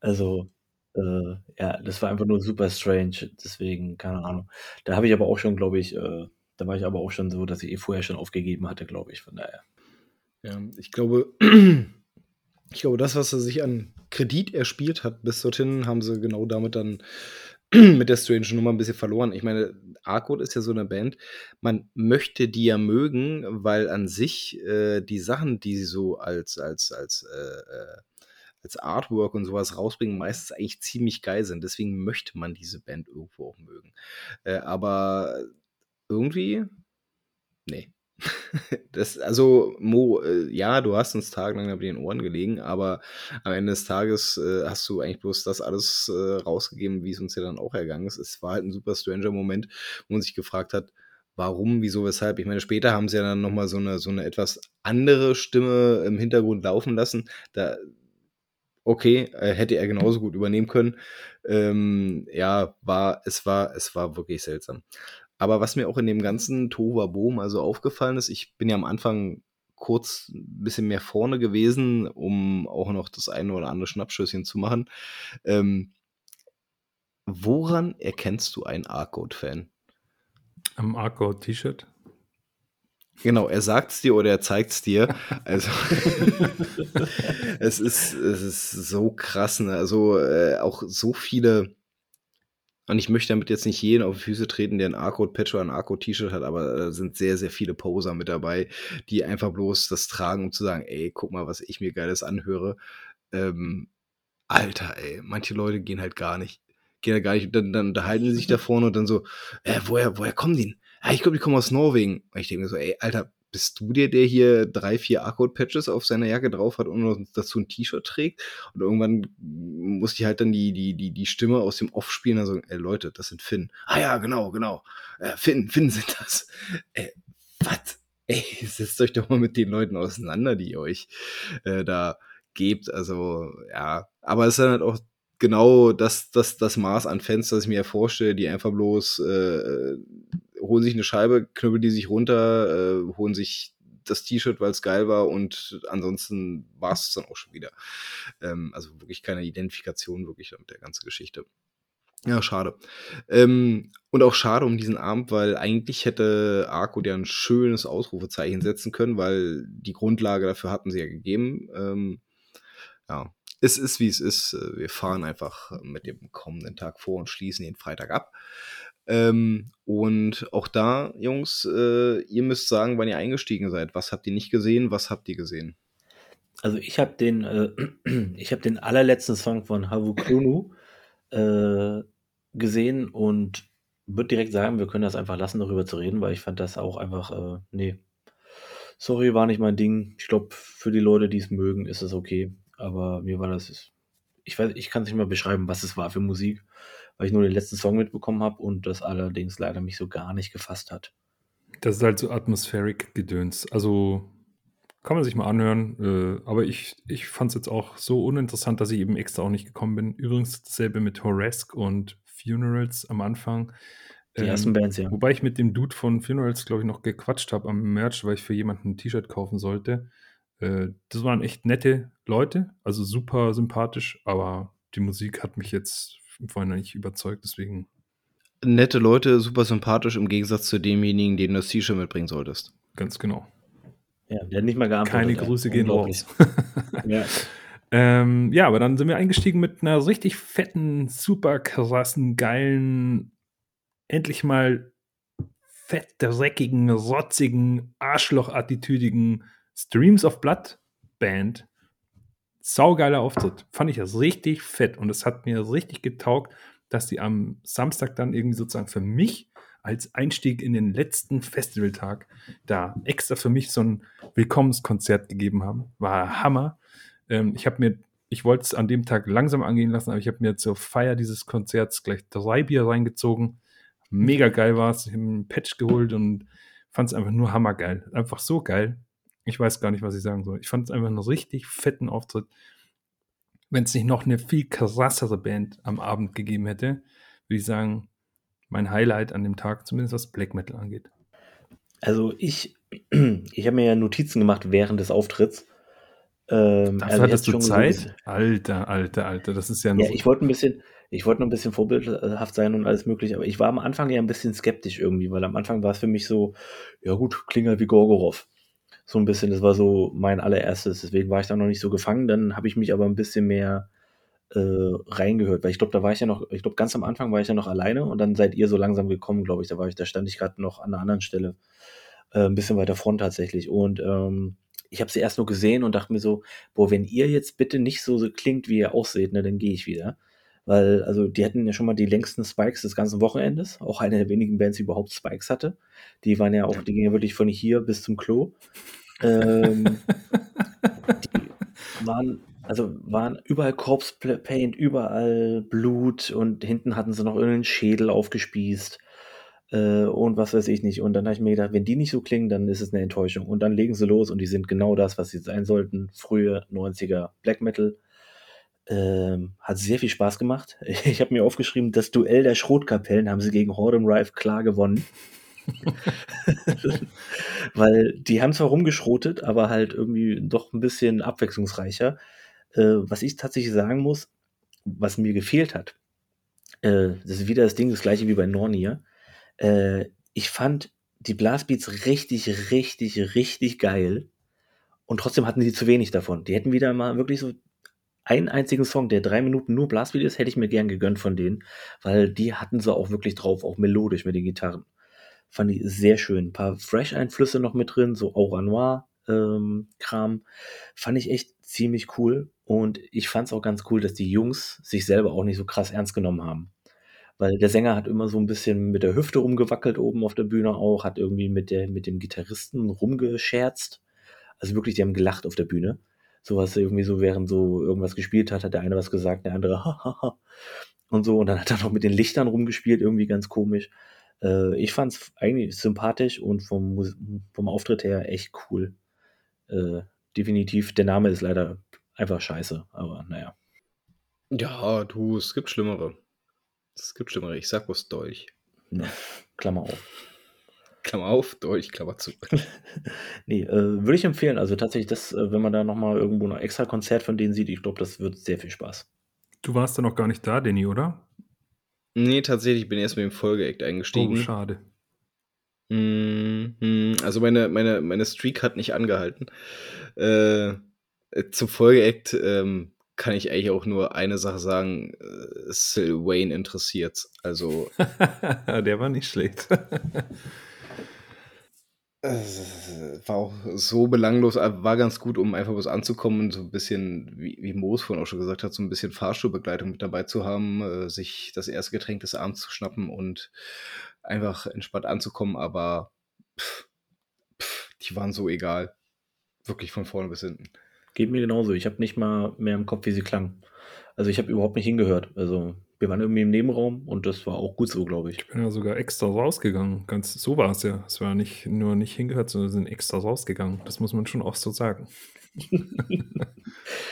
Also, äh, ja, das war einfach nur super strange, deswegen, keine Ahnung. Da habe ich aber auch schon, glaube ich, äh, da war ich aber auch schon so, dass ich eh vorher schon aufgegeben hatte, glaube ich, von daher. Ja, ich glaube, ich glaube, das, was er sich an Kredit erspielt hat, bis dorthin haben sie genau damit dann mit der Strange Nummer ein bisschen verloren. Ich meine, Arcode ist ja so eine Band, man möchte die ja mögen, weil an sich äh, die Sachen, die sie so als, als, als, äh, äh, als Artwork und sowas rausbringen, meistens eigentlich ziemlich geil sind. Deswegen möchte man diese Band irgendwo auch mögen. Äh, aber irgendwie, nee. Das, also, Mo, äh, ja, du hast uns tagelang über den Ohren gelegen, aber am Ende des Tages äh, hast du eigentlich bloß das alles äh, rausgegeben, wie es uns ja dann auch ergangen ist. Es war halt ein super stranger Moment, wo man sich gefragt hat, warum, wieso, weshalb. Ich meine, später haben sie ja dann nochmal so eine, so eine etwas andere Stimme im Hintergrund laufen lassen. Da, okay, äh, hätte er genauso gut übernehmen können. Ähm, ja, war, es war, es war wirklich seltsam. Aber was mir auch in dem ganzen Tova-Boom also aufgefallen ist, ich bin ja am Anfang kurz ein bisschen mehr vorne gewesen, um auch noch das eine oder andere Schnappschüsschen zu machen. Ähm, woran erkennst du einen Arcode-Fan? Am Arcode-T-Shirt? Genau, er sagt es dir oder er zeigt es dir. Also es ist es ist so krass, ne? also äh, auch so viele und ich möchte damit jetzt nicht jeden auf die Füße treten, der ein Arcode-Patch oder ein Arcode-T-Shirt hat, aber da sind sehr, sehr viele Poser mit dabei, die einfach bloß das tragen, um zu sagen, ey, guck mal, was ich mir Geiles anhöre. Ähm, Alter, ey, manche Leute gehen halt gar nicht. Gehen halt gar nicht, dann, dann unterhalten sie sich da vorne und dann so, äh, woher, woher kommen die? Ja, ich glaube, die kommen aus Norwegen. Und ich denke mir so, ey, Alter, bist du der, der hier drei, vier Arcode-Patches auf seiner Jacke drauf hat und dazu ein T-Shirt trägt? Und irgendwann muss ich halt dann die, die, die, die Stimme aus dem Off spielen und sagen, ey Leute, das sind Finn. Ah ja, genau, genau. Äh, Finn, Finn sind das. Äh, was? Ey, setzt euch doch mal mit den Leuten auseinander, die euch äh, da gebt. Also, ja. Aber es ist dann halt auch genau das, das, das Maß an Fans, das ich mir vorstelle, die einfach bloß äh, holen sich eine Scheibe, knüppeln die sich runter, äh, holen sich das T-Shirt, weil es geil war und ansonsten war es dann auch schon wieder. Ähm, also wirklich keine Identifikation wirklich mit der ganzen Geschichte. Ja, schade. Ähm, und auch schade um diesen Abend, weil eigentlich hätte Arco ja ein schönes Ausrufezeichen setzen können, weil die Grundlage dafür hatten sie ja gegeben. Ähm, ja, es ist wie es ist. Wir fahren einfach mit dem kommenden Tag vor und schließen den Freitag ab. Ähm, und auch da, Jungs, äh, ihr müsst sagen, wann ihr eingestiegen seid. Was habt ihr nicht gesehen? Was habt ihr gesehen? Also ich habe den, äh, ich habe den allerletzten Song von Havu Kunu äh, gesehen und würde direkt sagen, wir können das einfach lassen, darüber zu reden, weil ich fand das auch einfach, äh, nee, sorry, war nicht mein Ding. Ich glaube, für die Leute, die es mögen, ist es okay. Aber mir war das, ich weiß, ich kann es nicht mal beschreiben, was es war für Musik weil ich nur den letzten Song mitbekommen habe und das allerdings leider mich so gar nicht gefasst hat. Das ist halt so Atmospheric Gedöns. Also kann man sich mal anhören. Äh, aber ich, ich fand es jetzt auch so uninteressant, dass ich eben extra auch nicht gekommen bin. Übrigens dasselbe mit Horesque und Funerals am Anfang. Die ähm, ersten Bands, ja. Wobei ich mit dem Dude von Funerals, glaube ich, noch gequatscht habe am Merch, weil ich für jemanden ein T-Shirt kaufen sollte. Äh, das waren echt nette Leute, also super sympathisch, aber die Musik hat mich jetzt im Vorhinein nicht überzeugt, deswegen. nette Leute, super sympathisch im Gegensatz zu demjenigen, den du das T-Shirt mitbringen solltest. Ganz genau. Ja, der hat nicht mal geantwortet. Keine. Grüße gehen raus. Ja. ähm, ja, aber dann sind wir eingestiegen mit einer richtig fetten, super krassen, geilen, endlich mal fett dreckigen, rotzigen, arschloch-attitüdigen Streams of Blood Band. Saugeiler Auftritt. Fand ich das richtig fett und es hat mir richtig getaugt, dass die am Samstag dann irgendwie sozusagen für mich als Einstieg in den letzten Festivaltag da extra für mich so ein Willkommenskonzert gegeben haben. War Hammer. Ähm, ich habe mir, ich wollte es an dem Tag langsam angehen lassen, aber ich habe mir zur Feier dieses Konzerts gleich drei Bier reingezogen. Mega geil war es. Ich habe einen Patch geholt und fand es einfach nur hammergeil. Einfach so geil. Ich weiß gar nicht, was ich sagen soll. Ich fand es einfach einen richtig fetten Auftritt. Wenn es nicht noch eine viel krassere Band am Abend gegeben hätte, würde ich sagen, mein Highlight an dem Tag, zumindest was Black Metal angeht. Also ich, ich habe mir ja Notizen gemacht während des Auftritts. Ähm, Dafür also hattest hatte du so Zeit? gesehen- Alter, alter, alter, das ist ja, Ja, so- ich wollte ein bisschen, ich wollte noch ein bisschen vorbildhaft sein und alles mögliche, aber ich war am Anfang ja ein bisschen skeptisch irgendwie, weil am Anfang war es für mich so, ja gut, klingt halt wie Gorgorov. So ein bisschen, das war so mein allererstes, deswegen war ich da noch nicht so gefangen, dann habe ich mich aber ein bisschen mehr äh, reingehört, weil ich glaube, da war ich ja noch, ich glaube, ganz am Anfang war ich ja noch alleine und dann seid ihr so langsam gekommen, glaube ich, da war ich, da stand ich gerade noch an einer anderen Stelle, äh, ein bisschen weiter vorn tatsächlich. Und ähm, ich habe sie erst nur gesehen und dachte mir so, boah, wenn ihr jetzt bitte nicht so, so klingt, wie ihr ausseht, ne, dann gehe ich wieder. Weil, also, die hatten ja schon mal die längsten Spikes des ganzen Wochenendes. Auch eine der wenigen Bands, die überhaupt Spikes hatte. Die waren ja auch, die gingen ja wirklich von hier bis zum Klo. Ähm, die waren, also waren überall Corpse Paint, überall Blut und hinten hatten sie noch irgendeinen Schädel aufgespießt äh, und was weiß ich nicht. Und dann habe ich mir gedacht, wenn die nicht so klingen, dann ist es eine Enttäuschung. Und dann legen sie los und die sind genau das, was sie sein sollten. Frühe 90er Black Metal. Ähm, hat sehr viel Spaß gemacht. Ich habe mir aufgeschrieben, das Duell der Schrotkapellen haben sie gegen Hordem Rife klar gewonnen. Weil die haben zwar rumgeschrotet, aber halt irgendwie doch ein bisschen abwechslungsreicher. Äh, was ich tatsächlich sagen muss, was mir gefehlt hat, äh, das ist wieder das Ding, das gleiche wie bei Nornir. Äh, ich fand die Blastbeats richtig, richtig, richtig geil. Und trotzdem hatten sie zu wenig davon. Die hätten wieder mal wirklich so einen einzigen Song, der drei Minuten nur Blastbeat ist, hätte ich mir gern gegönnt von denen, weil die hatten sie auch wirklich drauf, auch melodisch mit den Gitarren. Fand ich sehr schön. Ein paar Fresh-Einflüsse noch mit drin, so Aura Noir-Kram. fand ich echt ziemlich cool. Und ich fand es auch ganz cool, dass die Jungs sich selber auch nicht so krass ernst genommen haben. Weil der Sänger hat immer so ein bisschen mit der Hüfte rumgewackelt oben auf der Bühne auch, hat irgendwie mit, der, mit dem Gitarristen rumgescherzt. Also wirklich, die haben gelacht auf der Bühne. Sowas irgendwie so, während so irgendwas gespielt hat, hat der eine was gesagt, der andere hahaha und so. Und dann hat er noch mit den Lichtern rumgespielt, irgendwie ganz komisch. Äh, ich fand es eigentlich sympathisch und vom, Mus- vom Auftritt her echt cool. Äh, definitiv. Der Name ist leider einfach scheiße, aber naja. Ja, du, es gibt Schlimmere. Es gibt Schlimmere. Ich sag was Dolch. Ne, Klammer auf. Klammer auf, Dolch, Klammer zu. Nee, äh, würde ich empfehlen. Also tatsächlich, das, äh, wenn man da nochmal irgendwo ein extra Konzert von denen sieht, ich glaube, das wird sehr viel Spaß. Du warst da noch gar nicht da, Danny, oder? Nee, tatsächlich, ich bin erst mit dem Folgeact eingestiegen. Oh, schade. Mhm, Also meine, meine, meine Streak hat nicht angehalten. Äh, äh, zum Folgeact ähm, kann ich eigentlich auch nur eine Sache sagen. Äh, Sil Wayne interessiert. Also Der war nicht schlecht. war auch so belanglos, äh, war ganz gut, um einfach was anzukommen so ein bisschen, wie, wie Moos vorhin auch schon gesagt hat, so ein bisschen Fahrstuhlbegleitung mit dabei zu haben, äh, sich das erste Getränk des Abends zu schnappen und einfach entspannt anzukommen, aber pff, pff, die waren so egal. Wirklich von vorne bis hinten. Geht mir genauso. Ich habe nicht mal mehr im Kopf, wie sie klang. Also ich habe überhaupt nicht hingehört. Also wir waren irgendwie im Nebenraum und das war auch gut so, glaube ich. Ich bin ja sogar extra rausgegangen. Ganz so war es ja. Es war nicht nur nicht hingehört, sondern sind extra rausgegangen. Das muss man schon auch so sagen.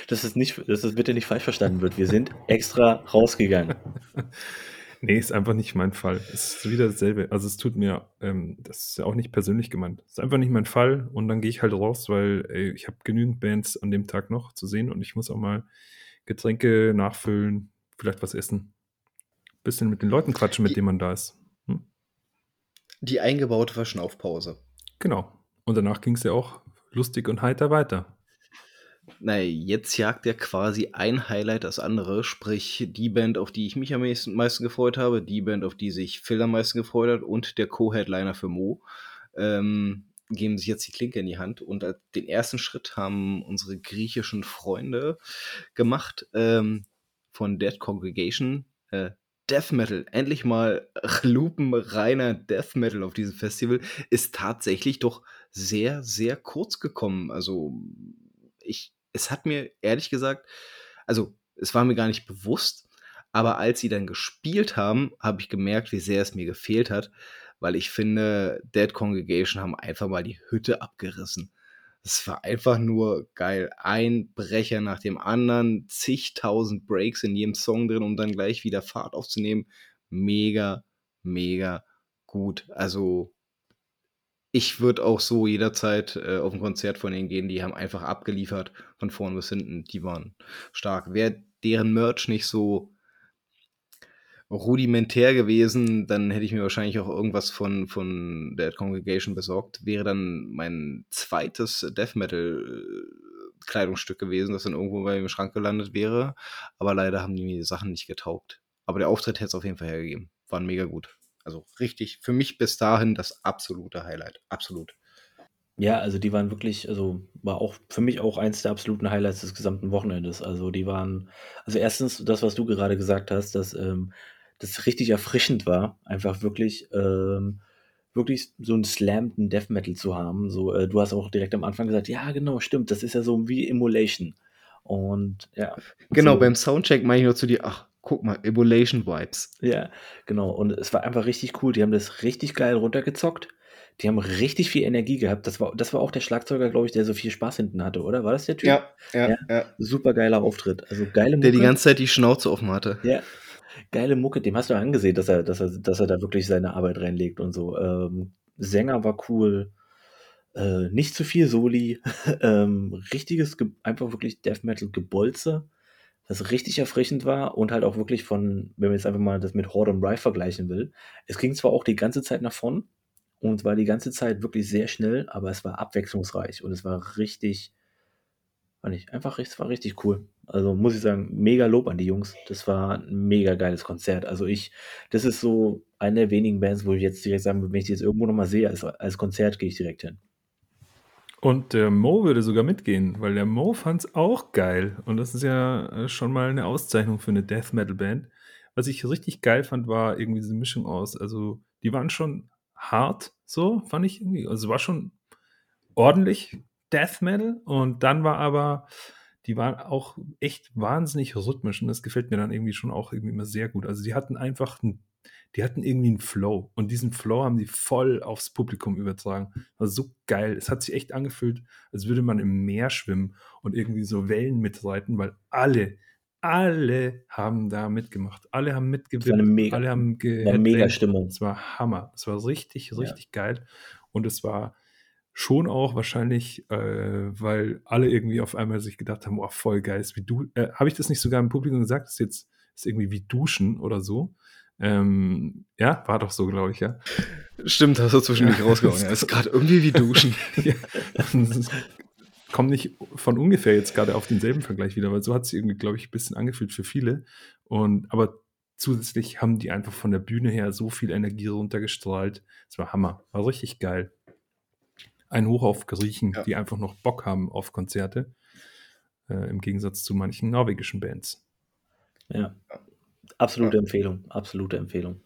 Dass es nicht, dass es bitte nicht falsch verstanden wird. Wir sind extra rausgegangen. Nee, ist einfach nicht mein Fall. Es ist wieder dasselbe. Also es tut mir, ähm, das ist ja auch nicht persönlich gemeint. Es ist einfach nicht mein Fall und dann gehe ich halt raus, weil ey, ich habe genügend Bands an dem Tag noch zu sehen und ich muss auch mal Getränke nachfüllen, vielleicht was essen. Bisschen mit den Leuten quatschen, mit Die denen man da ist. Hm? die eingebaute Verschnaufpause. Genau. Und danach ging es ja auch lustig und heiter weiter. Na, jetzt jagt ja quasi ein Highlight das andere, sprich die Band, auf die ich mich am meisten, meisten gefreut habe, die Band, auf die sich Phil am meisten gefreut hat und der Co-Headliner für Mo, ähm, geben sich jetzt die Klinke in die Hand. Und als den ersten Schritt haben unsere griechischen Freunde gemacht ähm, von Dead Congregation. Äh, Death Metal, endlich mal lupenreiner Death Metal auf diesem Festival, ist tatsächlich doch sehr, sehr kurz gekommen. Also ich, es hat mir ehrlich gesagt, also es war mir gar nicht bewusst, aber als sie dann gespielt haben, habe ich gemerkt, wie sehr es mir gefehlt hat, weil ich finde, Dead Congregation haben einfach mal die Hütte abgerissen. Es war einfach nur geil. Ein Brecher nach dem anderen, zigtausend Breaks in jedem Song drin, um dann gleich wieder Fahrt aufzunehmen. Mega, mega gut. Also ich würde auch so jederzeit äh, auf ein Konzert von denen gehen. Die haben einfach abgeliefert von vorn bis hinten. Die waren stark. Wäre deren Merch nicht so rudimentär gewesen, dann hätte ich mir wahrscheinlich auch irgendwas von, von Dead Congregation besorgt. Wäre dann mein zweites Death Metal äh, Kleidungsstück gewesen, das dann irgendwo bei mir im Schrank gelandet wäre. Aber leider haben die mir die Sachen nicht getaugt. Aber der Auftritt hätte es auf jeden Fall hergegeben. Waren mega gut. Also richtig, für mich bis dahin das absolute Highlight. Absolut. Ja, also die waren wirklich, also war auch für mich auch eins der absoluten Highlights des gesamten Wochenendes. Also die waren, also erstens das, was du gerade gesagt hast, dass ähm, das richtig erfrischend war, einfach wirklich, ähm, wirklich so einen slamten Death Metal zu haben. So, äh, du hast auch direkt am Anfang gesagt, ja, genau, stimmt, das ist ja so wie Immolation. Und ja. Genau, so, beim Soundcheck meine ich nur zu dir, ach, guck mal, Immolation Vibes. ja, genau. Und es war einfach richtig cool. Die haben das richtig geil runtergezockt. Die haben richtig viel Energie gehabt. Das war, das war auch der Schlagzeuger, glaube ich, der so viel Spaß hinten hatte, oder? War das der Typ? Ja, ja, Ja. ja. Super geiler Auftritt. Also geile Der die Mucke. ganze Zeit die Schnauze offen hatte. Ja, geile Mucke. Dem hast du angesehen, dass er, dass er, dass er da wirklich seine Arbeit reinlegt und so. Ähm, Sänger war cool. Äh, nicht zu viel Soli. ähm, richtiges, Ge- einfach wirklich Death Metal Gebolze, das richtig erfrischend war und halt auch wirklich von, wenn man jetzt einfach mal das mit Horde und Rye vergleichen will. Es ging zwar auch die ganze Zeit nach vorn und war die ganze Zeit wirklich sehr schnell, aber es war abwechslungsreich und es war richtig, war nicht, einfach, es war richtig cool. Also muss ich sagen, mega Lob an die Jungs. Das war ein mega geiles Konzert. Also ich, das ist so eine der wenigen Bands, wo ich jetzt direkt sagen würde, wenn ich die jetzt irgendwo nochmal sehe als, als Konzert, gehe ich direkt hin. Und der Mo würde sogar mitgehen, weil der Mo fand es auch geil. Und das ist ja äh, schon mal eine Auszeichnung für eine Death Metal Band. Was ich richtig geil fand, war irgendwie diese Mischung aus. Also, die waren schon hart, so fand ich irgendwie. Also, war schon ordentlich Death Metal. Und dann war aber, die waren auch echt wahnsinnig rhythmisch. Und das gefällt mir dann irgendwie schon auch irgendwie immer sehr gut. Also, die hatten einfach einen die hatten irgendwie einen Flow und diesen Flow haben die voll aufs Publikum übertragen. Also so geil. Es hat sich echt angefühlt, als würde man im Meer schwimmen und irgendwie so Wellen mitreiten, weil alle, alle haben da mitgemacht. Alle haben war eine mega, alle haben war mega geheadbangt. Stimmung. Es war Hammer. Es war richtig, Ja. richtig geil. Und es war schon auch wahrscheinlich, äh, weil alle irgendwie auf einmal sich gedacht haben, oh, voll geil, ist wie du. Äh, Habe ich das nicht sogar im Publikum gesagt? Das ist jetzt ist irgendwie wie Duschen oder so. Ähm, ja, war doch so, glaube ich, ja. Stimmt, hast du zwischendurch Ja, rausgehauen. Ja, ist gerade irgendwie wie Duschen. ja, kommt nicht von ungefähr jetzt gerade auf denselben Vergleich wieder, weil so hat es irgendwie, glaube ich, ein bisschen angefühlt für viele. Und aber zusätzlich haben die einfach von der Bühne her so viel Energie runtergestrahlt. Es war Hammer, war richtig geil. Ein Hoch auf Griechen, Ja. die einfach noch Bock haben auf Konzerte, äh, im Gegensatz zu manchen norwegischen Bands. Ja. Absolute Ja. Empfehlung. Absolute Empfehlung.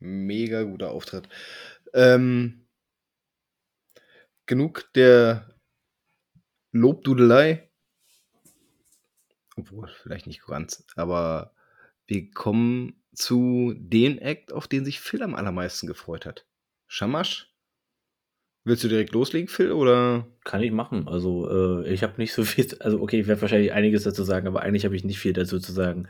Mega guter Auftritt. Ähm, genug der Lobdudelei. Obwohl, vielleicht nicht ganz. Aber wir kommen zu dem Act, auf den sich Phil am allermeisten gefreut hat. Shamash? Willst du direkt loslegen, Phil, oder? Kann ich machen. Also, äh, ich habe nicht so viel, also okay, ich werde wahrscheinlich einiges dazu sagen, aber eigentlich habe ich nicht viel dazu zu sagen.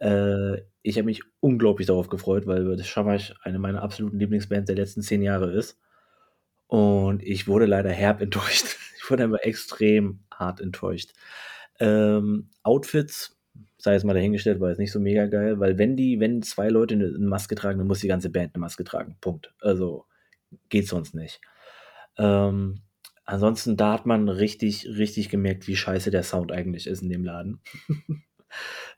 Äh, ich habe mich unglaublich darauf gefreut, weil das Shamash eine meiner absoluten Lieblingsbands der letzten zehn Jahre ist. Und ich wurde leider herb enttäuscht. Ich wurde aber extrem hart enttäuscht. Ähm, Outfits sei es mal dahingestellt, war jetzt nicht so mega geil, weil wenn die, wenn zwei Leute eine Maske tragen, dann muss die ganze Band eine Maske tragen. Punkt. Also geht sonst nicht. Ähm, ansonsten, da hat man richtig, richtig gemerkt, wie scheiße der Sound eigentlich ist in dem Laden.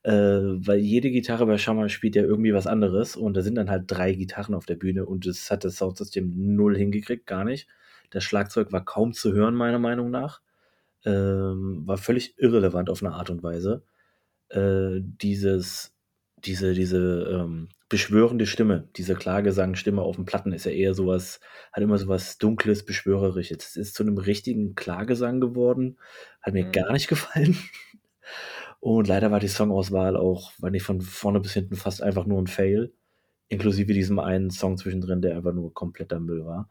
äh, weil jede Gitarre bei Shammer spielt ja irgendwie was anderes und da sind dann halt drei Gitarren auf der Bühne und das hat das Soundsystem null hingekriegt, gar nicht. Das Schlagzeug war kaum zu hören, meiner Meinung nach. Ähm, war völlig irrelevant auf eine Art und Weise. Äh, dieses, diese, diese ähm, beschwörende Stimme, diese Klagesangstimme auf den Platten ist ja eher sowas, hat immer sowas Dunkles, Beschwörerisches. Es ist zu einem richtigen Klagesang geworden. Hat mir mhm. gar nicht gefallen. Und leider war die Songauswahl auch, war nicht von vorne bis hinten fast einfach nur ein Fail. Inklusive diesem einen Song zwischendrin, der einfach nur kompletter Müll war.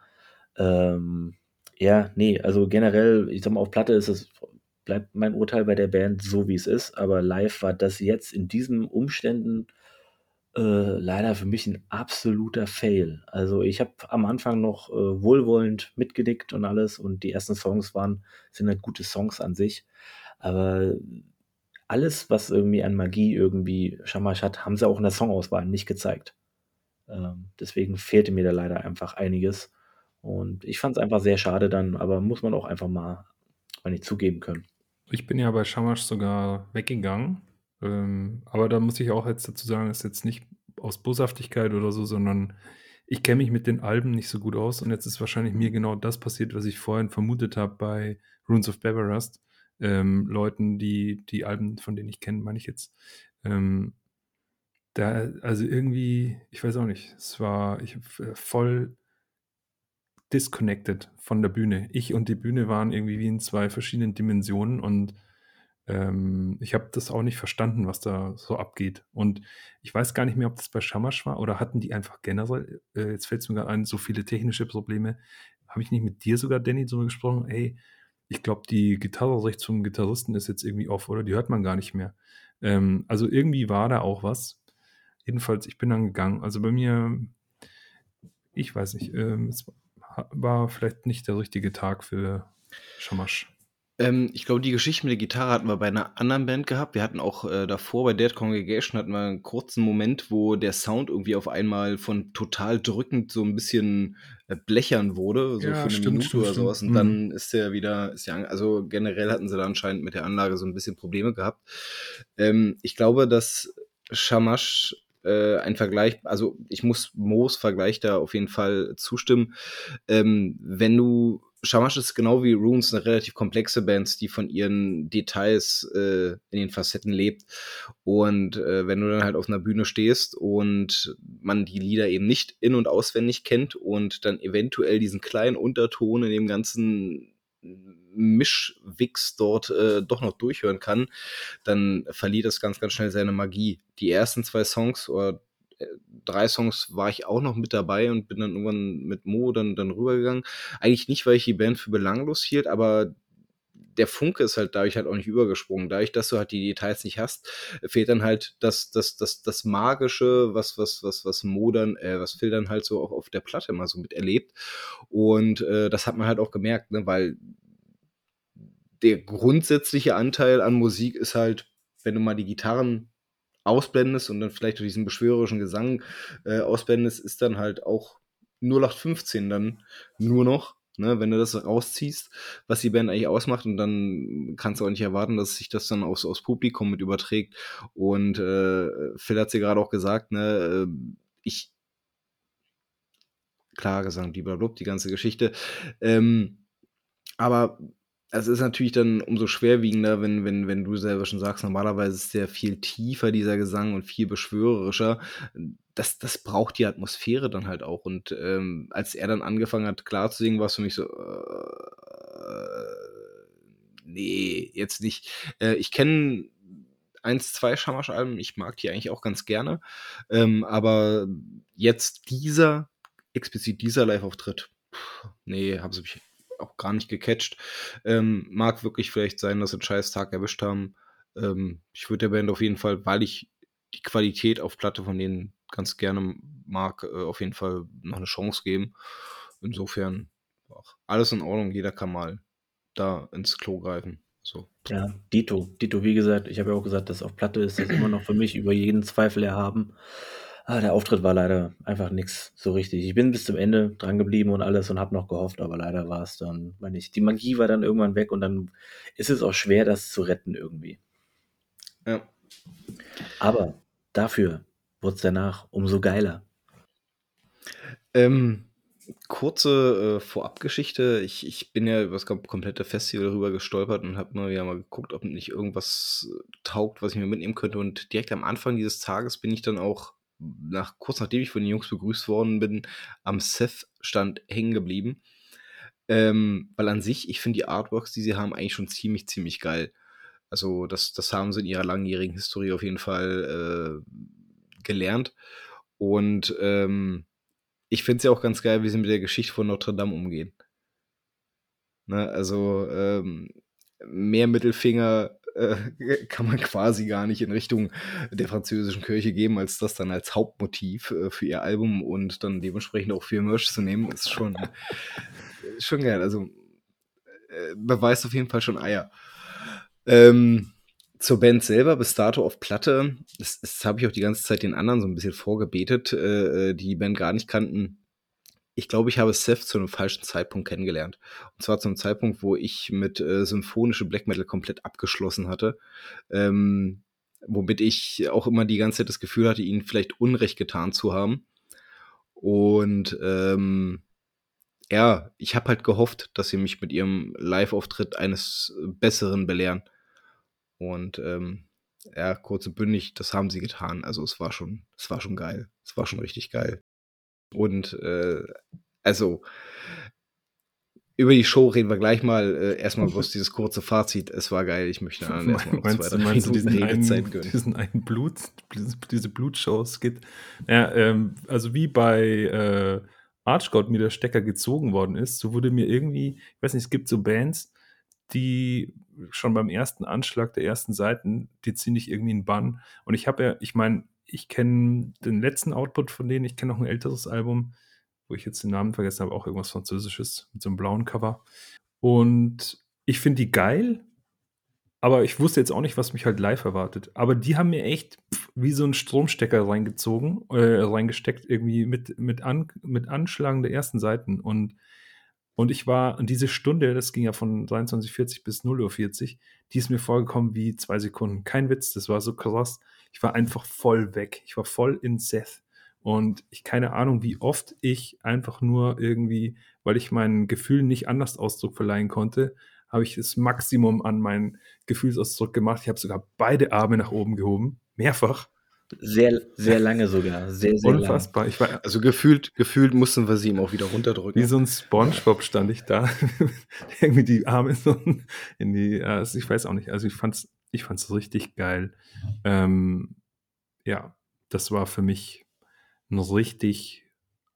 Ähm, ja, nee, also generell, ich sag mal, auf Platte ist es bleibt mein Urteil bei der Band so, wie es ist. Aber live war das jetzt in diesen Umständen äh, leider für mich ein absoluter Fail. Also ich habe am Anfang noch äh, wohlwollend mitgedickt und alles und die ersten Songs waren, sind halt gute Songs an sich. Aber alles, was irgendwie an Magie irgendwie Shamash hat, haben sie auch in der Songauswahl nicht gezeigt. Ähm, deswegen fehlte mir da leider einfach einiges. Und ich fand es einfach sehr schade dann, aber muss man auch einfach mal, mal nicht zugeben können. Ich bin ja bei Shamash sogar weggegangen. Ähm, aber da muss ich auch jetzt dazu sagen, ist jetzt nicht aus Boshaftigkeit oder so, sondern ich kenne mich mit den Alben nicht so gut aus und jetzt ist wahrscheinlich mir genau das passiert, was ich vorhin vermutet habe bei Runes of Beverest. Ähm, Leuten, die die Alben, von denen ich kenne, meine ich jetzt. Ähm, da, also irgendwie, ich weiß auch nicht, es war ich, äh, voll disconnected von der Bühne. Ich und die Bühne waren irgendwie wie in zwei verschiedenen Dimensionen und ähm, ich habe das auch nicht verstanden, was da so abgeht. Und ich weiß gar nicht mehr, ob das bei Shamash war oder hatten die einfach generell, äh, jetzt fällt es mir gerade ein, so viele technische Probleme. Habe ich nicht mit dir sogar, Danny, so gesprochen? Ey, ich glaube, die Gitarre vom Gitarristen ist jetzt irgendwie off, oder? Die hört man gar nicht mehr. Ähm, also irgendwie war da auch was. Jedenfalls, ich bin dann gegangen. Also bei mir, ich weiß nicht, ähm, es war vielleicht nicht der richtige Tag für Shamash. Ähm, ich glaube, die Geschichte mit der Gitarre hatten wir bei einer anderen Band gehabt. Wir hatten auch äh, davor bei Dead Congregation hatten wir einen kurzen Moment, wo der Sound irgendwie auf einmal von total drückend so ein bisschen äh, blechern wurde, so ja, für eine stimmt, Minute stimmt, oder sowas. Und mhm. dann ist der wieder, ist ja, also generell hatten sie da anscheinend mit der Anlage so ein bisschen Probleme gehabt. Ähm, ich glaube, dass Shamash äh, ein Vergleich, also ich muss Moos Vergleich da auf jeden Fall zustimmen. Ähm, wenn du Shamash ist genau wie Runes eine relativ komplexe Band, die von ihren Details äh, in den Facetten lebt. Und äh, wenn du dann halt auf einer Bühne stehst und man die Lieder eben nicht in- und auswendig kennt und dann eventuell diesen kleinen Unterton in dem ganzen Mischwix dort äh, doch noch durchhören kann, dann verliert das ganz, ganz schnell seine Magie. Die ersten zwei Songs oder drei Songs war ich auch noch mit dabei und bin dann irgendwann mit Mo dann, dann rübergegangen. Eigentlich nicht, weil ich die Band für belanglos hielt, aber der Funke ist halt dadurch halt auch nicht übergesprungen. Dadurch, dass du halt die Details nicht hast, fehlt dann halt das, das, das, das Magische, was, was, was, was Modern, äh, was Phil dann halt so auch auf der Platte mal so miterlebt. Und äh, das hat man halt auch gemerkt, ne, weil der grundsätzliche Anteil an Musik ist halt, wenn du mal die Gitarren ausblendest und dann vielleicht durch diesen beschwörerischen Gesang äh, ausblendest, ist dann halt auch 0815 dann nur noch, ne, wenn du das rausziehst, was die Band eigentlich ausmacht. Und dann kannst du auch nicht erwarten, dass sich das dann aufs, aufs Publikum mit überträgt. Und äh, Phil hat es ja gerade auch gesagt, ne, äh, ich klar Gesang, die die ganze Geschichte, ähm, aber es ist natürlich dann umso schwerwiegender, wenn, wenn, wenn du selber schon sagst, normalerweise ist der viel tiefer, dieser Gesang, und viel beschwörerischer. Das, das braucht die Atmosphäre dann halt auch. Und ähm, als er dann angefangen hat, klar zu singen, war es für mich so, äh, nee, jetzt nicht. Äh, ich kenne eins, zwei Schamasch-Alben, ich mag die eigentlich auch ganz gerne. Ähm, aber jetzt dieser, explizit dieser Live-Auftritt, nee, haben sie mich auch gar nicht gecatcht. Ähm, mag wirklich vielleicht sein, dass sie einen scheiß Tag erwischt haben. Ähm, ich würde der Band auf jeden Fall, weil ich die Qualität auf Platte von denen ganz gerne mag, äh, auf jeden Fall noch eine Chance geben. Insofern alles in Ordnung, jeder kann mal da ins Klo greifen. So. Ja, Dito. Dito, wie gesagt, ich habe ja auch gesagt, dass auf Platte ist das immer noch für mich über jeden Zweifel erhaben. Ah, der Auftritt war leider einfach nix so richtig. Ich bin bis zum Ende dran geblieben und alles und habe noch gehofft, aber leider war es dann, meine ich, die Magie war dann irgendwann weg und dann ist es auch schwer, das zu retten irgendwie. Ja. Aber dafür wurde es danach umso geiler. Ähm, kurze äh, Vorabgeschichte. Ich, ich bin ja über das kom- komplette Festival rüber gestolpert und habe mal wieder mal geguckt, ob nicht irgendwas taugt, was ich mir mitnehmen könnte. Und direkt am Anfang dieses Tages bin ich dann auch, nach, kurz nachdem ich von den Jungs begrüßt worden bin, am Seth-Stand hängen geblieben. Ähm, weil an sich, ich finde die Artworks, die sie haben, eigentlich schon ziemlich, ziemlich geil. Also, das, das haben sie in ihrer langjährigen Historie auf jeden Fall äh, gelernt. Und ähm, ich finde es ja auch ganz geil, wie sie mit der Geschichte von Notre Dame umgehen. Ne, also ähm, mehr Mittelfinger äh, kann man quasi gar nicht in Richtung der französischen Kirche geben, als das dann als Hauptmotiv äh, für ihr Album und dann dementsprechend auch für ihr Merch zu nehmen, ist schon, schon geil. Also äh, beweist auf jeden Fall schon Eier. Ähm, zur Band selber, bis dato auf Platte, das, das habe ich auch die ganze Zeit den anderen so ein bisschen vorgebetet, äh, die die Band gar nicht kannten. Ich glaube, ich habe Seth zu einem falschen Zeitpunkt kennengelernt. Und zwar zu einem Zeitpunkt, wo ich mit äh, symphonische Black Metal komplett abgeschlossen hatte. Ähm, womit ich auch immer die ganze Zeit das Gefühl hatte, ihnen vielleicht Unrecht getan zu haben. Und ähm, ja, ich habe halt gehofft, dass sie mich mit ihrem Live-Auftritt eines Besseren belehren. Und ähm, ja, kurz und bündig, das haben sie getan. Also es war schon, es war schon geil. Es war schon richtig geil. Und äh, also über die Show reden wir gleich mal. Äh, erstmal bloß dieses kurze Fazit. Es war geil. Ich möchte dann erstmal noch Meinst, zwei, drei meinst du diesen Minuten einen, Redezeit gönnen. diesen einen Blut, diese Blutshows gibt? Ja, ähm, also wie bei äh, Archgod mir der Stecker gezogen worden ist, so wurde mir irgendwie, ich weiß nicht, es gibt so Bands, die schon beim ersten Anschlag der ersten Seiten, die ziehen dich irgendwie in Bann. Und ich habe ja, ich meine, ich kenne den letzten Output von denen, ich kenne noch ein älteres Album, wo ich jetzt den Namen vergessen habe, auch irgendwas Französisches mit so einem blauen Cover. Und ich finde die geil, aber ich wusste jetzt auch nicht, was mich halt live erwartet. Aber die haben mir echt wie so einen Stromstecker reingezogen, äh, reingesteckt, irgendwie mit, mit, An mit Anschlagen der ersten Seiten. Und, und ich war an diese Stunde, das ging ja von 23.40 bis 0.40 Uhr, die ist mir vorgekommen wie zwei Sekunden. Kein Witz, das war so krass. Ich war einfach voll weg. Ich war voll in Seth. Und ich keine Ahnung, wie oft ich einfach nur irgendwie, weil ich meinen Gefühlen nicht anders Ausdruck verleihen konnte, habe ich das Maximum an meinen Gefühlsausdruck gemacht. Ich habe sogar beide Arme nach oben gehoben. Mehrfach. Sehr, sehr lange sogar. Sehr, sehr lange. Unfassbar. Ich war Also gefühlt, gefühlt mussten wir sie ihm auch wieder runterdrücken. wie so ein Spongebob stand ich da. Irgendwie die Arme so in die, äh, also ich weiß auch nicht. Also ich fand's, ich fand's richtig geil. Ähm, ja, das war für mich ein richtig,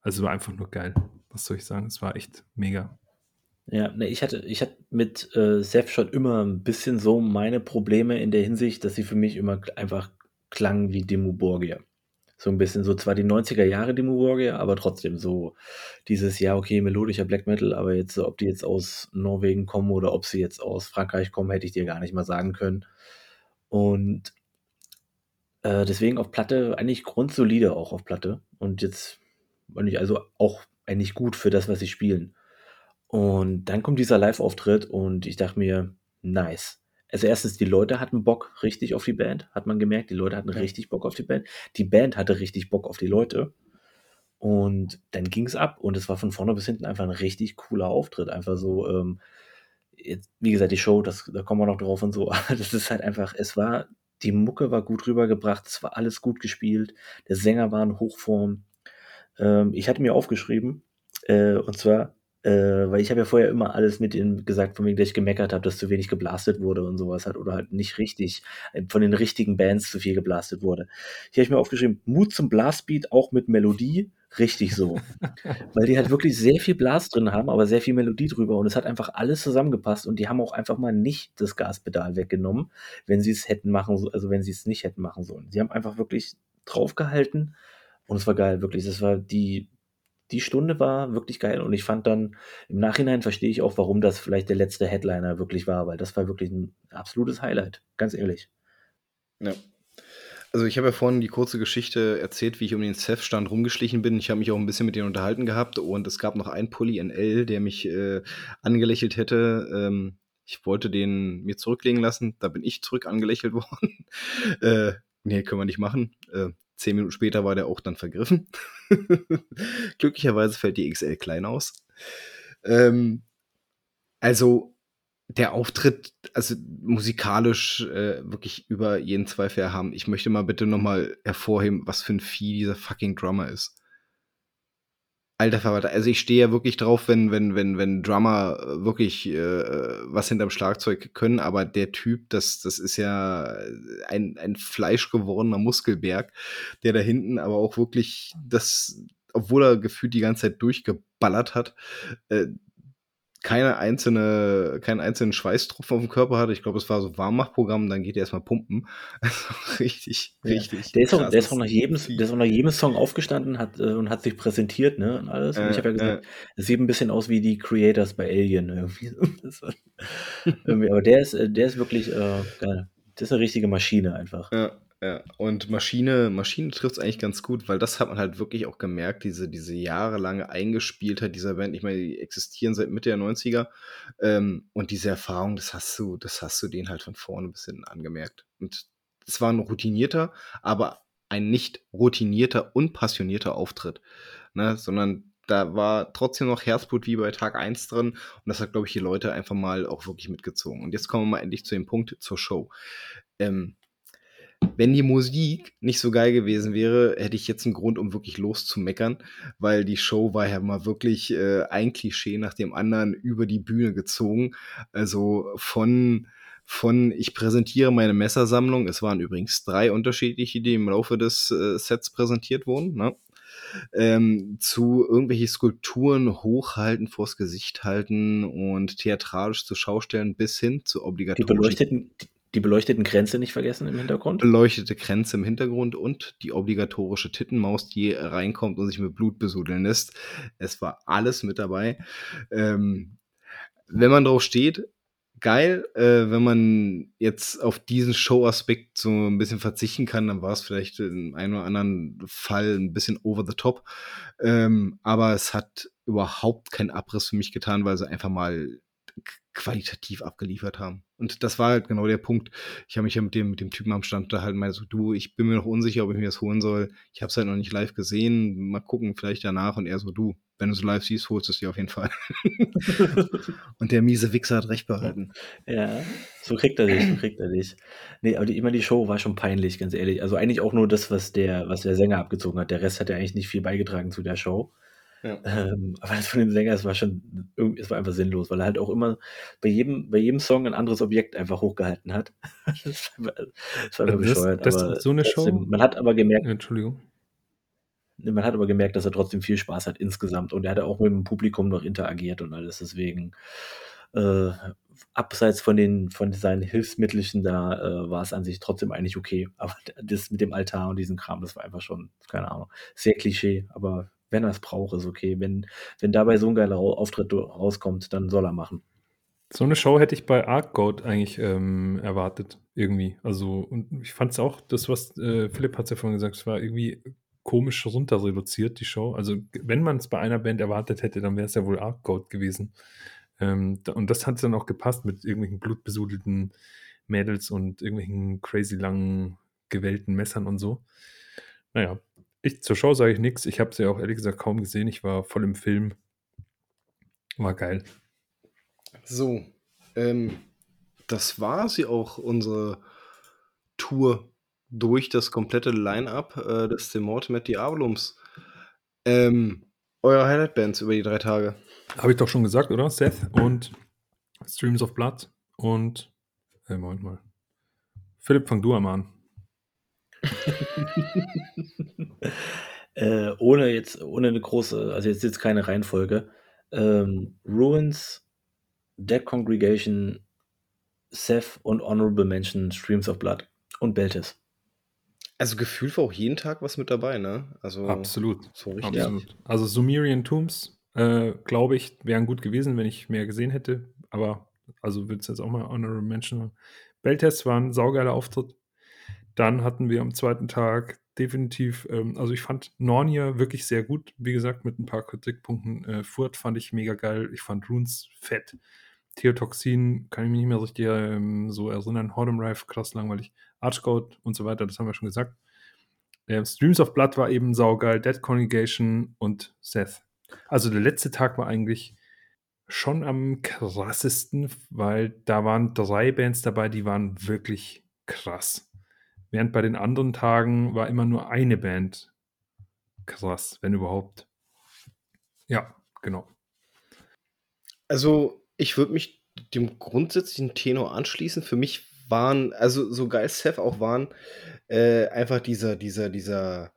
also war einfach nur geil. Was soll ich sagen? Es war echt mega. Ja, ne, ich hatte, ich hatte mit äh, Seth schon immer ein bisschen so meine Probleme in der Hinsicht, dass sie für mich immer einfach klangen wie Dimmu Borgir. So ein bisschen, so zwar die 90er Jahre Dimmu Borgir, aber trotzdem so dieses, ja, okay, melodischer Black Metal, aber jetzt, ob die jetzt aus Norwegen kommen oder ob sie jetzt aus Frankreich kommen, hätte ich dir gar nicht mal sagen können. Und äh, deswegen auf Platte eigentlich grundsolide auch auf Platte. Und jetzt, meine ich, also auch eigentlich gut für das, was sie spielen. Und dann kommt dieser Live-Auftritt und ich dachte mir, nice. Also erstens, die Leute hatten Bock richtig auf die Band, hat man gemerkt. Die Leute hatten Ja. richtig Bock auf die Band. Die Band hatte richtig Bock auf die Leute. Und dann ging es ab und es war von vorne bis hinten einfach ein richtig cooler Auftritt. Einfach so, ähm, jetzt, wie gesagt, die Show, das, da kommen wir noch drauf und so. Aber das ist halt einfach, es war, die Mucke war gut rübergebracht, es war alles gut gespielt. Der Sänger war in Hochform. Ähm, ich hatte mir aufgeschrieben, äh, und zwar, äh, weil ich habe ja vorher immer alles mit ihnen gesagt, von wegen, dass ich gemeckert habe, dass zu wenig geblastet wurde und sowas halt, oder halt nicht richtig, äh, von den richtigen Bands zu viel geblastet wurde. Hier habe ich mir aufgeschrieben, Mut zum Blastbeat, auch mit Melodie, richtig so. weil die halt wirklich sehr viel Blas drin haben, aber sehr viel Melodie drüber und es hat einfach alles zusammengepasst und die haben auch einfach mal nicht das Gaspedal weggenommen, wenn sie es hätten machen, so- also wenn sie es nicht hätten machen sollen. Sie haben einfach wirklich draufgehalten und es war geil, wirklich. Das war die die Stunde war wirklich geil und ich fand dann, im Nachhinein verstehe ich auch, warum das vielleicht der letzte Headliner wirklich war, weil das war wirklich ein absolutes Highlight, ganz ehrlich. Ja. Also ich habe ja vorhin die kurze Geschichte erzählt, wie ich um den Seth-Stand rumgeschlichen bin. Ich habe mich auch ein bisschen mit denen unterhalten gehabt und es gab noch einen Pulli in L, der mich äh, angelächelt hätte. Ähm, ich wollte den mir zurücklegen lassen, da bin ich zurück angelächelt worden. äh, nee, können wir nicht machen. Äh, zehn Minuten später war der auch dann vergriffen. Glücklicherweise fällt die XL klein aus. Ähm, also der Auftritt, also musikalisch äh, wirklich über jeden Zweifel haben. Ich möchte mal bitte nochmal hervorheben, was für ein Vieh dieser fucking Drummer ist. Alter Verwalter, also ich stehe ja wirklich drauf, wenn, wenn, wenn, wenn Drummer wirklich äh, was hinterm Schlagzeug können, aber der Typ, das, das ist ja ein, ein fleischgewordener Muskelberg, der da hinten aber auch wirklich das, obwohl er gefühlt die ganze Zeit durchgeballert hat, äh, keine einzelne, keinen einzelnen Schweißtropfen auf dem Körper hatte. Ich glaube, es war so Warmmachprogramm, dann geht er erstmal pumpen. Also richtig, ja. richtig. Der ist, auch, der ist auch nach jedem, der ist auch nach jedem Song aufgestanden hat, äh, und hat sich präsentiert, ne? Und alles. Und ich habe ja gesagt, es äh, sieht ein bisschen aus wie die Creators bei Alien irgendwie. irgendwie aber der ist, äh, der ist wirklich äh, geil. Das ist eine richtige Maschine einfach. Ja. Und Maschine, Maschine trifft es eigentlich ganz gut, weil das hat man halt wirklich auch gemerkt, diese, diese jahrelange Eingespieltheit dieser Band. Ich meine, die existieren seit Mitte der 90er. Ähm, und diese Erfahrung, das hast du, das hast du denen halt von vorne bis hinten angemerkt. Und es war ein routinierter, aber ein nicht routinierter, unpassionierter Auftritt. Ne? Sondern da war trotzdem noch Herzblut wie bei Tag 1 drin. Und das hat, glaube ich, die Leute einfach mal auch wirklich mitgezogen. Und jetzt kommen wir mal endlich zu dem Punkt zur Show. Ähm, wenn die Musik nicht so geil gewesen wäre, hätte ich jetzt einen Grund, um wirklich loszumeckern, weil die Show war ja mal wirklich äh, ein Klischee nach dem anderen über die Bühne gezogen. Also von von ich präsentiere meine Messersammlung. Es waren übrigens drei unterschiedliche, die im Laufe des äh, Sets präsentiert wurden. Ne? Ähm, zu irgendwelche Skulpturen hochhalten, vors Gesicht halten und theatralisch zu Schaustellen bis hin zu obligatorischen. Die beleuchteten, die beleuchteten Grenze nicht vergessen im Hintergrund. Beleuchtete Grenze im Hintergrund und die obligatorische Tittenmaus, die reinkommt und sich mit Blut besudeln lässt. Es war alles mit dabei. Ähm, wenn man drauf steht, geil. Äh, wenn man jetzt auf diesen Show-Aspekt so ein bisschen verzichten kann, dann war es vielleicht in einem oder anderen Fall ein bisschen over the top. Ähm, aber es hat überhaupt keinen Abriss für mich getan, weil sie einfach mal qualitativ abgeliefert haben. Und das war halt genau der Punkt. Ich habe mich ja mit dem, mit dem Typen am Stand da halt mal so, du, ich bin mir noch unsicher, ob ich mir das holen soll. Ich habe es halt noch nicht live gesehen. Mal gucken, vielleicht danach. Und er so, du, wenn du es live siehst, holst du es dir auf jeden Fall. und der miese Wichser hat recht behalten. Ja, so kriegt er dich, so kriegt er dich. Nee, aber die, immer die Show war schon peinlich, ganz ehrlich. Also eigentlich auch nur das, was der, was der Sänger abgezogen hat. Der Rest hat ja eigentlich nicht viel beigetragen zu der Show. Ja. Ähm, aber das von dem Sänger, es war schon, irgendwie, es war einfach sinnlos, weil er halt auch immer bei jedem, bei jedem Song ein anderes Objekt einfach hochgehalten hat. das war, das war einfach bescheuert. Das, aber so eine trotzdem, Show? Man hat aber gemerkt, Entschuldigung. Man hat aber gemerkt, dass er trotzdem viel Spaß hat insgesamt und er hat auch mit dem Publikum noch interagiert und alles. Deswegen, äh, abseits von den von seinen Hilfsmittelchen da äh, war es an sich trotzdem eigentlich okay. Aber das mit dem Altar und diesem Kram, das war einfach schon, keine Ahnung, sehr Klischee, aber wenn er es braucht, ist okay. Wenn, wenn dabei so ein geiler Auftritt rauskommt, dann soll er machen. So eine Show hätte ich bei Arc Goat eigentlich ähm, erwartet, irgendwie. Also, und ich fand es auch, das, was äh, Philipp hat es ja vorhin gesagt, es war irgendwie komisch runter reduziert, die Show. Also, wenn man es bei einer Band erwartet hätte, dann wäre es ja wohl Arc Goat gewesen. Ähm, und das hat dann auch gepasst mit irgendwelchen blutbesudelten Mädels und irgendwelchen crazy langen gewellten Messern und so. Naja, ich, zur Show sage ich nichts. Ich habe sie auch ehrlich gesagt kaum gesehen. Ich war voll im Film. War geil. So, ähm, das war sie auch, unsere Tour durch das komplette Line-Up äh, des The Mortimer Diabolums. Ähm, eure Highlight-Bands über die drei Tage. Habe ich doch schon gesagt, oder? Seth und Streams of Blood und. Äh, Moment mal. Philipp, fang du einmal an. Äh, ohne jetzt, ohne eine große, also jetzt jetzt keine Reihenfolge. Ähm, Ruins, Dead Congregation, Seth und Honorable Mention, Streams of Blood und Beltis. Also, gefühlt war auch jeden Tag was mit dabei, ne? Also Absolut, so richtig Ja. absolut. Also, Sumerian Tombs, äh, glaube ich, wären gut gewesen, wenn ich mehr gesehen hätte, aber also, würde es jetzt auch mal honorable Mention haben. Beltest war 'n saugeiler Auftritt. Dann hatten wir am zweiten Tag definitiv ähm, also, ich fand Nornia wirklich sehr gut. Wie gesagt, mit 'n paar Kritikpunkten. Äh, Furt fand ich mega geil. Ich fand Runes fett. Theotoxin kann ich mich nicht mehr so richtig, ähm, so erinnern. Hordem Rife, krass langweilig. Archgoat und so weiter, das haben wir schon gesagt. Ähm, Streams of Blood war eben saugeil. Dead Congregation und Seth. Also, der letzte Tag war eigentlich schon am krassesten, weil da waren 3 Bands dabei, die waren wirklich krass. Während bei den anderen Tagen war immer nur eine Band krass, wenn überhaupt. Ja, genau. Also, ich würde mich dem grundsätzlichen Tenor anschließen. Für mich waren also, so geil Seth auch waren, äh, einfach dieser dieser dieser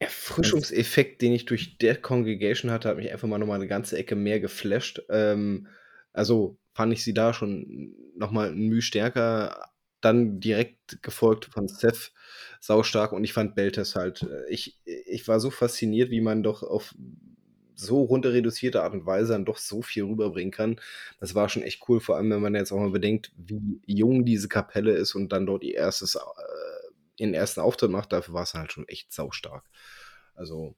Erfrischungseffekt, den ich durch Dead Congregation hatte, hat mich einfach mal noch mal 'ne ganze Ecke mehr geflasht. Ähm, also, fand ich sie da schon noch mal 'n Müh stärker, dann direkt gefolgt von Seth saustark und ich fand Beltest halt äh, ich ich war so fasziniert, wie man doch auf so runter reduzierte Art und Weise dann doch so viel rüberbringen kann. Das war schon echt cool, vor allem, wenn man jetzt auch mal bedenkt, wie jung diese Kapelle ist und dann dort ihr erstes äh, ihren ersten Auftritt macht. Dafür war's dann halt schon echt saustark. Also,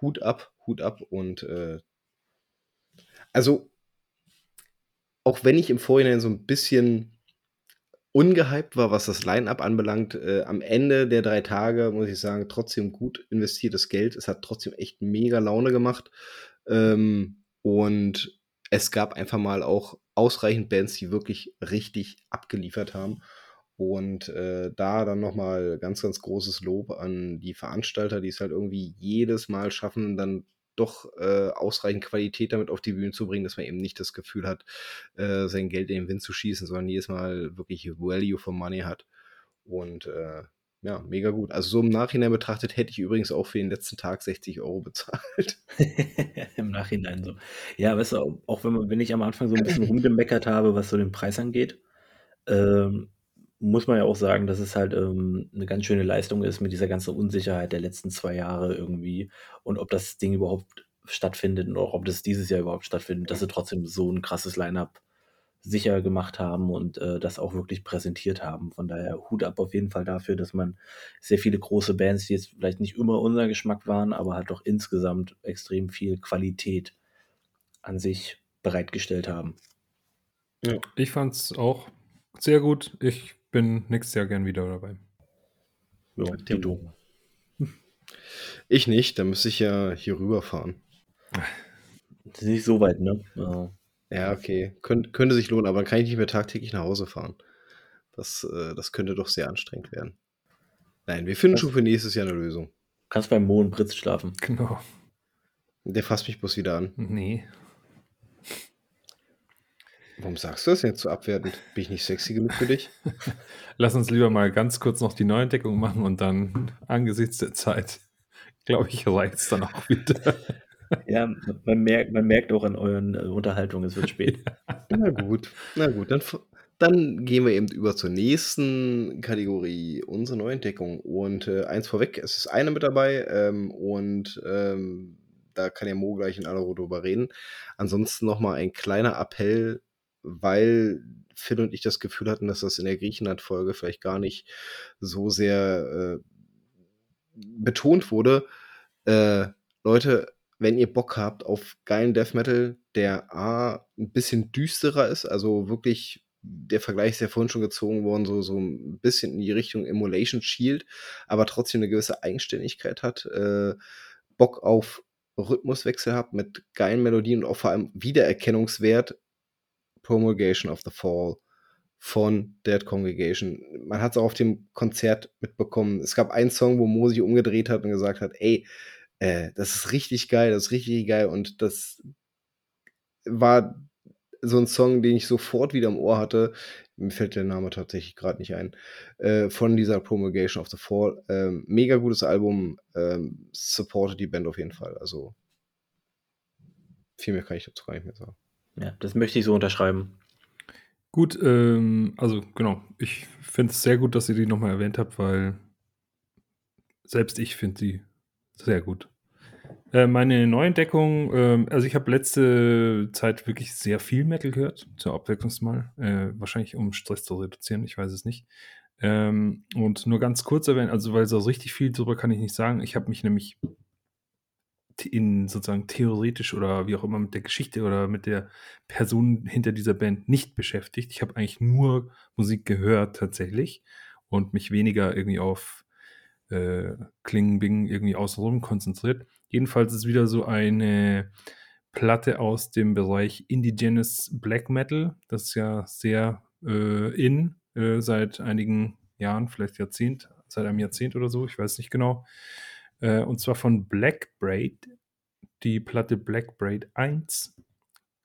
Hut ab, Hut ab und, äh also auch wenn ich im Vorhinein so 'n bisschen ungehypt war, was das Line-up anbelangt, äh, am Ende der 3 Tage, muss ich sagen, trotzdem gut investiertes Geld. Es hat trotzdem echt mega Laune gemacht. Ähm, und es gab einfach mal auch ausreichend Bands, die wirklich richtig abgeliefert haben. Und, äh, da dann noch mal ganz, ganz großes Lob an die Veranstalter, die es halt irgendwie jedes Mal schaffen, dann doch, äh, ausreichend Qualität damit auf die Bühne zu bringen, dass man eben nicht das Gefühl hat, äh, sein Geld in den Wind zu schießen, sondern jedes Mal wirklich Value for Money hat. Und, äh, ja, mega gut. Also, so im Nachhinein betrachtet hätte ich übrigens auch für den letzten Tag 60 € bezahlt. Im Nachhinein so. Ja, weißt du, auch wenn man wenn ich am Anfang so 'n bisschen rumgemeckert habe, was so den Preis angeht, ähm, muss man ja auch sagen, dass es halt, ähm, 'ne ganz schöne Leistung ist mit dieser ganzen Unsicherheit der letzten 2 Jahre irgendwie und ob das Ding überhaupt stattfindet und auch ob das dieses Jahr überhaupt stattfindet, dass sie trotzdem so 'n krasses Line-up sicher gemacht haben und, äh, das auch wirklich präsentiert haben. Von daher Hut ab auf jeden Fall dafür, dass man sehr viele große Bands, die jetzt vielleicht nicht immer unser Geschmack waren, aber halt doch insgesamt extrem viel Qualität an sich bereitgestellt haben. Ja. Ich fand's auch sehr gut. Ich bin nächstes Jahr gern wieder dabei. Ja, dito. Ich nicht, da müsste ich ja hier rüberfahren. Das ist nicht so weit, ne? Ja. Ja, okay. Könnt könnte sich lohnen, aber dann kann ich nicht mehr tagtäglich nach Hause fahren. Das, äh das könnte doch sehr anstrengend werden. Nein, wir finden Was? schon für nächstes Jahr 'ne Lösung. Kannst beim Mo und Britz schlafen. Genau. Der fasst mich bloß wieder an. Ne. Warum sagst du das jetzt so abwertend? Bin ich nicht sexy genug für dich? Lass uns lieber mal ganz kurz noch die Neuentdeckung machen und dann angesichts der Zeit, glaube ich, reicht's dann auch wieder. Ja, man merkt man merkt auch an euren, äh, Unterhaltungen, es wird spät. Na gut, na gut, dann dann gehen wir eben über zur nächsten Kategorie, unsere Neuentdeckung. Und, äh, eins vorweg, es ist eine mit dabei, ähm, und, ähm, da kann ja Mo gleich in aller Ruhe drüber reden. Ansonsten noch mal ein kleiner Appell, weil Phil und ich das Gefühl hatten, dass das in der Griechenland-Folge vielleicht gar nicht so sehr, äh, betont wurde. Äh, Leute, wenn ihr Bock habt auf geilen Death Metal, der A 'n bisschen düsterer ist, also wirklich der Vergleich ist ja vorhin schon gezogen worden, so so 'n bisschen in die Richtung Immolation Shield, aber trotzdem 'ne gewisse Eigenständigkeit hat, äh, Bock auf Rhythmuswechsel habt mit geilen Melodien und auch vor allem Wiedererkennungswert, Promulgation of the Fall von Dead Congregation. Man hat's auch auf dem Konzert mitbekommen. Es gab einen Song, wo Mo sich umgedreht hat und gesagt hat: „Ey, äh, das ist richtig geil, das ist richtig geil.“ Und das war so 'n Song, den ich sofort wieder im Ohr hatte. Mir fällt der Name tatsächlich grad nicht ein, äh, von dieser Promulgation of the Fall. Ähm, mega gutes Album, ähm, supportet die Band auf jeden Fall. Also viel mehr kann ich dazu gar nicht mehr sagen. Ja, das möchte ich so unterschreiben. Gut, ähm, also genau, ich finde es sehr gut, dass ihr die nochmal erwähnt habt, weil selbst ich finde sie sehr gut. Äh, meine Neuentdeckung, ähm, also ich habe letzte Zeit wirklich sehr viel Metal gehört, zur Abwechslung mal. Äh, wahrscheinlich um Stress zu reduzieren, ich weiß es nicht. Ähm, und nur ganz kurz erwähnen, also weil so richtig viel darüber kann ich nicht sagen. Ich habe mich nämlich in sozusagen theoretisch oder wie auch immer mit der Geschichte oder mit der Person hinter dieser Band nicht beschäftigt. Ich habe eigentlich nur Musik gehört tatsächlich und mich weniger irgendwie auf äh, Klingen, Bing irgendwie außenrum konzentriert. Jedenfalls ist wieder so eine Platte aus dem Bereich Indigenous Black Metal. Das ist ja sehr äh, in äh, seit einigen Jahren, vielleicht Jahrzehnt, seit einem Jahrzehnt oder so, ich weiß nicht genau. Äh, und zwar von Black Braid, die Platte Black Braid 1.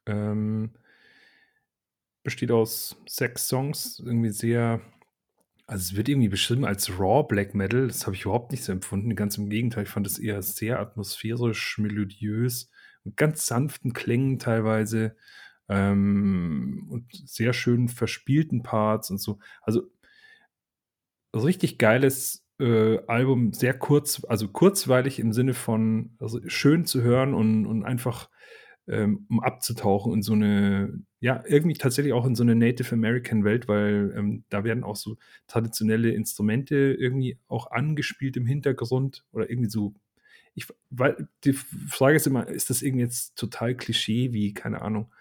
Ähm, besteht aus sechs Songs, irgendwie sehr, also es wird irgendwie beschrieben als Raw Black Metal. Das habe ich überhaupt nicht so empfunden. Ganz im Gegenteil, ich fand es eher sehr atmosphärisch, melodiös, mit ganz sanften Klängen teilweise ähm, und sehr schön verspielten Parts und so. Also richtig geiles äh, Album, sehr kurz, also kurzweilig im Sinne von also schön zu hören und, und einfach ähm, um abzutauchen in so eine, ja, irgendwie tatsächlich auch in so eine Native American Welt, weil ähm, da werden auch so traditionelle Instrumente irgendwie auch angespielt im Hintergrund oder irgendwie so. Ich, weil die Frage ist immer, ist das irgendwie jetzt total Klischee, wie, keine Ahnung,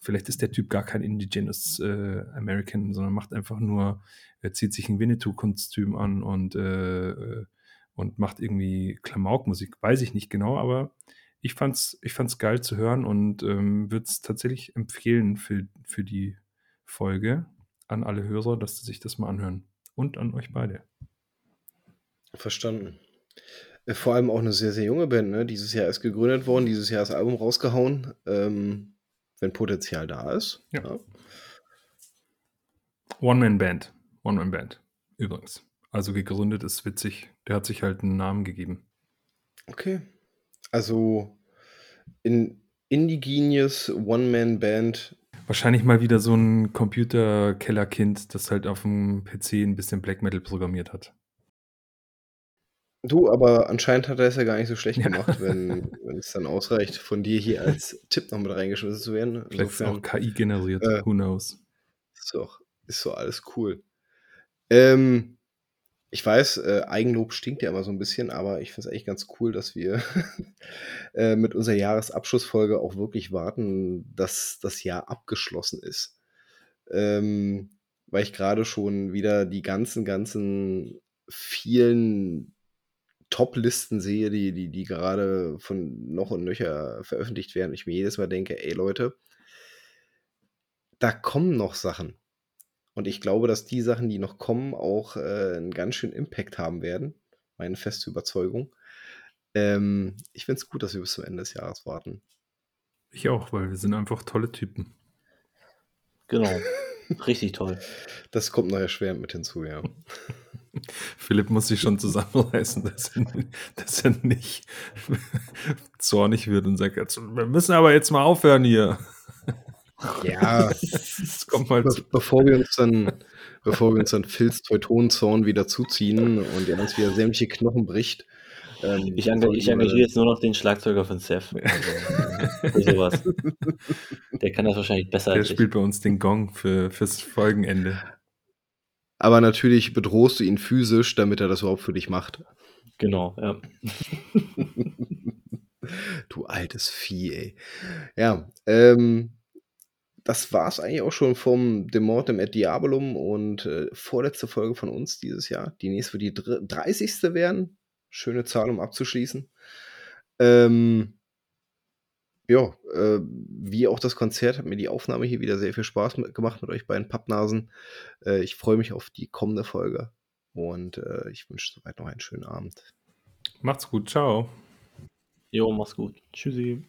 vielleicht ist der Typ gar kein Indigenous äh, American, sondern macht einfach nur, er zieht sich ein Winnetou-Kostüm an und, äh, äh, und macht irgendwie Klamaukmusik. Weiß ich nicht genau, aber ich fand's, ich fand's geil zu hören und ähm, würde es tatsächlich empfehlen für, für die Folge an alle Hörer, dass sie sich das mal anhören. Und an euch beide. Verstanden. Äh, vor allem auch eine sehr, sehr junge Band, ne? Dieses Jahr ist gegründet worden, dieses Jahr das Album rausgehauen. Ähm, wenn Potenzial da ist. Ja. ja. One-Man-Band. One-Man-Band. Übrigens. Also gegründet ist witzig. Der hat sich halt einen Namen gegeben. Okay. Also in Indigenious One-Man-Band. Wahrscheinlich mal wieder so ein Computer-Kellerkind, das halt auf dem PC ein bisschen Black Metal programmiert hat. Du, aber anscheinend hat er es ja gar nicht so schlecht gemacht, wenn, wenn es dann ausreicht, von dir hier als Tipp noch mit reingeschmissen zu werden. Vielleicht ist auch KI generiert, äh, who knows. Ist doch, ist so alles cool. Ähm, ich weiß, äh, Eigenlob stinkt ja immer so ein bisschen, aber ich finde es eigentlich ganz cool, dass wir äh, mit unserer Jahresabschlussfolge auch wirklich warten, dass das Jahr abgeschlossen ist. Ähm, weil ich gerade schon wieder die ganzen, ganzen vielen Top-Listen sehe, die, die, die gerade von noch und nöcher veröffentlicht werden, ich mir jedes Mal denke, ey Leute, da kommen noch Sachen. Und ich glaube, dass die Sachen, die noch kommen, auch äh, einen ganz schönen Impact haben werden. Meine feste Überzeugung. Ähm, ich finde es gut, dass wir bis zum Ende des Jahres warten. Ich auch, weil wir sind einfach tolle Typen. Genau. Richtig toll. Das kommt nachher schwer mit hinzu, ja. Philipp muss sich schon zusammenreißen, dass er, dass er nicht zornig wird und sagt, wir müssen aber jetzt mal aufhören hier. Ja, das kommt mal Be bevor wir uns dann, bevor wir uns dann Phils Teutonenzorn wieder zuziehen und er uns wieder sämtliche Knochen bricht. Ähm, ich, engagiere, ich engagiere jetzt nur noch den Schlagzeuger von Seth. Also, sowas. Der kann das wahrscheinlich besser Der als spielt ich. bei uns den Gong für, fürs Folgenende. Aber natürlich bedrohst du ihn physisch, damit er das überhaupt für dich macht. Genau, ja. du altes Vieh, ey. Ja, ähm, das war es eigentlich auch schon vom Demortem et Diabolum und äh, vorletzte Folge von uns dieses Jahr. Die nächste wird die 30. werden. Schöne Zahl, um abzuschließen. Ähm, ja, äh, wie auch das Konzert hat mir die Aufnahme hier wieder sehr viel Spaß mit, gemacht mit euch beiden Pappnasen. Äh, ich freue mich auf die kommende Folge und äh, ich wünsche soweit noch einen schönen Abend. Macht's gut, ciao. Jo, mach's gut. Tschüssi.